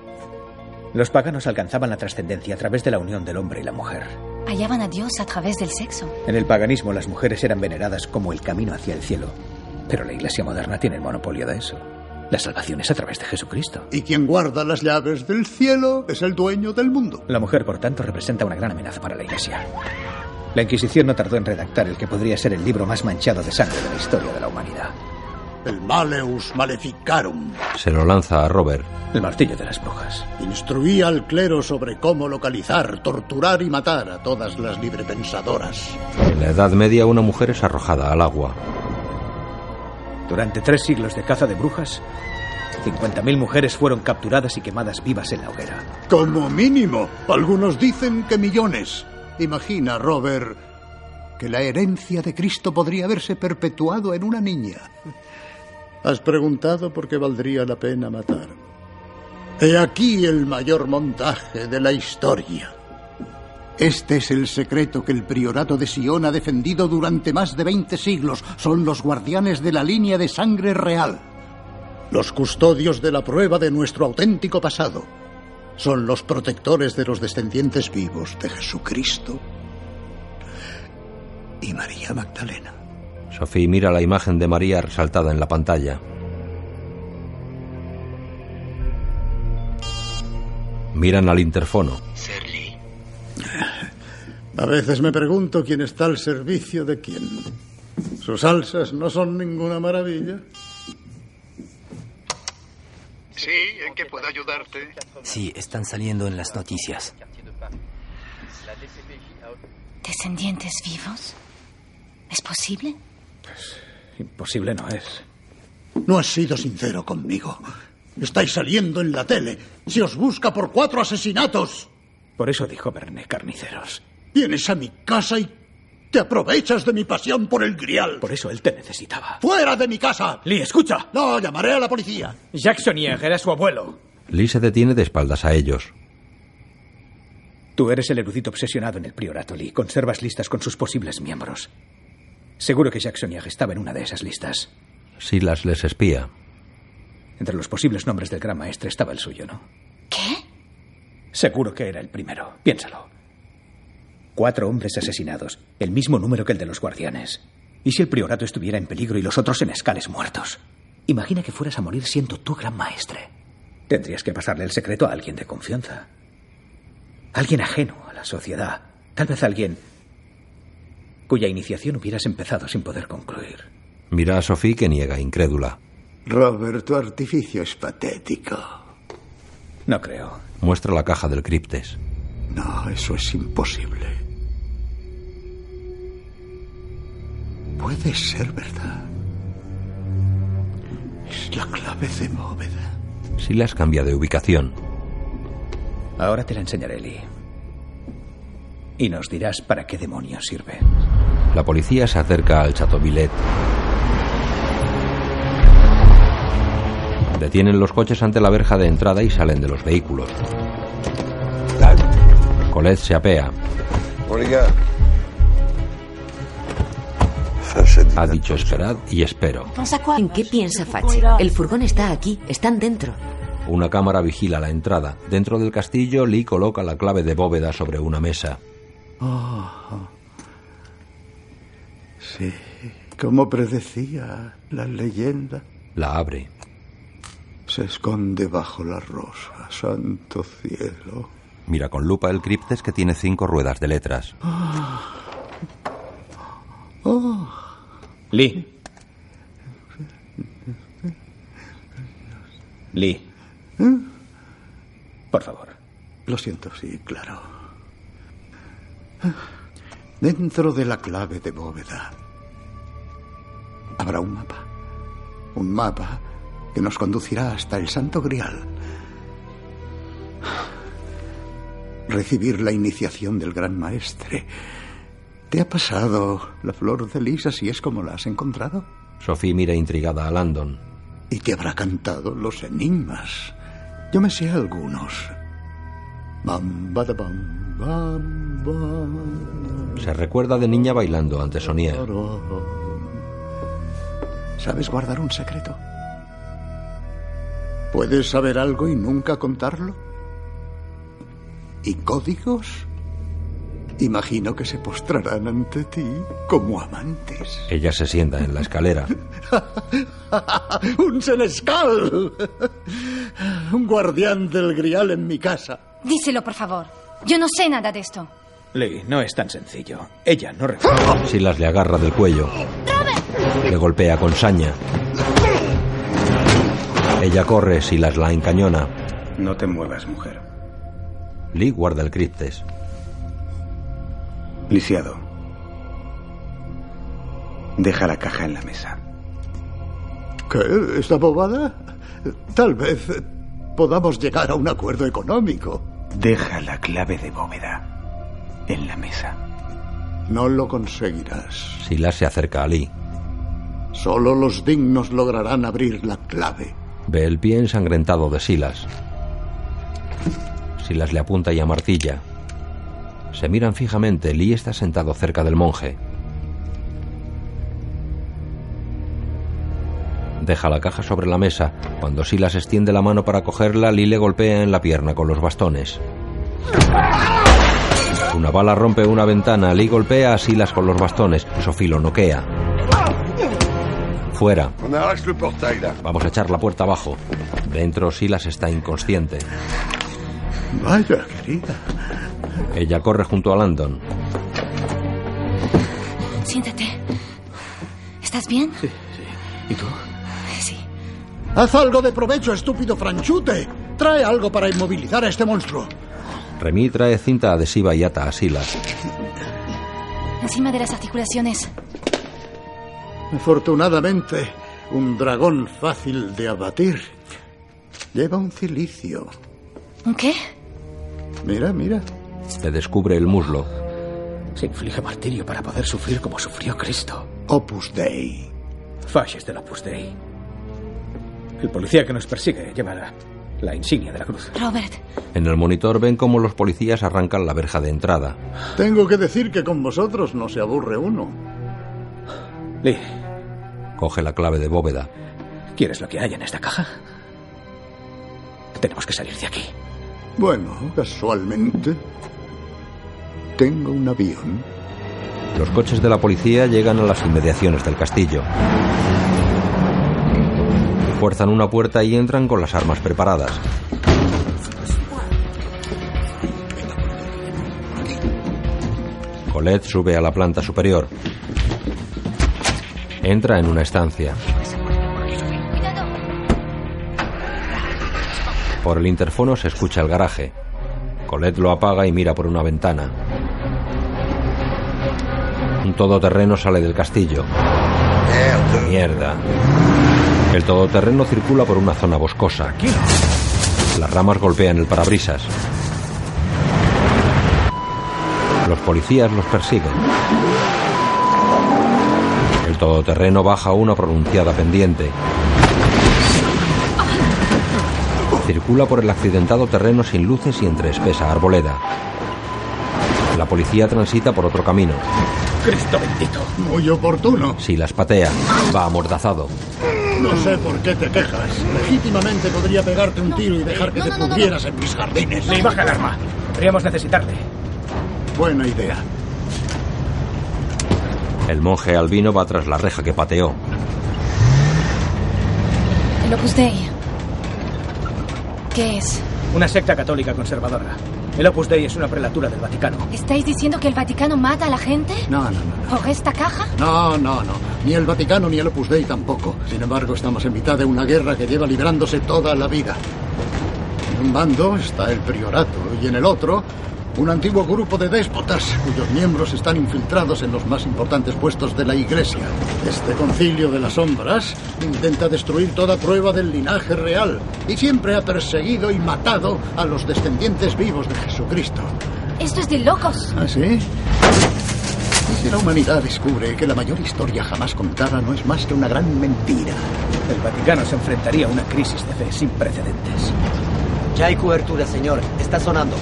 Los paganos alcanzaban la trascendencia a través de la unión del hombre y la mujer. Hallaban a Dios a través del sexo. En el paganismo las mujeres eran veneradas como el camino hacia el cielo. Pero la iglesia moderna tiene el monopolio de eso. La salvación es a través de Jesucristo. Y quien guarda las llaves del cielo es el dueño del mundo. La mujer, por tanto, representa una gran amenaza para la iglesia. La Inquisición no tardó en redactar el que podría ser el libro más manchado de sangre de la historia de la humanidad. El Maleus Maleficarum. Se lo lanza a Robert. El martillo de las brujas. Instruía al clero sobre cómo localizar, torturar y matar a todas las librepensadoras. En la Edad Media una mujer es arrojada al agua. Durante tres siglos de caza de brujas, 50.000 mujeres fueron capturadas y quemadas vivas en la hoguera. Como mínimo. Algunos dicen que millones. Imagina, Robert, que la herencia de Cristo podría haberse perpetuado en una niña. Has preguntado por qué valdría la pena matar. He aquí el mayor montaje de la historia. Este es el secreto que el priorato de Sion ha defendido durante más de 20 siglos. Son los guardianes de la línea de sangre real. Los custodios de la prueba de nuestro auténtico pasado. Son los protectores de los descendientes vivos de Jesucristo y María Magdalena. Sophie mira la imagen de María resaltada en la pantalla. Miran al interfono. A veces me pregunto quién está al servicio de quién. Sus salsas no son ninguna maravilla. Sí, ¿en qué puedo ayudarte? Sí, están saliendo en las noticias. ¿Descendientes vivos? ¿Es posible? Imposible no es. No has sido sincero conmigo. Estáis saliendo en la tele. Se os busca por cuatro asesinatos. Por eso dijo Berné Carniceros. Vienes a mi casa y te aprovechas de mi pasión por el grial. Por eso él te necesitaba. ¡Fuera de mi casa! Lee, escucha. No, llamaré a la policía. Jacques Sonier era su abuelo. Lee se detiene de espaldas a ellos. Tú eres el erudito obsesionado en el priorato, Lee. Conservas listas con sus posibles miembros. Seguro que Sonier estaba en una de esas listas. Silas les espía. Entre los posibles nombres del gran maestre estaba el suyo, ¿no? ¿Qué? Seguro que era el primero. Piénsalo. Cuatro hombres asesinados, el mismo número que el de los guardianes. ¿Y si el priorato estuviera en peligro y los otros en escales muertos? Imagina que fueras a morir siendo tu gran maestre. Tendrías que pasarle el secreto a alguien de confianza. Alguien ajeno a la sociedad. Tal vez alguien cuya iniciación hubieras empezado sin poder concluir. Mira a Sophie que niega, incrédula. Robert, tu artificio es patético. No creo. Muestra la caja del criptes. No, eso es imposible. Puede ser verdad. Es la clave de bóveda. Silas cambia de ubicación. Ahora te la enseñaré, Lee. Y nos dirás para qué demonios sirve. La policía se acerca al Chateauvillet. Detienen los coches ante la verja de entrada y salen de los vehículos. Colette se apea. Ha dicho esperad y espero. ¿En qué piensa Fache? El furgón está aquí, están dentro. Una cámara vigila la entrada. Dentro del castillo, Lee coloca la clave de bóveda sobre una mesa. Oh, sí, como predecía la leyenda. La abre. Se esconde bajo la rosa, santo cielo. Mira con lupa el criptes que tiene cinco ruedas de letras. Oh. Oh. Lee. Lee. ¿Eh? Por favor. Lo siento, sí, claro. Dentro de la clave de bóveda habrá un mapa. Un mapa que nos conducirá hasta el Santo Grial. Recibir la iniciación del Gran Maestre. ¿Te ha pasado la flor de lis así es como la has encontrado? Sophie mira intrigada a Landon. Y te habrá cantado los enigmas. Yo me sé algunos. Bam, bada, bam, bam, bam. Se recuerda de niña bailando ante Sonia. ¿Sabes guardar un secreto? ¿Puedes saber algo y nunca contarlo? ¿Y códigos? Imagino que se postrarán ante ti como amantes. Ella se sienta en la escalera. ¡Un senescal! Un guardián del grial en mi casa. Díselo, por favor. Yo no sé nada de esto. Lee, no es tan sencillo. Ella no recuerda. Silas le agarra del cuello. Le golpea con saña. Ella corre, Silas la encañona. No te muevas, mujer. Lee guarda el criptes. Lisiado. Deja la caja en la mesa. ¿Qué? ¿Esta bobada? Tal vez podamos llegar a un acuerdo económico. Deja la clave de bóveda en la mesa. No lo conseguirás. Silas se acerca a Lee. Solo los dignos lograrán abrir la clave. Ve el pie ensangrentado de Silas. Silas le apunta y amartilla. Se miran fijamente. Lee está sentado cerca del monje. Deja la caja sobre la mesa. Cuando Silas extiende la mano para cogerla, Lee le golpea en la pierna con los bastones. Una bala rompe una ventana. Lee golpea a Silas con los bastones. Sophie lo noquea. Fuera. Vamos a echar la puerta abajo. Dentro Silas está inconsciente. Vaya, querida. Ella corre junto a Landon. Siéntate. ¿Estás bien? Sí, sí. ¿Y tú? Sí. Haz algo de provecho, estúpido franchute. Trae algo para inmovilizar a este monstruo. Remy trae cinta adhesiva y ata a Silas. Encima de las articulaciones. Afortunadamente, un dragón fácil de abatir. Lleva un cilicio. ¿Un qué? Mira, mira. Le descubre el muslo. Se inflige martirio para poder sufrir como sufrió Cristo. Opus Dei. Fasces del Opus Dei. El policía que nos persigue lleva la, la insignia de la cruz. Robert. En el monitor ven cómo los policías arrancan la verja de entrada. Tengo que decir que con vosotros no se aburre uno. Lee, Coge la clave de bóveda. ¿quieres lo que hay en esta caja? Tenemos que salir de aquí. Bueno, casualmente, tengo un avión. Los coches de la policía llegan a las inmediaciones del castillo. Fuerzan una puerta y entran con las armas preparadas. Colette sube a la planta superior. Entra en una estancia. Por el interfono se escucha el garaje. Colette lo apaga y mira por una ventana. Un todoterreno sale del castillo. Mierda. El todoterreno circula por una zona boscosa. Las ramas golpean el parabrisas. Los policías los persiguen. El todoterreno baja una pronunciada pendiente. Circula por el accidentado terreno sin luces y entre espesa arboleda. La policía transita por otro camino. Cristo bendito. Muy oportuno. Si las patea, va amordazado. No sé por qué te quejas. Legítimamente podría pegarte un tiro y dejar que te pudrieras en mis jardines. Lee, baja el arma. Podríamos necesitarle. Buena idea. El monje albino va tras la reja que pateó. El Opus Dei. ¿Qué es? Una secta católica conservadora. El Opus Dei es una prelatura del Vaticano. ¿Estáis diciendo que el Vaticano mata a la gente? No, no, no. ¿Por esta caja? No, no, no. Ni el Vaticano ni el Opus Dei tampoco. Sin embargo, estamos en mitad de una guerra que lleva librándose toda la vida. En un bando está el priorato y en el otro un antiguo grupo de déspotas cuyos miembros están infiltrados en los más importantes puestos de la Iglesia. Este concilio de las sombras intenta destruir toda prueba del linaje real y siempre ha perseguido y matado a los descendientes vivos de Jesucristo. Esto es de locos. ¿Ah, sí? Y si la humanidad descubre que la mayor historia jamás contada no es más que una gran mentira. El Vaticano se enfrentaría a una crisis de fe sin precedentes. Ya hay cobertura, señor. Está sonando.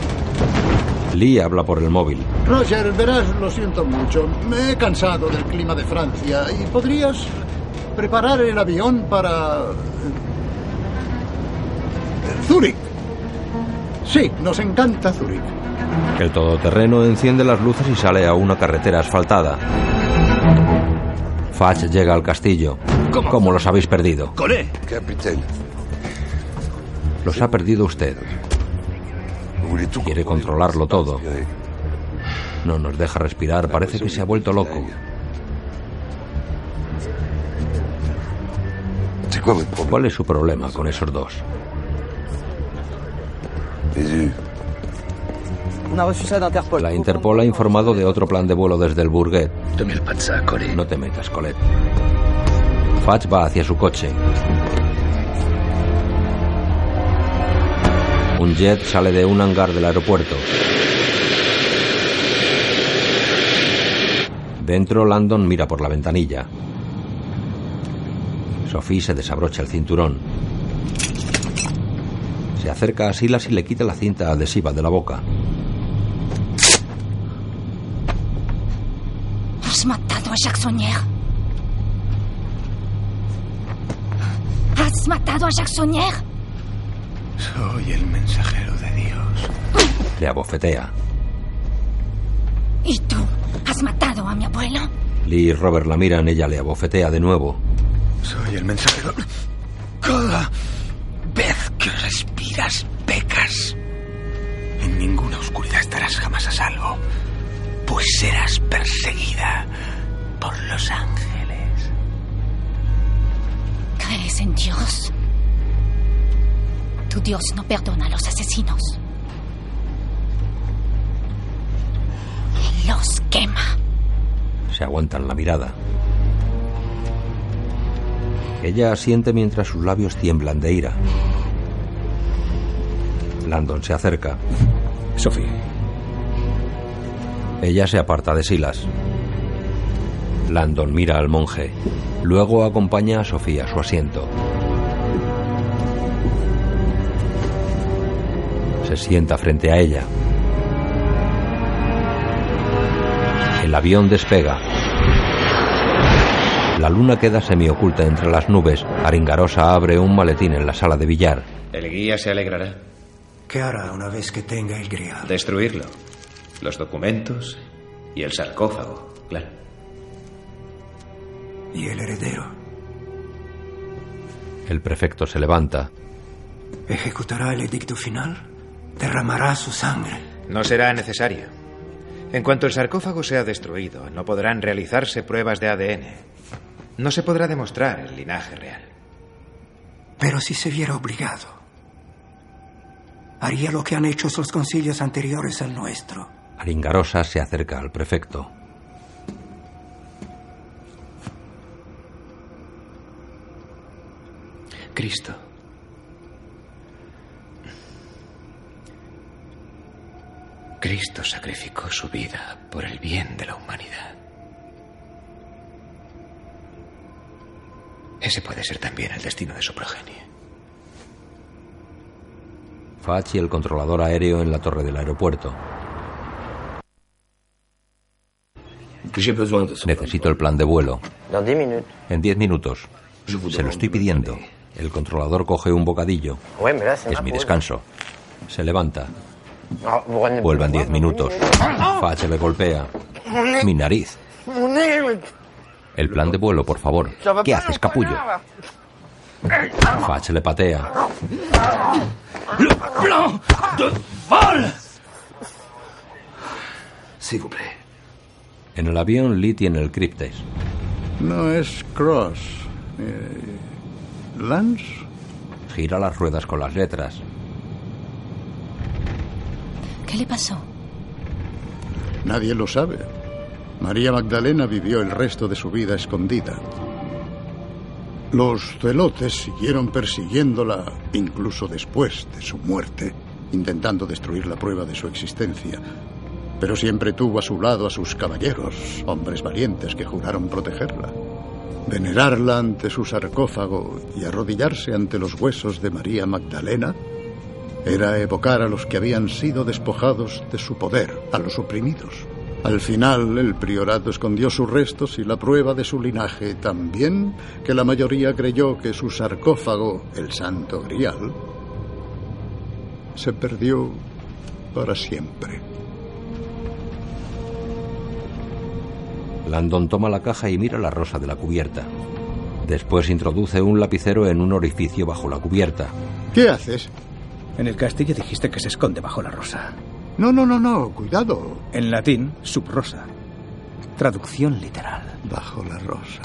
Lee habla por el móvil. Roger, verás, lo siento mucho. Me he cansado del clima de Francia y podrías preparar el avión para... eh, Zúrich. Sí, nos encanta Zúrich. El todoterreno enciende las luces y sale a una carretera asfaltada. Fudge llega al castillo. ¿Cómo, los habéis perdido? Colé. Capitán. Los ha perdido usted. Quiere controlarlo todo. No nos deja respirar, parece que se ha vuelto loco. ¿Cuál es su problema con esos dos? La Interpol ha informado de otro plan de vuelo desde el Bourget. No te metas, Colette. Fatch va hacia su coche. Un jet sale de un hangar del aeropuerto. Dentro, Landon mira por la ventanilla. Sophie se desabrocha el cinturón. Se acerca a Silas y le quita la cinta adhesiva de la boca. Has matado a Jacques Saunier. Has matado a Jacques Saunier. Soy el mensajero de Dios. Le abofetea. ¿Y tú? ¿Has matado a mi abuelo? Lee y Robert la miran, ella le abofetea de nuevo. Soy el mensajero. Cada vez que respiras, pecas. En ninguna oscuridad estarás jamás a salvo, pues serás perseguida por los ángeles. ¿Crees en Dios? Tu Dios no perdona a los asesinos. Los quema. Se aguantan la mirada. Ella asiente mientras sus labios tiemblan de ira. Landon se acerca. Sophie. Ella se aparta de Silas. Landon mira al monje. Luego acompaña a Sofía a su asiento. Se sienta frente a ella. El avión despega. La luna queda semioculta entre las nubes. Aringarosa abre un maletín en la sala de billar. El guía se alegrará. ¿Qué hará una vez que tenga el grial? Destruirlo. Los documentos y el sarcófago, claro. ¿Y el heredero? El prefecto se levanta. ¿Ejecutará el edicto final? ¿Derramará su sangre? No será necesario. En cuanto el sarcófago sea destruido, no podrán realizarse pruebas de ADN. No se podrá demostrar el linaje real. Pero si se viera obligado, haría lo que han hecho los concilios anteriores al nuestro. Aringarosa se acerca al prefecto. Cristo. Cristo sacrificó su vida por el bien de la humanidad. Ese puede ser también el destino de su progenie. Fach y el controlador aéreo en la torre del aeropuerto. Necesito el plan de vuelo. En diez minutos. Se lo estoy pidiendo. El controlador coge un bocadillo. Es mi descanso. Se levanta. Vuelvan diez minutos. Fach le golpea. Mi nariz. El plan de vuelo, por favor. ¿Qué haces, capullo? Fach le patea. Plaît. En el avión, Lee tiene el Cryptes. No es Cross. Eh, ¿Lance? Gira las ruedas con las letras. ¿Qué le pasó? Nadie lo sabe. María Magdalena vivió el resto de su vida escondida. Los celotes siguieron persiguiéndola incluso después de su muerte, intentando destruir la prueba de su existencia. Pero siempre tuvo a su lado a sus caballeros, hombres valientes que juraron protegerla. Venerarla ante su sarcófago y arrodillarse ante los huesos de María Magdalena era evocar a los que habían sido despojados de su poder, a los oprimidos. Al final, el priorato escondió sus restos y la prueba de su linaje tan bien que la mayoría creyó que su sarcófago, el Santo Grial, se perdió para siempre. Landon toma la caja y mira la rosa de la cubierta. Después introduce un lapicero en un orificio bajo la cubierta. ¿Qué haces? En el castillo dijiste que se esconde bajo la rosa. No, no, no, no, cuidado. En latín, sub rosa. Traducción literal. Bajo la rosa.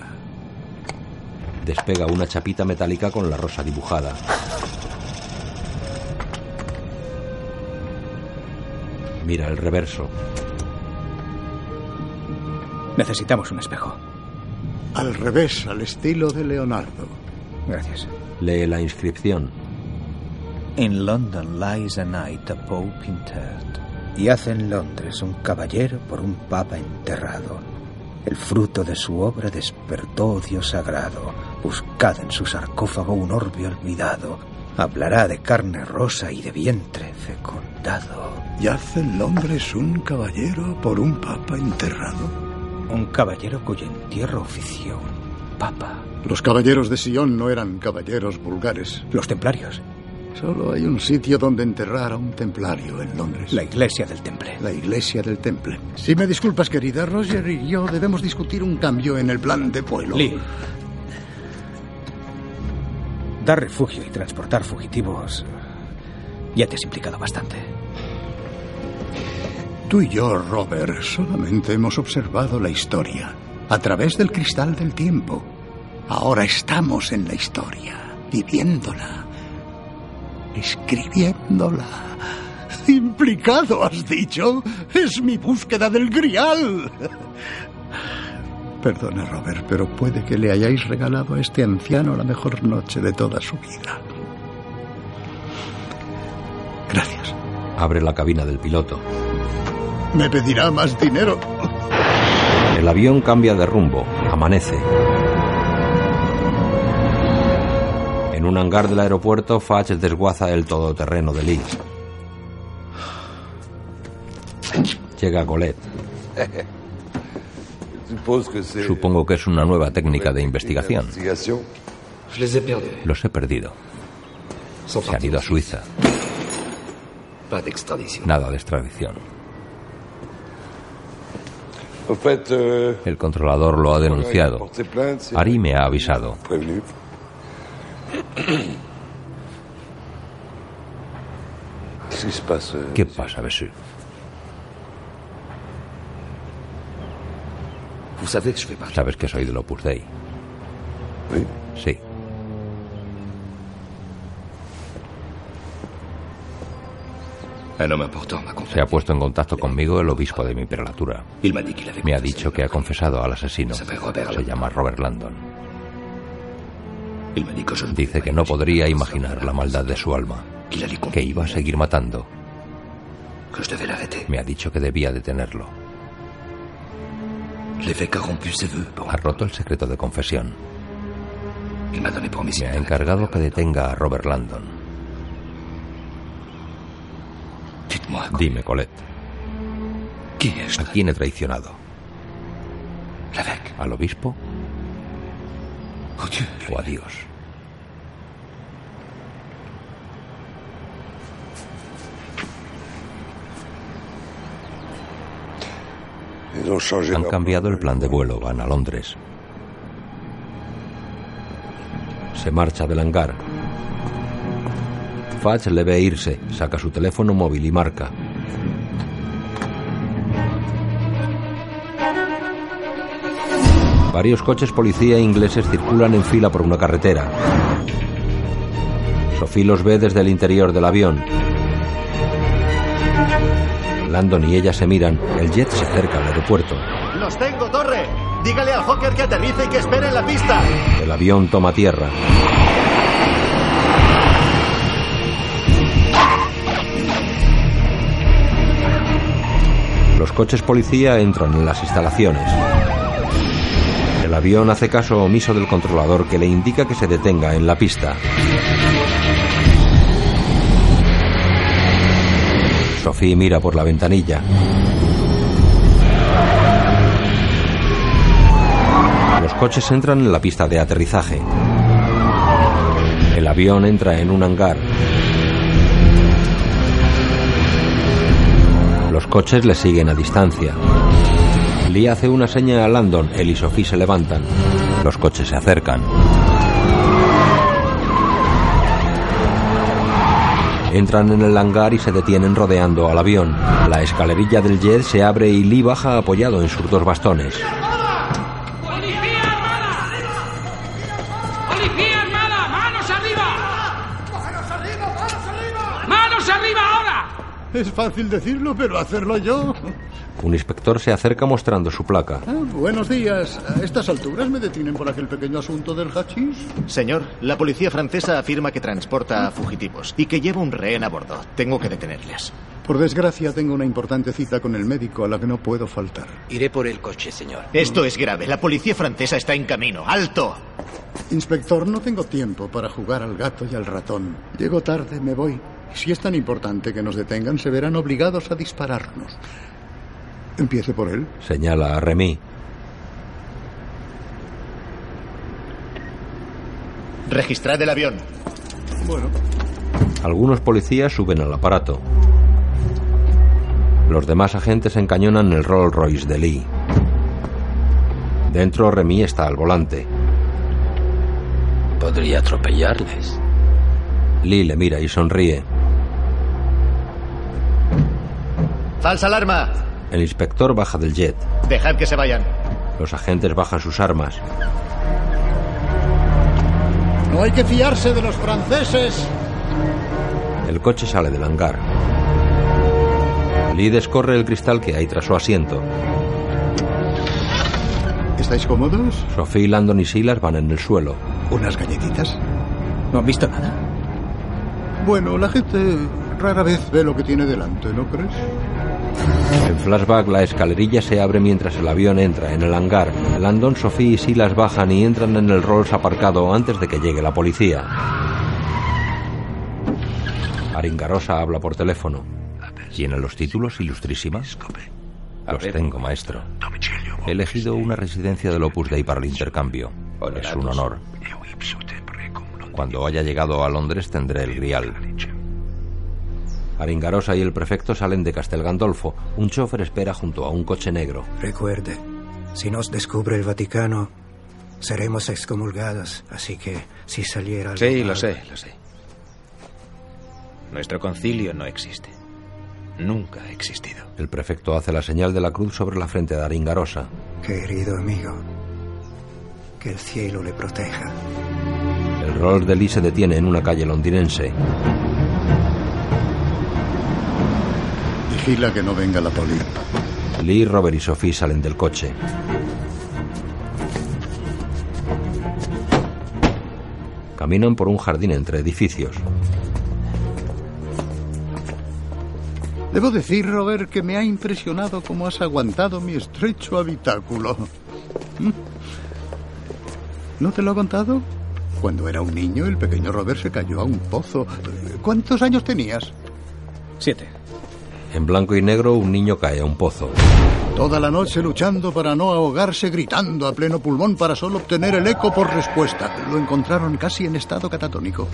Despega una chapita metálica con la rosa dibujada. Mira el reverso. Necesitamos un espejo. Al revés, al estilo de Leonardo. Gracias. Lee la inscripción. In London lies a knight a pope interred. Y hace en Londres un caballero por un papa enterrado. El fruto de su obra despertó odio sagrado. Buscad en su sarcófago un orbe olvidado. Hablará de carne rosa y de vientre fecundado. ¿Yace en Londres un caballero por un papa enterrado? Un caballero cuyo entierro ofició un papa. Los caballeros de Sion no eran caballeros vulgares. Los templarios. Solo hay un sitio donde enterrar a un templario en Londres. La iglesia del temple. La iglesia del temple. Si me disculpas, querida, Roger y yo debemos discutir un cambio en el plan de vuelo. Lee. Dar refugio y transportar fugitivos. Ya te has implicado bastante. Tú y yo, Robert, solamente hemos observado la historia a través del cristal del tiempo. Ahora estamos en la historia, viviéndola, escribiéndola. Implicado, has dicho. Es mi búsqueda del grial. Perdone, Robert, pero puede que le hayáis regalado a este anciano la mejor noche de toda su vida. Gracias. Abre la cabina del piloto. Me pedirá más dinero. El avión cambia de rumbo. Amanece. Un hangar del aeropuerto, Fudge desguaza el todoterreno de Lee. Llega Colette. Supongo que es una nueva técnica de investigación. Los he perdido. Se han ido a Suiza. Nada de extradición. El controlador lo ha denunciado. Ari me ha avisado. ¿Qué pasa, Bessie? Sabes que soy del Opus Dei. Sí. Se ha puesto en contacto conmigo el obispo de mi prelatura. Me ha dicho que ha confesado al asesino. Se llama Robert Landon. Dice que no podría imaginar la maldad de su alma, que iba a seguir matando. Me ha dicho que debía detenerlo. Ha roto el secreto de confesión. Me ha encargado que detenga a Robert Landon. Dime, Colette. ¿A quién he traicionado? ¿Al obispo? ¿O a Dios? Han cambiado el plan de vuelo, van a Londres. Se marcha del hangar. Fudge le ve irse, saca su teléfono móvil y marca. Varios coches policía ingleses circulan en fila por una carretera. Sophie los ve desde el interior del avión. Landon y ella se miran. El jet se acerca al aeropuerto. ¡Los tengo, Torre! Dígale al Hawker que aterrice y que espere en la pista. El avión toma tierra. Los coches policía entran en las instalaciones. El avión hace caso omiso del controlador que le indica que se detenga en la pista. Sophie mira por la ventanilla. Los coches entran en la pista de aterrizaje. El avión entra en un hangar. Los coches le siguen a distancia. Lee hace una seña a Landon. Él y Sophie se levantan. Los coches se acercan. Entran en el hangar y se detienen rodeando al avión. La escalerilla del jet se abre y Lee baja apoyado en sus dos bastones. ¡Policía armada! ¡Manos arriba! ¡Manos arriba! ¡Manos arriba! ¡Manos arriba ahora! Es fácil decirlo, pero hacerlo yo. Un inspector se acerca mostrando su placa. Ah, buenos días. A estas alturas me detienen por aquel pequeño asunto del hachís. Señor, la policía francesa afirma que transporta a fugitivos y que lleva un rehén a bordo. Tengo que detenerles. Por desgracia, tengo una importante cita con el médico a la que no puedo faltar. Iré por el coche, señor. Esto es grave. La policía francesa está en camino. ¡Alto! Inspector, no tengo tiempo para jugar al gato y al ratón. Llego tarde, me voy. Si es tan importante que nos detengan, se verán obligados a dispararnos. Empiece por él. Señala a Remy. Registrad el avión. Bueno. Algunos policías suben al aparato. Los demás agentes encañonan el Rolls Royce de Lee. Dentro Remy está al volante. Podría atropellarles. Lee le mira y sonríe. ¡Falsa alarma! El inspector baja del jet. Dejad que se vayan. Los agentes bajan sus armas. No hay que fiarse de los franceses. El coche sale del hangar. Lee descorre el cristal que hay tras su asiento. ¿Estáis cómodos? Sophie, Landon y Silas van en el suelo. ¿Unas galletitas? ¿No han visto nada? Bueno, la gente rara vez ve lo que tiene delante, ¿no crees? En flashback, la escalerilla se abre mientras el avión entra en el hangar. Landon, Sophie y Silas bajan y entran en el Rolls aparcado antes de que llegue la policía. Aringarosa habla por teléfono. ¿Tiene los títulos, ilustrísima? Los tengo, maestro. He elegido una residencia del Opus Dei para el intercambio. Es un honor. Cuando haya llegado a Londres tendré el grial. Aringarosa y el prefecto salen de Castel Gandolfo. Un chofer espera junto a un coche negro. Recuerde, si nos descubre el Vaticano, seremos excomulgados. Así que si saliera... algo Sí, lo sé, lo sé. Nuestro concilio no existe. Nunca ha existido. El prefecto hace la señal de la cruz sobre la frente de Aringarosa. Querido amigo, que el cielo le proteja. El Rolls de Lee se detiene en una calle londinense. Vigila que no venga la poli. Lee, Robert y Sophie salen del coche. Caminan por un jardín entre edificios. Debo decir, Robert, que me ha impresionado cómo has aguantado mi estrecho habitáculo. ¿No te lo he contado? Cuando era un niño, el pequeño Robert se cayó a un pozo. ¿Cuántos años tenías? Siete. En blanco y negro, un niño cae a un pozo. Toda la noche luchando para no ahogarse, gritando a pleno pulmón para solo obtener el eco por respuesta. Lo encontraron casi en estado catatónico.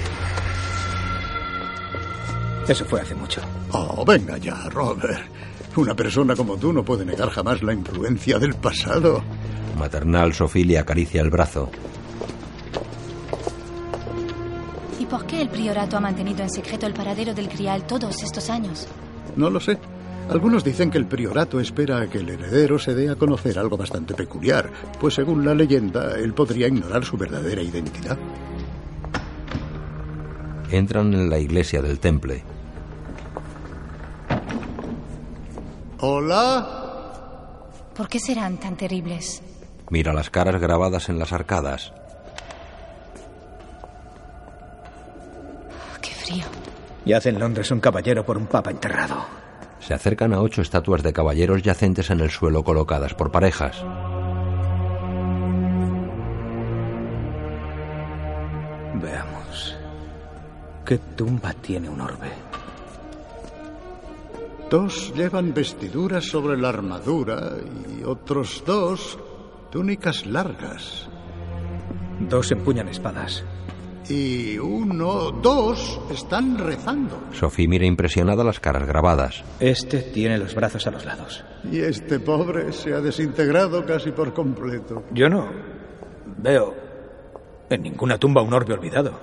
Eso fue hace mucho. Oh, venga ya, Robert. Una persona como tú no puede negar jamás la influencia del pasado. Maternal, Sophie le acaricia el brazo. ¿Y por qué el priorato ha mantenido en secreto el paradero del Grial todos estos años? No lo sé. Algunos dicen que el priorato espera a que el heredero se dé a conocer algo bastante peculiar, pues según la leyenda, él podría ignorar su verdadera identidad. Entran en la iglesia del temple. Hola. ¿Por qué serán tan terribles? Mira las caras grabadas en las arcadas. Qué frío. Yace en Londres un caballero por un papa enterrado. Se acercan a ocho estatuas de caballeros yacentes en el suelo colocadas por parejas. Veamos. ¿Qué tumba tiene un orbe? Dos llevan vestiduras sobre la armadura y otros dos túnicas largas. Dos empuñan espadas. Y uno, dos están rezando. Sophie mira impresionada las caras grabadas. Este tiene los brazos a los lados. Y este pobre se ha desintegrado casi por completo. Yo no veo en ninguna tumba un orbe olvidado.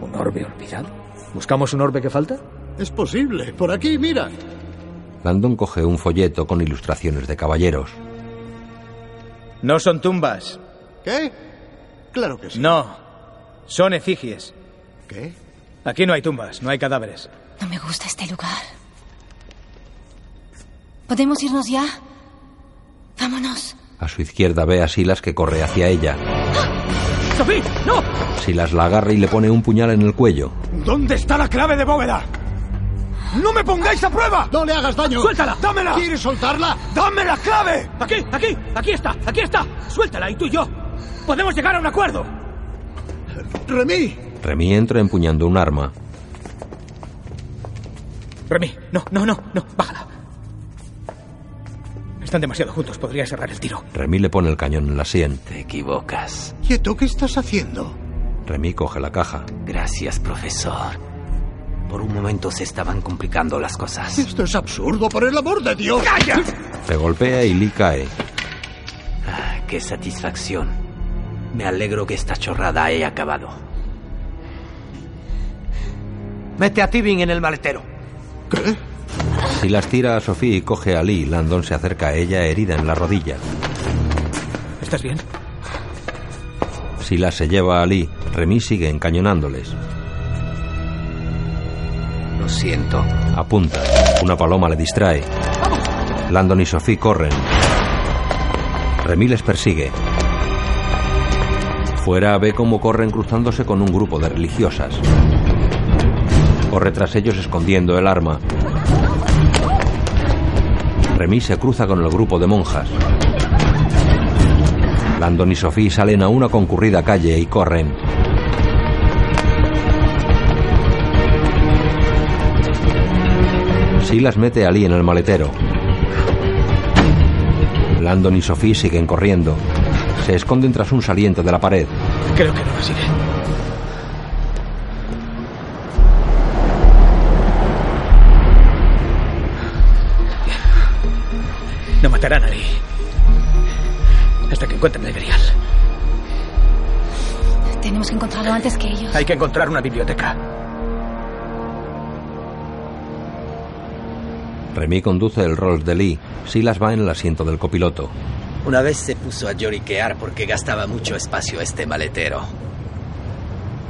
¿Un orbe olvidado? ¿Buscamos un orbe que falta? Es posible. Por aquí, mira. Landon coge un folleto con ilustraciones de caballeros. No son tumbas. ¿Qué? Claro que sí. No. Son efigies. ¿Qué? Aquí no hay tumbas, no hay cadáveres. No me gusta este lugar. ¿Podemos irnos ya? Vámonos. A su izquierda ve a Silas que corre hacia ella. ¡Sophie! ¡No! Silas la agarra y le pone un puñal en el cuello. ¿Dónde está la clave de bóveda? ¡No me pongáis a prueba! ¡No le hagas daño! ¡Suéltala! ¡Dámela! ¿Quieres soltarla? ¡Dame la clave! Aquí, aquí, aquí está, aquí está. Suéltala y tú y yo podemos llegar a un acuerdo. Remy. Remy entra empuñando un arma. Remy, no, no, no, no, bájala. Están demasiado juntos, podría cerrar el tiro. Remy le pone el cañón en la sien. Te equivocas. Quieto, ¿qué estás haciendo? Remy coge la caja. Gracias, profesor. Por un momento se estaban complicando las cosas. Esto es absurdo, por el amor de Dios. ¡Calla! Se golpea y Lee cae. Ah, qué satisfacción. Me alegro que esta chorrada haya acabado. Mete a Tibing en el maletero. ¿Qué? Silas tira a Sophie y coge a Lee. Landon se acerca a ella herida en la rodilla. ¿Estás bien? Silas se lleva a Lee. Remy sigue encañonándoles. Lo siento. Apunta. Una paloma le distrae. Landon y Sophie corren. Remy les persigue. Fuera ve cómo corren cruzándose con un grupo de religiosas. Corre tras ellos escondiendo el arma. Remy se cruza con el grupo de monjas. Landon y Sophie salen a una concurrida calle y corren. Silas mete a Lee en el maletero. Landon y Sophie siguen corriendo. Se esconden tras un saliente de la pared. Creo que no la sigue. No matarán a Lee. Hasta que encuentren el grial. Tenemos que encontrarlo antes que ellos. Hay que encontrar una biblioteca. Remy conduce el Rolls de Lee. Silas va en el asiento del copiloto. Una vez se puso a lloriquear porque gastaba mucho espacio este maletero.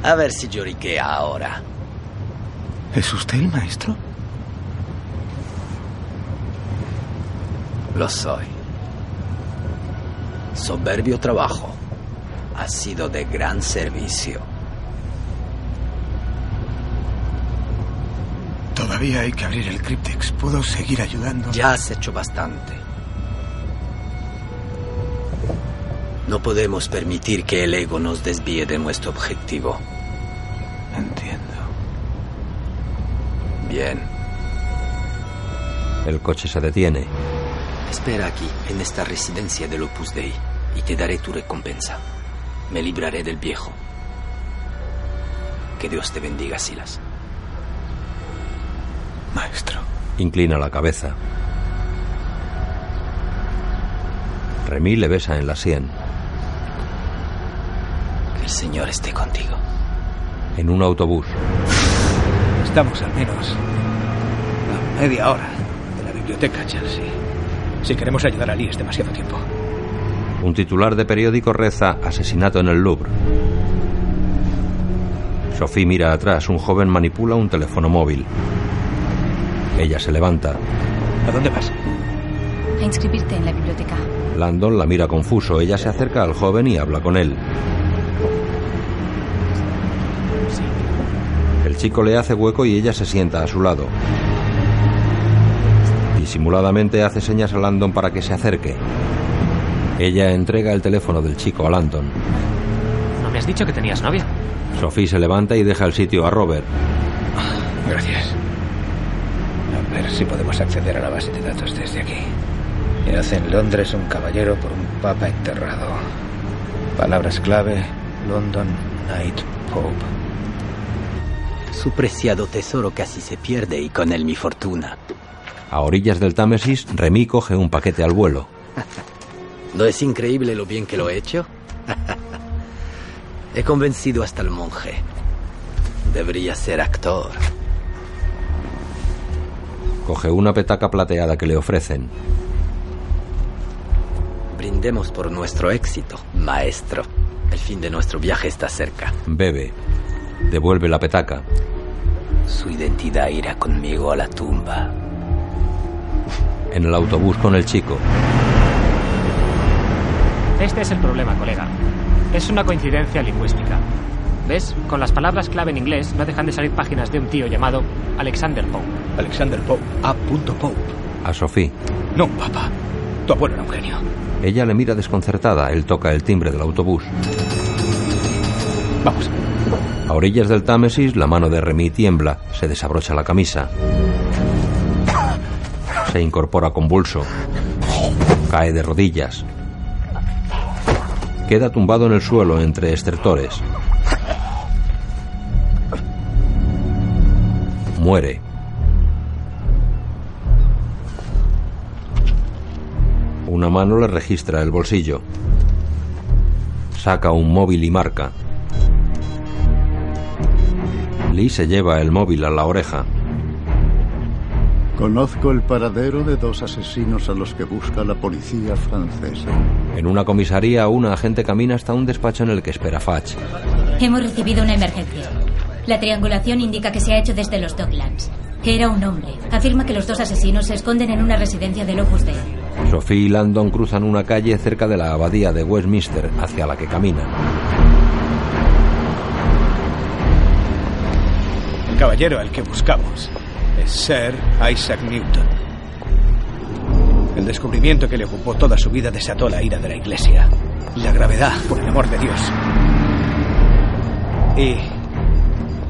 A ver si lloriquea ahora. ¿Es usted el maestro? Lo soy. Soberbio trabajo. Ha sido de gran servicio. Todavía hay que abrir el cryptex. ¿Puedo seguir ayudando? Ya has hecho bastante. No podemos permitir que el ego nos desvíe de nuestro objetivo. Entiendo. Bien. El coche se detiene. Espera aquí, en esta residencia del Opus Dei, y te daré tu recompensa. Me libraré del viejo. Que Dios te bendiga, Silas. Maestro. Inclina la cabeza. Remy le besa en la sien. El Señor esté contigo. En un autobús. Estamos al menos a media hora de la biblioteca Chelsea. Si queremos ayudar a Lee es demasiado tiempo. Un titular de periódico reza Asesinato en el Louvre. Sophie mira atrás. Un joven manipula un teléfono móvil. Ella se levanta. ¿A dónde vas? A inscribirte en la biblioteca. Landon la mira confuso. Ella se acerca al joven y habla con él. Chico le hace hueco y ella se sienta a su lado. Disimuladamente hace señas a Landon para que se acerque. Ella entrega el teléfono del chico a Landon. ¿No me has dicho que tenías novia? Sophie se levanta y deja el sitio a Robert. Gracias. A ver si podemos acceder a la base de datos desde aquí. Y hace en Londres un caballero por un papa enterrado. Palabras clave: London Night Pope. Su preciado tesoro casi se pierde y con él mi fortuna. A orillas del Támesis, Remy coge un paquete al vuelo. ¿No es increíble lo bien que lo he hecho? he convencido hasta el monje. Debería ser actor. Coge una petaca plateada que le ofrecen. Brindemos por nuestro éxito, maestro. El fin de nuestro viaje está cerca. Bebe. Devuelve la petaca. Su identidad irá conmigo a la tumba. En el autobús con el chico. Este es el problema, colega. Es una coincidencia lingüística. ¿Ves? Con las palabras clave en inglés no dejan de salir páginas de un tío llamado Alexander Pope. Alexander Pope. A. Pope. A Sophie. No, papá. Tu abuelo era un genio. Ella le mira desconcertada. Él toca el timbre del autobús. Vamos. A orillas del Támesis, la mano de Remy tiembla. Se desabrocha la camisa. Se incorpora convulso. Cae de rodillas. Queda tumbado en el suelo entre estertores. Muere. Una mano le registra el bolsillo. Saca un móvil y marca. Lee se lleva el móvil a la oreja. Conozco el paradero de dos asesinos a los que busca la policía francesa. En una comisaría, una agente camina hasta un despacho en el que espera Fatch. Hemos recibido una emergencia. La triangulación indica que se ha hecho desde los Docklands. Era un hombre. Afirma que los dos asesinos se esconden en una residencia del Opus Dei. Sophie y Landon cruzan una calle cerca de la abadía de Westminster hacia la que caminan. Caballero al que buscamos es Sir Isaac Newton. El descubrimiento que le ocupó toda su vida desató la ira de la Iglesia. La gravedad, por el amor de Dios. Y,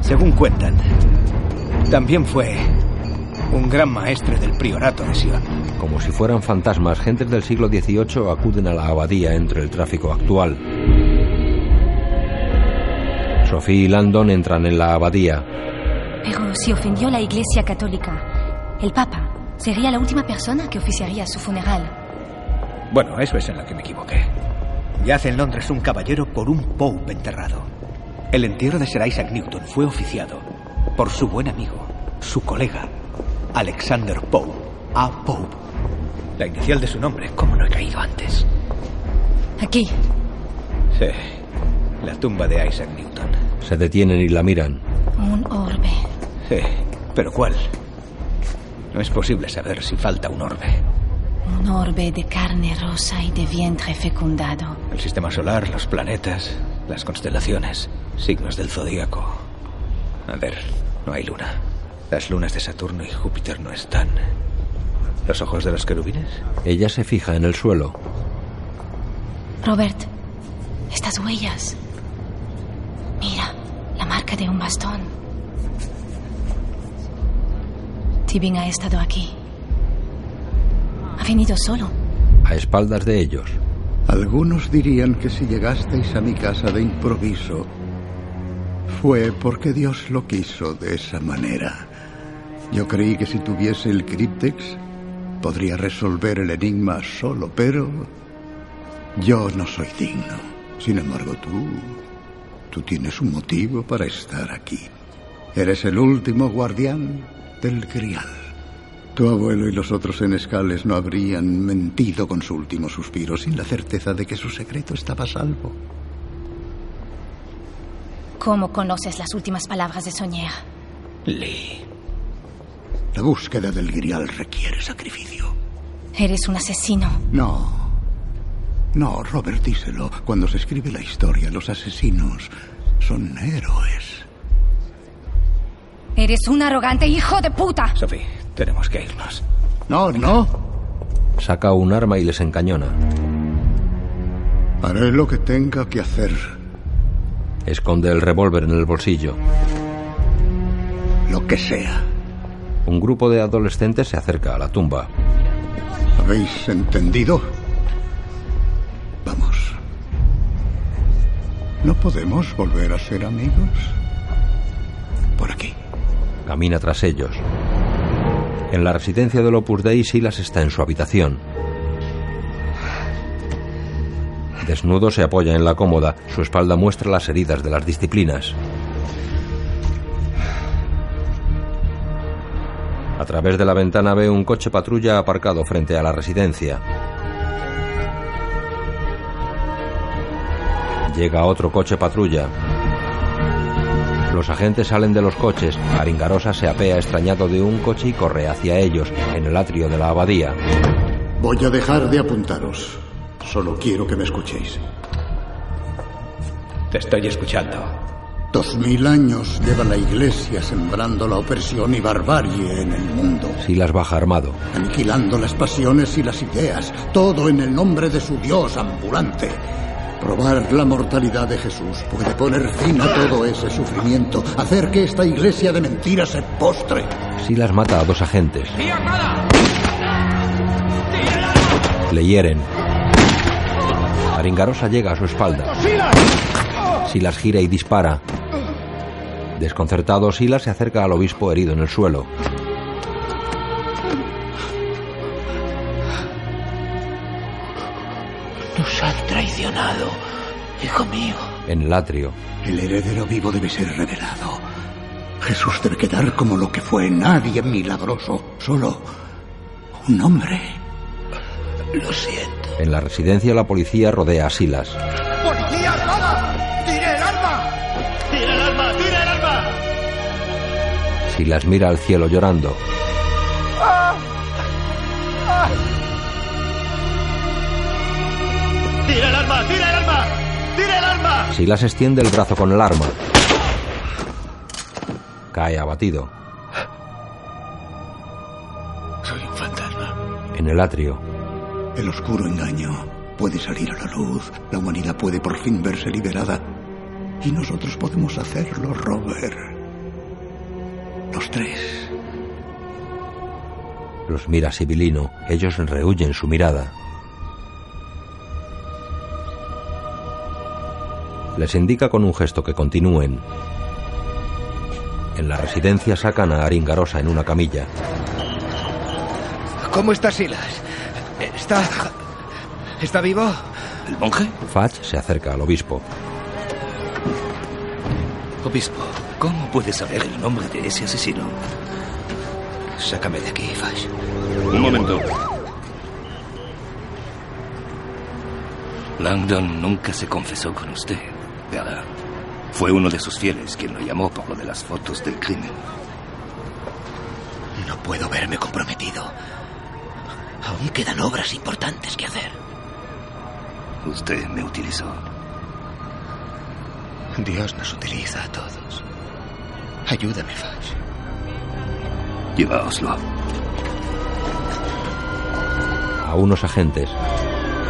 según cuentan, también fue un gran maestre del priorato de Sion. Como si fueran fantasmas, gentes del siglo XVIII acuden a la abadía entre el tráfico actual. Sophie y Landon entran en la abadía. Pero si ofendió a la Iglesia Católica, el Papa sería la última persona que oficiaría su funeral. Bueno, eso es en lo que me equivoqué. Yace en Londres un caballero por un Pope enterrado. El entierro de Sir Isaac Newton fue oficiado por su buen amigo, su colega, Alexander Pope. A. Pope. La inicial de su nombre, como no he caído antes. Aquí. Sí, la tumba de Isaac Newton. Se detienen y la miran. Un orbe. Sí, pero ¿cuál? No es posible saber si falta un orbe. Un orbe de carne rosa y de vientre fecundado. El sistema solar, los planetas, las constelaciones, signos del zodíaco. A ver, no hay luna. Las lunas de Saturno y Júpiter no están. ¿Los ojos de los querubines? Ella se fija en el suelo. Robert, estas huellas. Mira, marca de un bastón. Tibin ha estado aquí. Ha venido solo. A espaldas de ellos. Algunos dirían que si llegasteis a mi casa de improviso, fue porque Dios lo quiso de esa manera. Yo creí que si tuviese el críptex, podría resolver el enigma solo, pero yo no soy digno. Sin embargo, tú, tú tienes un motivo para estar aquí. Eres el último guardián del Grial. Tu abuelo y los otros senescales no habrían mentido con su último suspiro sin la certeza de que su secreto estaba a salvo. ¿Cómo conoces las últimas palabras de Soñea? Lee. La búsqueda del Grial requiere sacrificio. Eres un asesino. No. No, Robert, díselo. Cuando se escribe la historia, los asesinos son héroes. Eres un arrogante hijo de puta. Sophie, tenemos que irnos. No, no. Saca un arma y les encañona. Haré lo que tenga que hacer. Esconde el revólver en el bolsillo. Lo que sea. Un grupo de adolescentes se acerca a la tumba. ¿Habéis entendido? ¿No podemos volver a ser amigos? Por aquí. Camina tras ellos. En la residencia del Opus Dei, Silas está en su habitación. Desnudo se apoya en la cómoda, su espalda muestra las heridas de las disciplinas. A través de la ventana ve un coche patrulla aparcado frente a la residencia. Llega otro coche patrulla. Los agentes salen de los coches. Aringarosa se apea extrañado de un coche y corre hacia ellos, en el atrio de la abadía. Voy a dejar de apuntaros. Solo quiero que me escuchéis. Te estoy escuchando. Dos mil años lleva la Iglesia sembrando la opresión y barbarie en el mundo, Silas baja armado. aniquilando las pasiones y las ideas, todo en el nombre de su Dios ambulante. Probar la mortalidad de Jesús puede poner fin a todo ese sufrimiento, hacer que esta iglesia de mentiras se postre. Silas mata a dos agentes. Le hieren. Aringarosa llega a su espalda. Silas gira y dispara. Desconcertado, Silas se acerca al obispo herido en el suelo. Nos han traicionado, hijo mío. En el atrio, El heredero vivo debe ser revelado. Jesús debe quedar como lo que fue nadie milagroso, solo un hombre. Lo siento. en la residencia, la policía rodea a Silas. ¡Policía armada! ¡Tire el arma! ¡Tire el arma! ¡Tire el arma! Silas mira al cielo llorando. ¡Tire el arma! ¡Tire el arma! ¡Tire el arma! Silas extiende el brazo con el arma. Cae abatido. Soy un fantasma. En el atrio, El oscuro engaño puede salir a la luz. La humanidad puede por fin verse liberada. Y nosotros podemos hacerlo, Robert. Los tres. los mira Sibilino. Ellos rehuyen su mirada. Les indica con un gesto que continúen. En la residencia sacan a Aringarosa en una camilla. ¿Cómo está Silas? ¿Está. ¿Está vivo? ¿El monje? Fudge se acerca al obispo. Obispo, ¿cómo puede saber el nombre de ese asesino? Sácame de aquí, Fash. Un momento. Langdon nunca se confesó con usted, ¿verdad? Fue uno de sus fieles quien lo llamó por lo de las fotos del crimen. No puedo verme comprometido. Aún quedan obras importantes que hacer. Usted me utilizó. Dios nos utiliza a todos. Ayúdame, Fash. Lleváoslo. A unos agentes.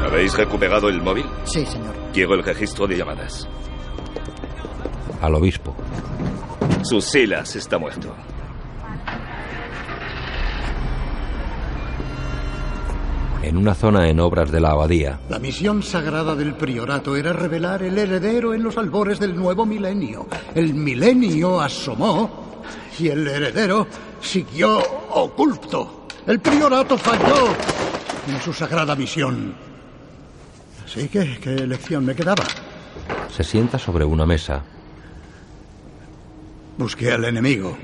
¿Habéis recuperado el móvil? Sí, señor. Quiero el registro de llamadas. Al obispo. Sus Silas está muerto. En una zona en obras de la abadía, La misión sagrada del priorato era revelar el heredero en los albores del nuevo milenio. El milenio asomó y el heredero siguió oculto. El priorato falló en su sagrada misión. Así que, ¿qué elección me quedaba? se sienta sobre una mesa. Busqué al enemigo.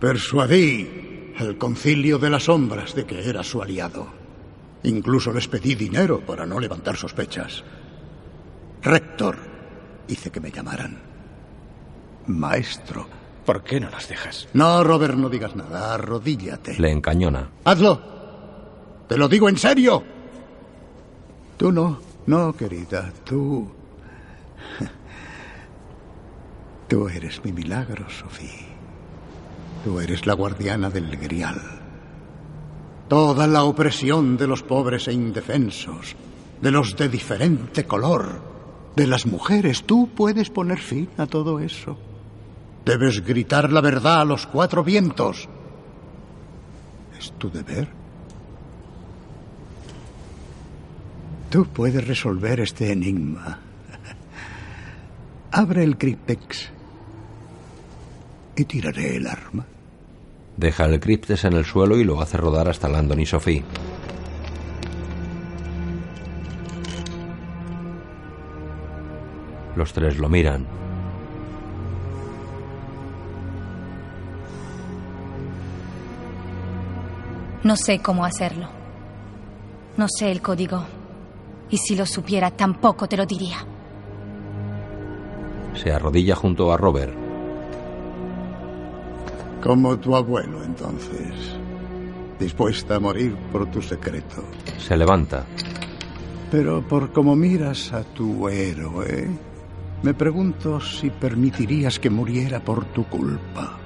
Persuadí al concilio de las sombras de que era su aliado. Incluso les pedí dinero para no levantar sospechas. Rector, hice que me llamaran. Maestro. ¿Por qué no las dejas? No, Robert, no digas nada. Arrodíllate. Le encañona. Hazlo. Te lo digo en serio. Tú no, no, querida. Tú. Tú eres mi milagro, Sofía. Tú eres la guardiana del grial. Toda la opresión de los pobres e indefensos, de los de diferente color, de las mujeres, tú puedes poner fin a todo eso. Debes gritar la verdad a los cuatro vientos. Es tu deber. Tú puedes resolver este enigma. Abre el cryptex y tiraré el arma. Deja el criptes en el suelo y lo hace rodar hasta Landon y Sophie. Los tres lo miran. No sé cómo hacerlo. No sé el código. Y si lo supiera, tampoco te lo diría. Se arrodilla junto a Robert. Como tu abuelo, entonces. Dispuesta a morir por tu secreto. Se levanta. Pero por cómo miras a tu héroe, me pregunto si permitirías que muriera por tu culpa.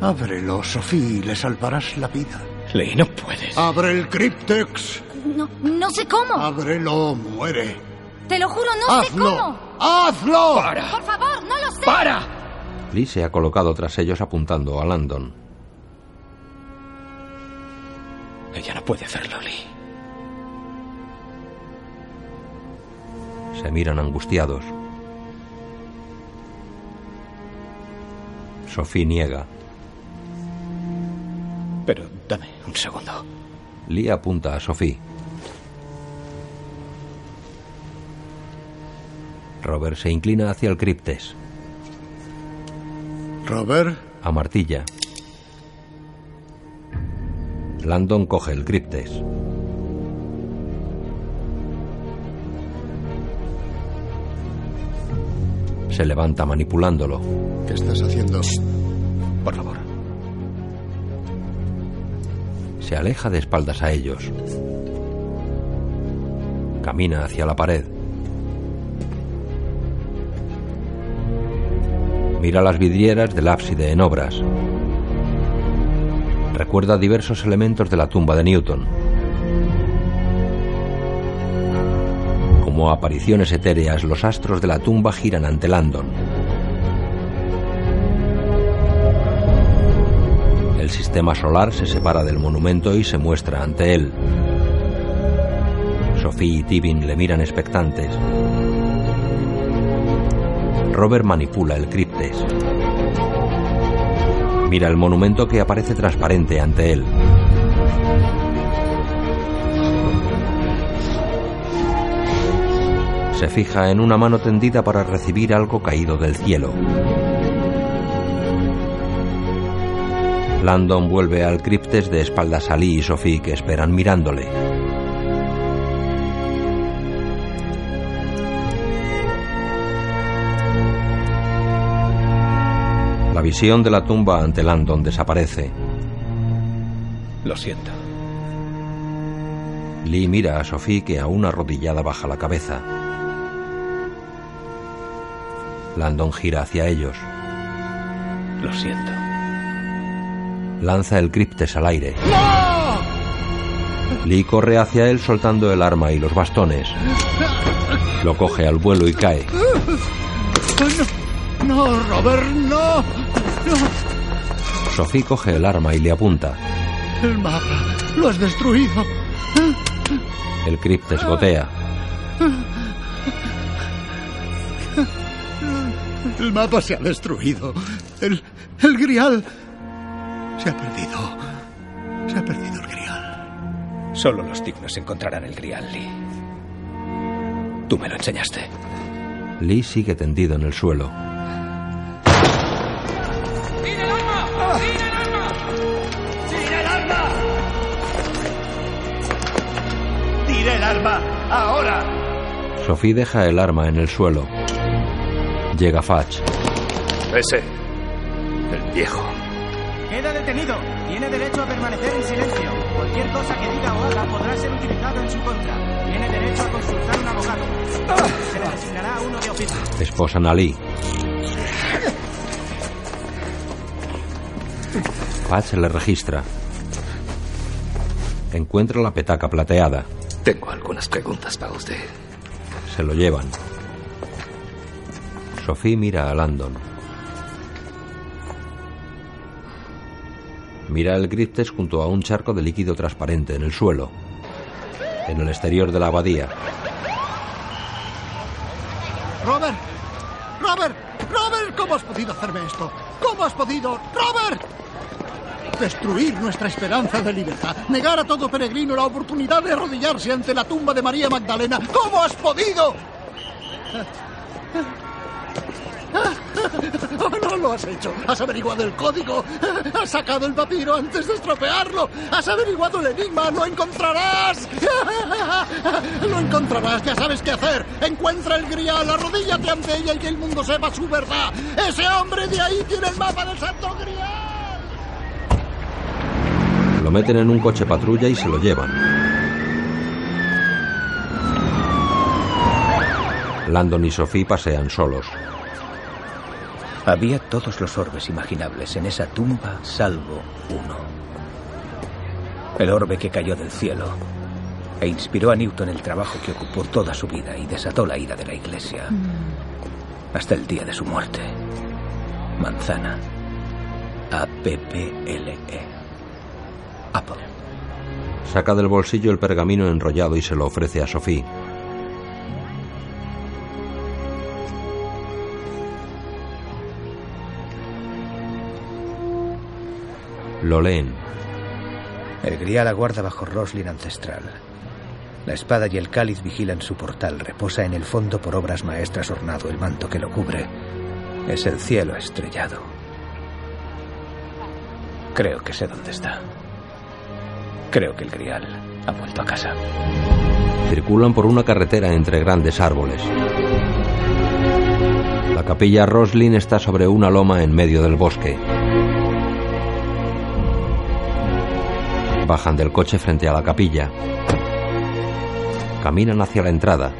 Ábrelo, Sofía, y le salvarás la vida. Lee, no puedes. Abre el cryptex. No, no sé cómo. Ábrelo, muere. Te lo juro, no sé ¡Hazlo! cómo. ¡Hazlo! Por favor, no lo sé. ¡Para! Lee se ha colocado tras ellos apuntando a Landon. Ella no puede hacerlo, Lee. Se miran angustiados. Sophie niega. Pero dame un segundo. Lee apunta a Sophie. Robert se inclina hacia el criptes. Robert, Amartilla. Landon coge el criptes. Se levanta manipulándolo. ¿qué estás haciendo? Por favor. Se aleja de espaldas a ellos. Camina hacia la pared. Mira las vidrieras del ábside en obras. Recuerda diversos elementos de la tumba de Newton. Como apariciones etéreas, los astros de la tumba giran ante Landon. El sistema solar se separa del monumento y se muestra ante él. Sophie y Tibin le miran expectantes. Robert manipula el criptes. Mira el monumento que aparece transparente ante él. Se fija en una mano tendida para recibir algo caído del cielo. Landon vuelve al criptes de espaldas a Lee y Sophie que esperan mirándole. Visión de la tumba ante Landon desaparece. Lo siento. Lee mira a Sophie que aún arrodillada baja la cabeza. Landon gira hacia ellos. Lo siento. Lanza el criptes al aire. Lee corre hacia él soltando el arma y los bastones. Lo coge al vuelo y cae. No, no, Robert. Sophie coge el arma y le apunta. El mapa, lo has destruido. El criptes gotea. El mapa se ha destruido. El, el grial se ha perdido. Se ha perdido el grial. Solo los dignos encontrarán el grial, Lee. Tú me lo enseñaste. Lee sigue tendido en el suelo. Sophie deja el arma en el suelo. Llega Fatch. Ese. El viejo. Queda detenido. Tiene derecho a permanecer en silencio. Cualquier cosa que diga o haga podrá ser utilizado en su contra. Tiene derecho a consultar un abogado. Se le designará a uno de oficio. Esposan a Lee. Patch le registra. Encuentra la petaca plateada. Tengo algunas preguntas para usted. Se lo llevan. Sophie mira a Landon. Mira el criptes junto a un charco de líquido transparente en el suelo. En el exterior de la abadía. Robert, Robert, Robert, ¿cómo has podido hacerme esto? ¿Cómo has podido, Robert? Destruir nuestra esperanza de libertad, negar a todo peregrino la oportunidad de arrodillarse ante la tumba de María Magdalena. ¿Cómo has podido? Oh, no Lo has hecho. Has averiguado el código. Has sacado el papiro antes de estropearlo. Has averiguado el enigma. Lo encontrarás. Lo encontrarás. Ya sabes qué hacer. Encuentra el grial. Arrodíllate ante ella y que el mundo sepa su verdad. Ese hombre de ahí tiene el mapa del santo grial. Lo meten en un coche patrulla y se lo llevan. Landon y Sophie pasean solos. Había todos los orbes imaginables en esa tumba, salvo uno. El orbe que cayó del cielo e inspiró a Newton el trabajo que ocupó toda su vida y desató la ira de la Iglesia hasta el día de su muerte. Manzana. A-P-P-L-E. Apple. Saca del bolsillo el pergamino enrollado y se lo ofrece a Sophie. Lo leen. El grial aguarda bajo Roslin ancestral. La espada y el cáliz vigilan su portal. Reposa en el fondo por obras maestras ornado el manto que lo cubre. Es el cielo estrellado. Creo que sé dónde está. Creo que el grial ha vuelto a casa. Circulan por una carretera entre grandes árboles. La capilla Roslin está sobre una loma en medio del bosque. Bajan del coche frente a la capilla. Caminan hacia la entrada.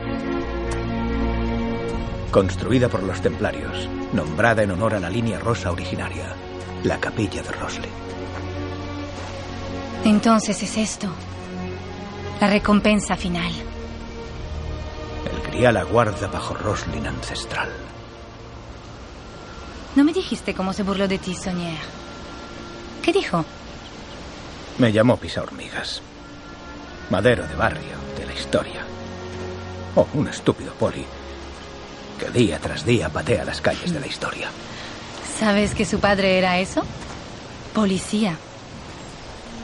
Construida por los templarios, nombrada en honor a la línea rosa originaria, la capilla de Roslin. Entonces es esto. La recompensa final. El grial aguarda bajo Roslin ancestral. ¿No me dijiste cómo se burló de ti, Sonier? ¿Qué dijo? Me llamó pisa hormigas. Madero de barrio, de la historia. O un estúpido poli que día tras día patea las calles de la historia. ¿Sabes que su padre era eso? Policía.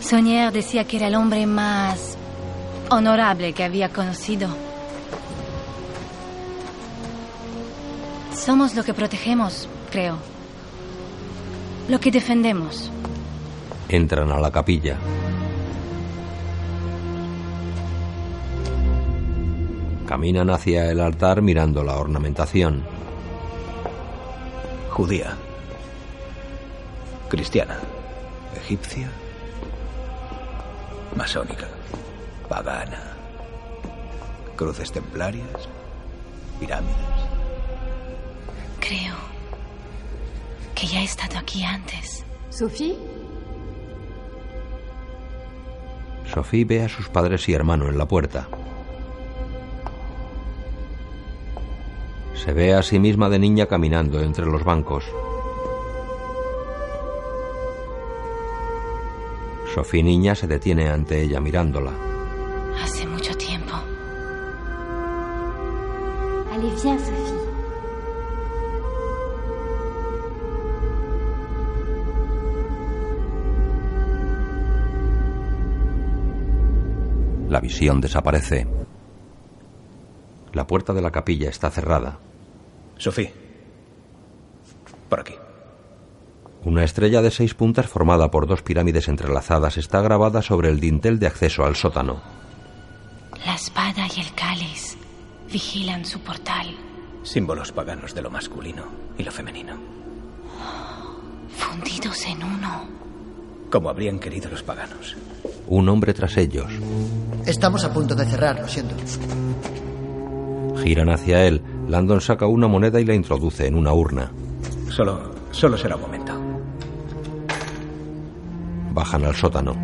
Sonier decía que era el hombre más honorable que había conocido. Somos lo que protegemos, creo. Lo que defendemos. Entran a la capilla. Caminan hacia el altar mirando la ornamentación. Judía. Cristiana. Egipcia. Masónica. Pagana. Cruces templarias. Pirámides. Creo que ya he estado aquí antes. ¿Sophie? Sophie ve a sus padres y hermano en la puerta. Se ve a sí misma de niña caminando entre los bancos. Sophie niña se detiene ante ella mirándola. Hace mucho tiempo. Allez, viens, Sophie. La visión desaparece. La puerta de la capilla está cerrada. Sophie. Por aquí. Una estrella de seis puntas formada por dos pirámides entrelazadas está grabada sobre el dintel de acceso al sótano. La espada y el cáliz vigilan su portal. Símbolos paganos de lo masculino y lo femenino. Fundidos en uno. Como habrían querido los paganos. Un hombre tras ellos. Estamos a punto de cerrar, lo siento. Giran hacia él. Landon saca una moneda y la introduce en una urna. Solo, solo será un momento. Bajan al sótano.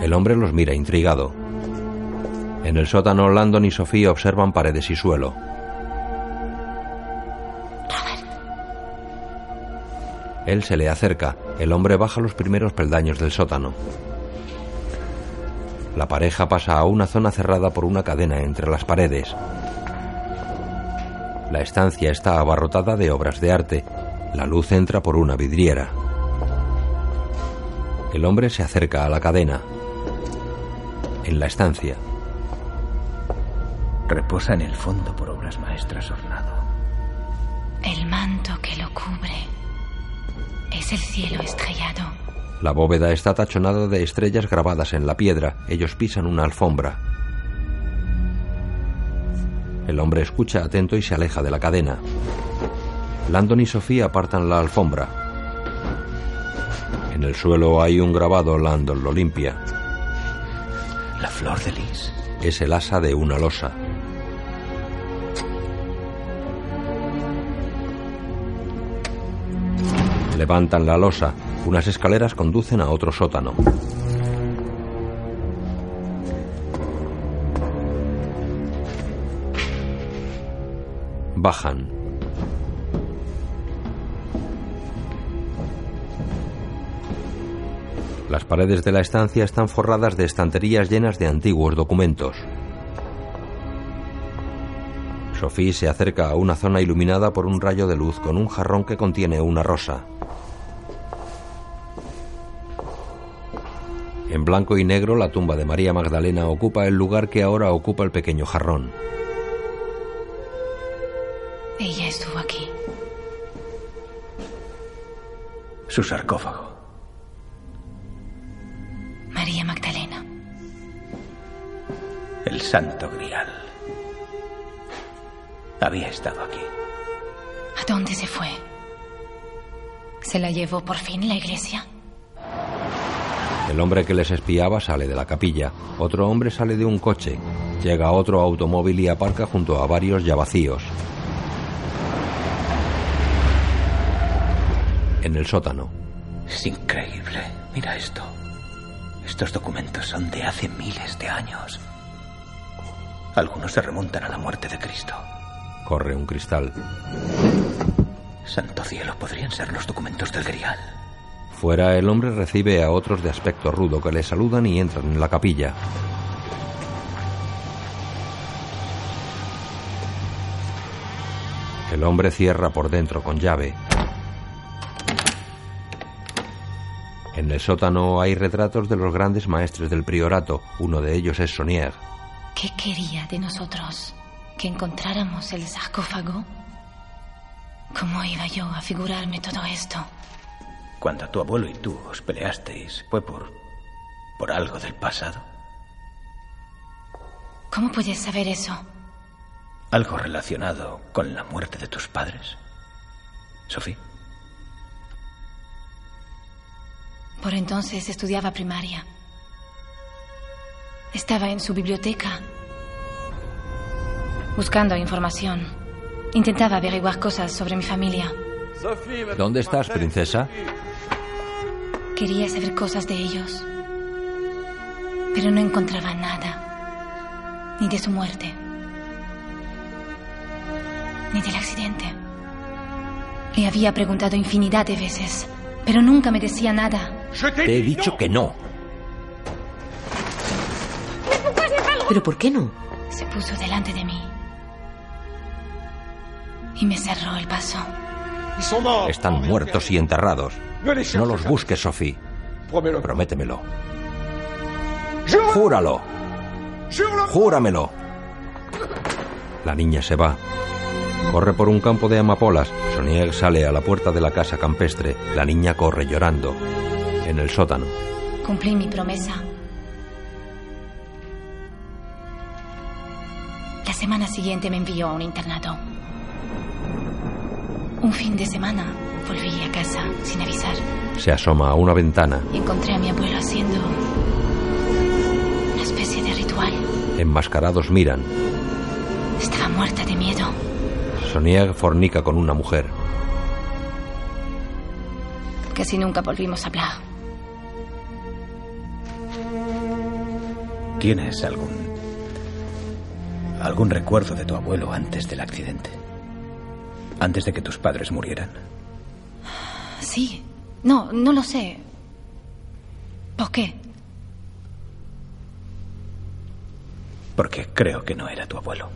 El hombre los mira intrigado. En el sótano, Landon y Sofía observan paredes y suelo. Él se le acerca. El hombre baja los primeros peldaños del sótano. La pareja pasa a una zona cerrada por una cadena entre las paredes. La estancia está abarrotada de obras de arte. La luz entra por una vidriera. El hombre se acerca a la cadena. En la estancia. Reposa en el fondo por obras maestras ornado. El manto que lo cubre es el cielo estrellado. La bóveda está tachonada de estrellas grabadas en la piedra. Ellos pisan una alfombra. El hombre escucha atento y se aleja de la cadena. Landon y Sofía apartan la alfombra. En el suelo hay un grabado, Landon lo limpia. La flor de lis. Es el asa de una losa. Levantan la losa. Unas escaleras conducen a otro sótano. Bajan. Las paredes de la estancia están forradas de estanterías llenas de antiguos documentos. Sophie se acerca a una zona iluminada por un rayo de luz con un jarrón que contiene una rosa. En blanco y negro, la tumba de María Magdalena ocupa el lugar que ahora ocupa el pequeño jarrón. Ella estuvo aquí. Su sarcófago. María Magdalena. El santo grial. Había estado aquí. ¿A dónde se fue? ¿Se la llevó por fin la iglesia? El hombre que les espiaba sale de la capilla. Otro hombre sale de un coche. Llega otro automóvil y aparca junto a varios ya vacíos. En el sótano. Es increíble. Mira esto. Estos documentos son de hace miles de años. Algunos se remontan a la muerte de Cristo. Corre un cristal. Santo cielo, podrían ser los documentos del Grial. Fuera, el hombre recibe a otros de aspecto rudo que le saludan y entran en la capilla. El hombre cierra por dentro con llave. En el sótano hay retratos de los grandes maestres del priorato. Uno de ellos es Sonier. ¿Qué quería de nosotros? ¿Que encontráramos el sarcófago? ¿Cómo iba yo a figurarme todo esto? Cuando tu abuelo y tú os peleasteis, ¿fue por. por algo del pasado? ¿Cómo puedes saber eso? ¿Algo relacionado con la muerte de tus padres? Sophie. Por entonces estudiaba primaria. Estaba en su biblioteca, buscando información. Intentaba averiguar cosas sobre mi familia. ¿Dónde estás, princesa? Quería saber cosas de ellos, pero no encontraba nada, ni de su muerte, ni del accidente. Le había preguntado infinidad de veces, pero nunca me decía nada. Te he dicho que no. ¿Pero por qué no? Se puso delante de mí y me cerró el paso. Están muertos y enterrados. No los busques, Sophie. Prométemelo. Júralo. Júramelo. La niña se va. Corre por un campo de amapolas. Sonier sale a la puerta de la casa campestre. La niña corre llorando. En el sótano. Cumplí mi promesa. La semana siguiente me envió a un internado. Un fin de semana volví a casa sin avisar. Se asoma a una ventana. Encontré a mi abuelo haciendo una especie de ritual. Enmascarados miran. Estaba muerta de miedo. Sonier fornica con una mujer. Casi nunca volvimos a hablar. ¿Tienes algún algún recuerdo de tu abuelo antes del accidente? Antes de que tus padres murieran. Sí. No, no lo sé. ¿Por qué? Porque creo que no era tu abuelo.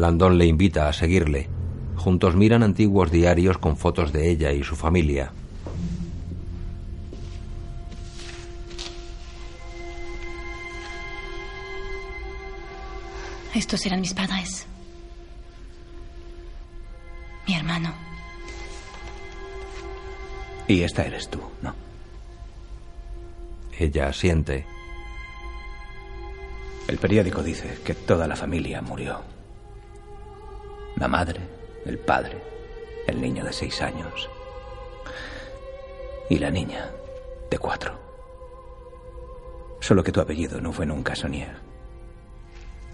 Landon le invita a seguirle. Juntos miran antiguos diarios con fotos de ella y su familia. Estos eran mis padres. Mi hermano. Y esta eres tú, ¿no? Ella asiente. El periódico dice que toda la familia murió. La madre, el padre, el niño de seis años y la niña de cuatro. Solo que tu apellido no fue nunca Sonier,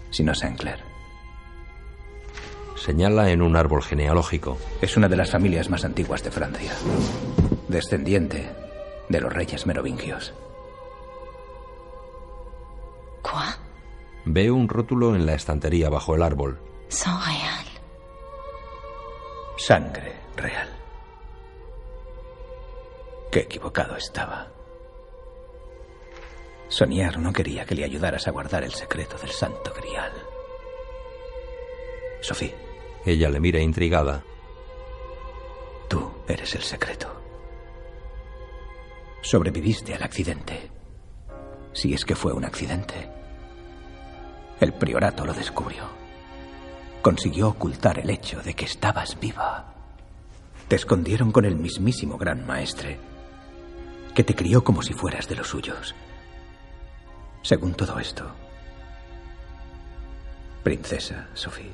sino Sinclair. Señala en un árbol genealógico. Es una de las familias más antiguas de Francia, descendiente de los reyes merovingios. ¿Quoi? Ve un rótulo en la estantería bajo el árbol. Sang real. Sangre real. Qué equivocado estaba. Sonier no quería que le ayudaras a guardar el secreto del Santo Grial. Sophie, Ella le mira intrigada. tú eres el secreto. Sobreviviste al accidente. Si es que fue un accidente. El priorato lo descubrió. Consiguió ocultar el hecho de que estabas viva. Te escondieron con el mismísimo gran maestre, que te crió como si fueras de los suyos. Según todo esto, princesa Sophie,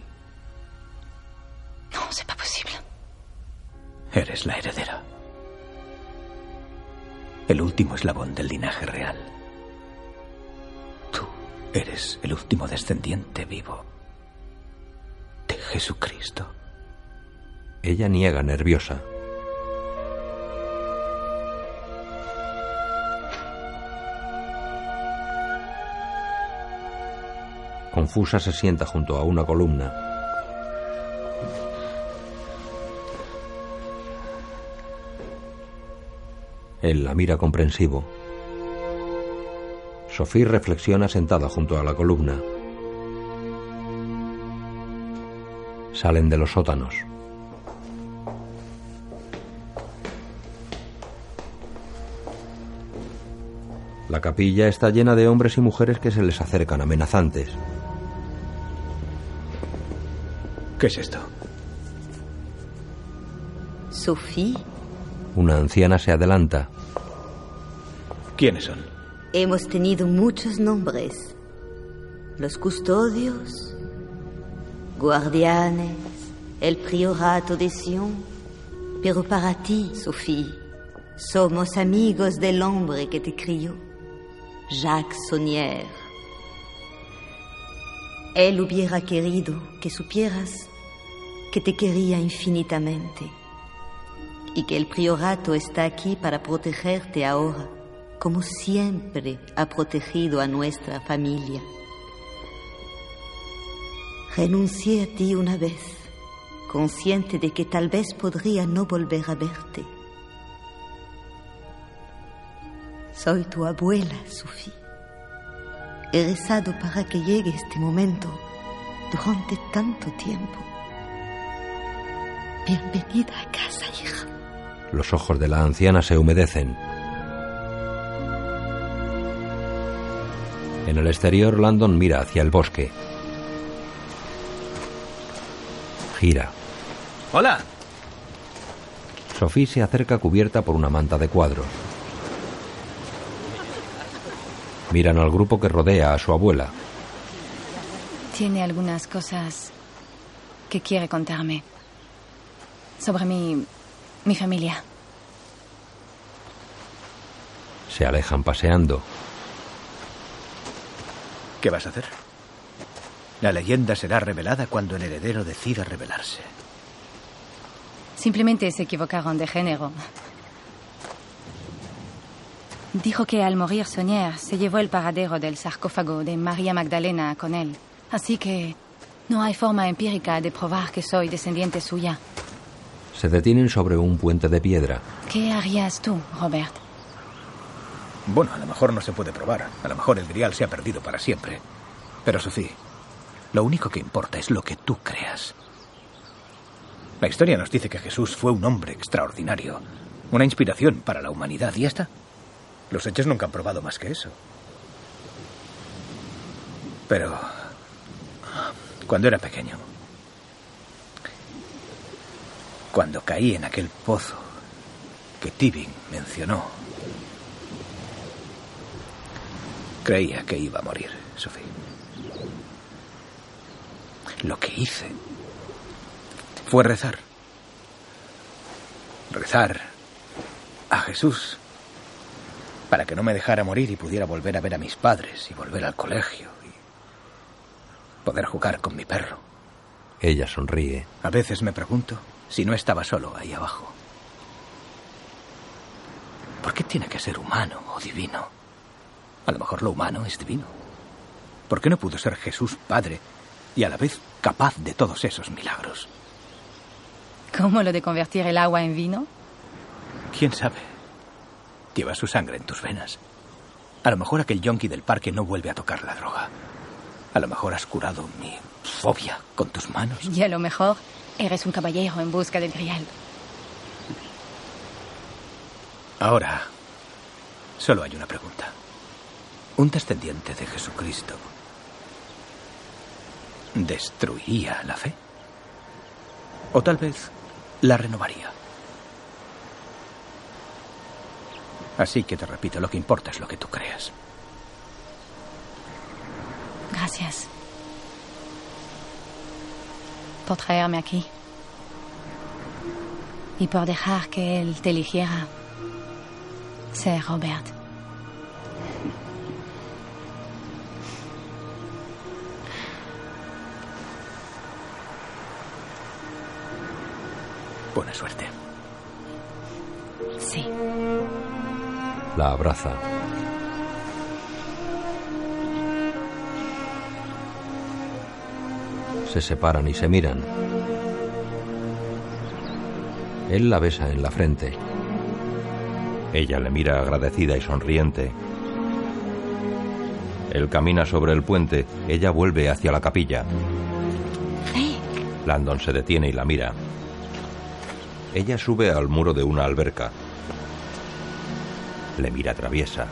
No, c'est pas posible. eres la heredera. El último eslabón del linaje real. Tú eres el último descendiente vivo de Jesucristo. Ella niega nerviosa. Confusa se sienta junto a una columna. Él la mira comprensivo. Sophie reflexiona sentada junto a la columna. Salen de los sótanos. La capilla está llena de hombres y mujeres que se les acercan amenazantes. ¿Qué es esto? Sophie, Una anciana se adelanta. ¿Quiénes son? hemos tenido muchos nombres. Los custodios, guardianes, el priorato de Sion. Pero para ti, Sophie, somos amigos del hombre que te crió, Jacques Saunier. Él hubiera querido que supieras que te quería infinitamente y que el priorato está aquí para protegerte ahora, como siempre ha protegido a nuestra familia. Renuncié a ti una vez, consciente de que tal vez podría no volver a verte. Soy tu abuela, Sophie. He rezado para que llegue este momento durante tanto tiempo. Bienvenida a casa, hija. Los ojos de la anciana se humedecen. En el exterior, Landon mira hacia el bosque. Gira. Hola. Sophie se acerca cubierta por una manta de cuadros. Miran al grupo que rodea a su abuela. Tiene algunas cosas que quiere contarme. Sobre mi. mi familia. Se alejan paseando. ¿Qué vas a hacer? La leyenda será revelada cuando el heredero decida revelarse. Simplemente se equivocaron de género. Dijo que al morir Sonier se llevó el paradero del sarcófago de María Magdalena con él. Así que no hay forma empírica de probar que soy descendiente suya. Se detienen sobre un puente de piedra. ¿Qué harías tú, Robert? Bueno, a lo mejor no se puede probar. A lo mejor el grial se ha perdido para siempre. Pero, Sofía, lo único que importa es lo que tú creas. La historia nos dice que Jesús fue un hombre extraordinario, una inspiración para la humanidad, y ya está. Los hechos nunca han probado más que eso. Pero Cuando era pequeño. Cuando caí en aquel pozo que Tibin mencionó. Creía que iba a morir, Sophie. Lo que hice fue rezar. Rezar a Jesús para que no me dejara morir y pudiera volver a ver a mis padres y volver al colegio y poder jugar con mi perro. Ella sonríe. A veces me pregunto si no estaba solo ahí abajo. ¿Por qué tiene que ser humano o divino? A lo mejor lo humano es divino. ¿Por qué no pudo ser Jesús Padre y a la vez capaz de todos esos milagros? ¿Cómo lo de convertir el agua en vino? ¿Quién sabe? Lleva su sangre en tus venas. A lo mejor aquel yonki del parque no vuelve a tocar la droga. A lo mejor has curado mi fobia con tus manos. Y a lo mejor eres un caballero en busca del grial. Ahora, solo hay una pregunta. ¿Un descendiente de Jesucristo destruiría la fe? ¿O tal vez la renovaría? Así que te repito, lo que importa es lo que tú creas. Gracias. Por traerme aquí. Y por dejar que él te eligiera ser Robert. Buena suerte. Sí. La abraza. Se separan y se miran. Él la besa en la frente. Ella le mira agradecida y sonriente. Él camina sobre el puente, ella vuelve hacia la capilla. Landon se detiene y la mira. Ella sube al muro de una alberca. Le mira traviesa.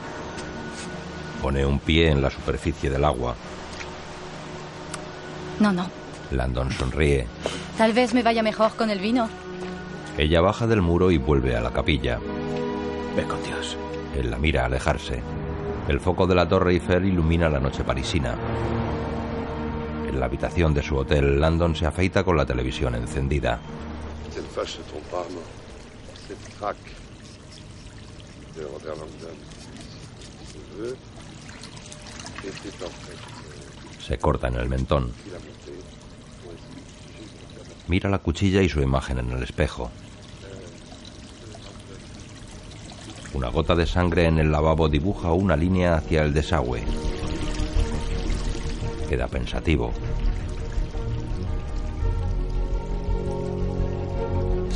Pone un pie en la superficie del agua. No, no. Landon sonríe. Tal vez me vaya mejor con el vino. Ella baja del muro y vuelve a la capilla. Ve con Dios. Él la mira alejarse. El foco de la Torre Eiffel ilumina la noche parisina. En la habitación de su hotel, Landon se afeita con la televisión encendida. Se. De Robert Langdon. Corta en el mentón. Mira la cuchilla y su imagen en el espejo. Una gota de sangre en el lavabo dibuja una línea hacia el desagüe. Queda pensativo.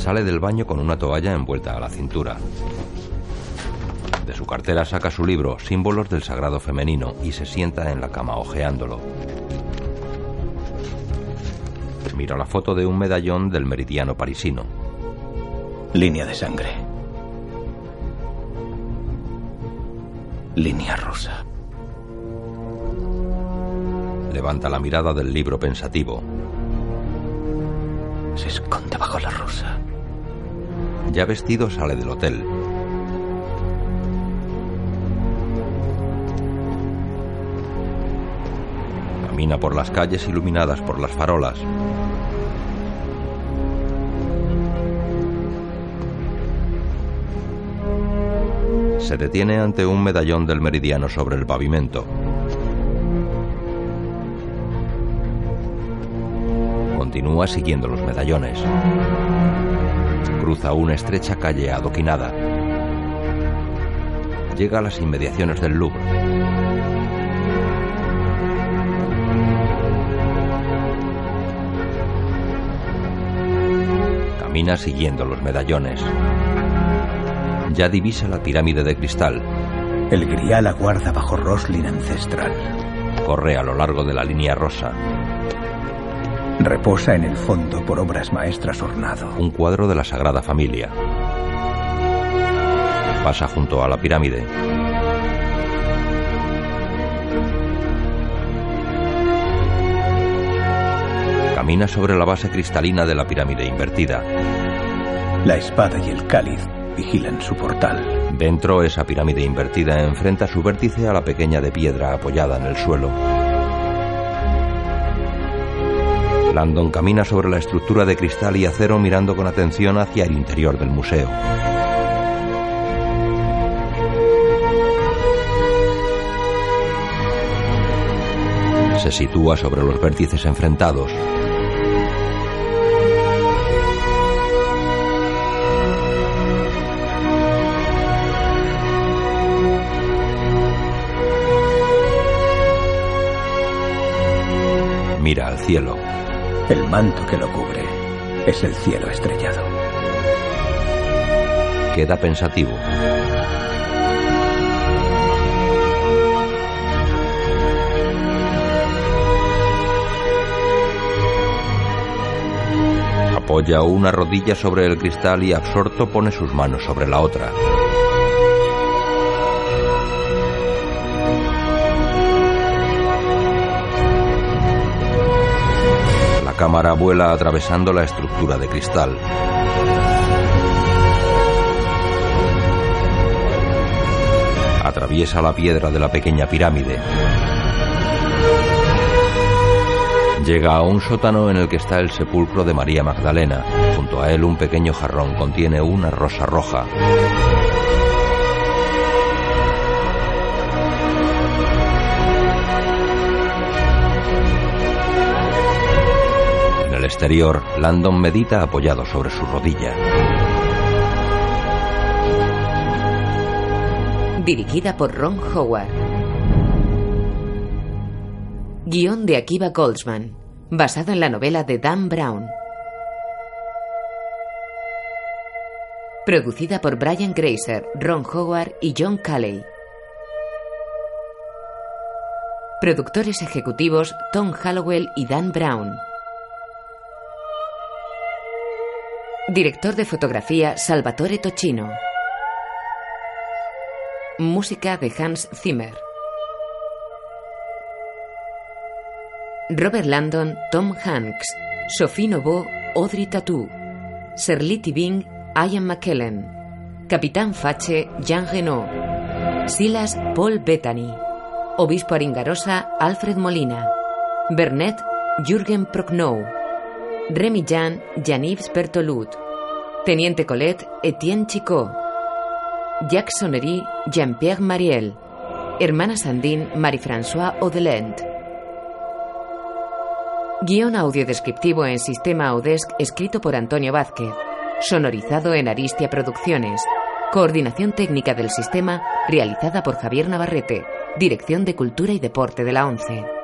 Sale del baño con una toalla envuelta a la cintura. De su cartera saca su libro, Símbolos del Sagrado Femenino, y se sienta en la cama hojeándolo. Mira la foto de un medallón del meridiano parisino. Línea de sangre. Línea rosa. Levanta la mirada del libro pensativo. Se esconde bajo la rosa. Ya vestido sale del hotel. Camina por las calles iluminadas por las farolas. Se detiene ante un medallón del meridiano sobre el pavimento. Continúa siguiendo los medallones. Cruza una estrecha calle adoquinada. Llega a las inmediaciones del Louvre. Camina siguiendo los medallones. Ya divisa la pirámide de cristal. El grial aguarda bajo Roslin ancestral. Corre a lo largo de la línea rosa. Reposa en el fondo por obras maestras ornado. Un cuadro de la Sagrada Familia. Pasa junto a la pirámide. Camina sobre la base cristalina de la pirámide invertida. La espada y el cáliz vigilan su portal. Dentro, esa pirámide invertida enfrenta su vértice a la pequeña de piedra apoyada en el suelo. Landon camina sobre la estructura de cristal y acero mirando con atención hacia el interior del museo. Se sitúa sobre los vértices enfrentados. Mira al cielo. El manto que lo cubre es el cielo estrellado. Queda pensativo. Apoya una rodilla sobre el cristal y absorto pone sus manos sobre la otra. Vuela atravesando la estructura de cristal. Atraviesa la piedra de la pequeña pirámide. Llega a un sótano en el que está el sepulcro de María Magdalena. Junto a él un pequeño jarrón contiene una rosa roja. Exterior, Landon medita apoyado sobre su rodilla. Dirigida por Ron Howard. Guión de Akiva Goldsman, basado en la novela de Dan Brown. Producida por Brian Grazer, Ron Howard y John Calley. Productores ejecutivos Tom Hallowell y Dan Brown. Director de fotografía Salvatore Tocino. Música de Hans Zimmer. Robert Landon, Tom Hanks, Sophie Novo, Audrey Tatou, Serliti Bing, Ian McKellen, Capitán Fache, Jean Renault, Silas, Paul Bettany, Obispo Aringarosa, Alfred Molina, Bernet, Jürgen Prochnow, Remy Jan, Jean-Yves Bertholut, Teniente Colette, Etienne Chicot, Jacques Sonnery, Jean-Pierre Mariel, Hermana Sandin, Marie-François Audelent. Guión audio descriptivo en sistema Audesc escrito por Antonio Vázquez. Sonorizado en Aristia Producciones. Coordinación técnica del sistema realizada por Javier Navarrete. Dirección de Cultura y Deporte de la ONCE.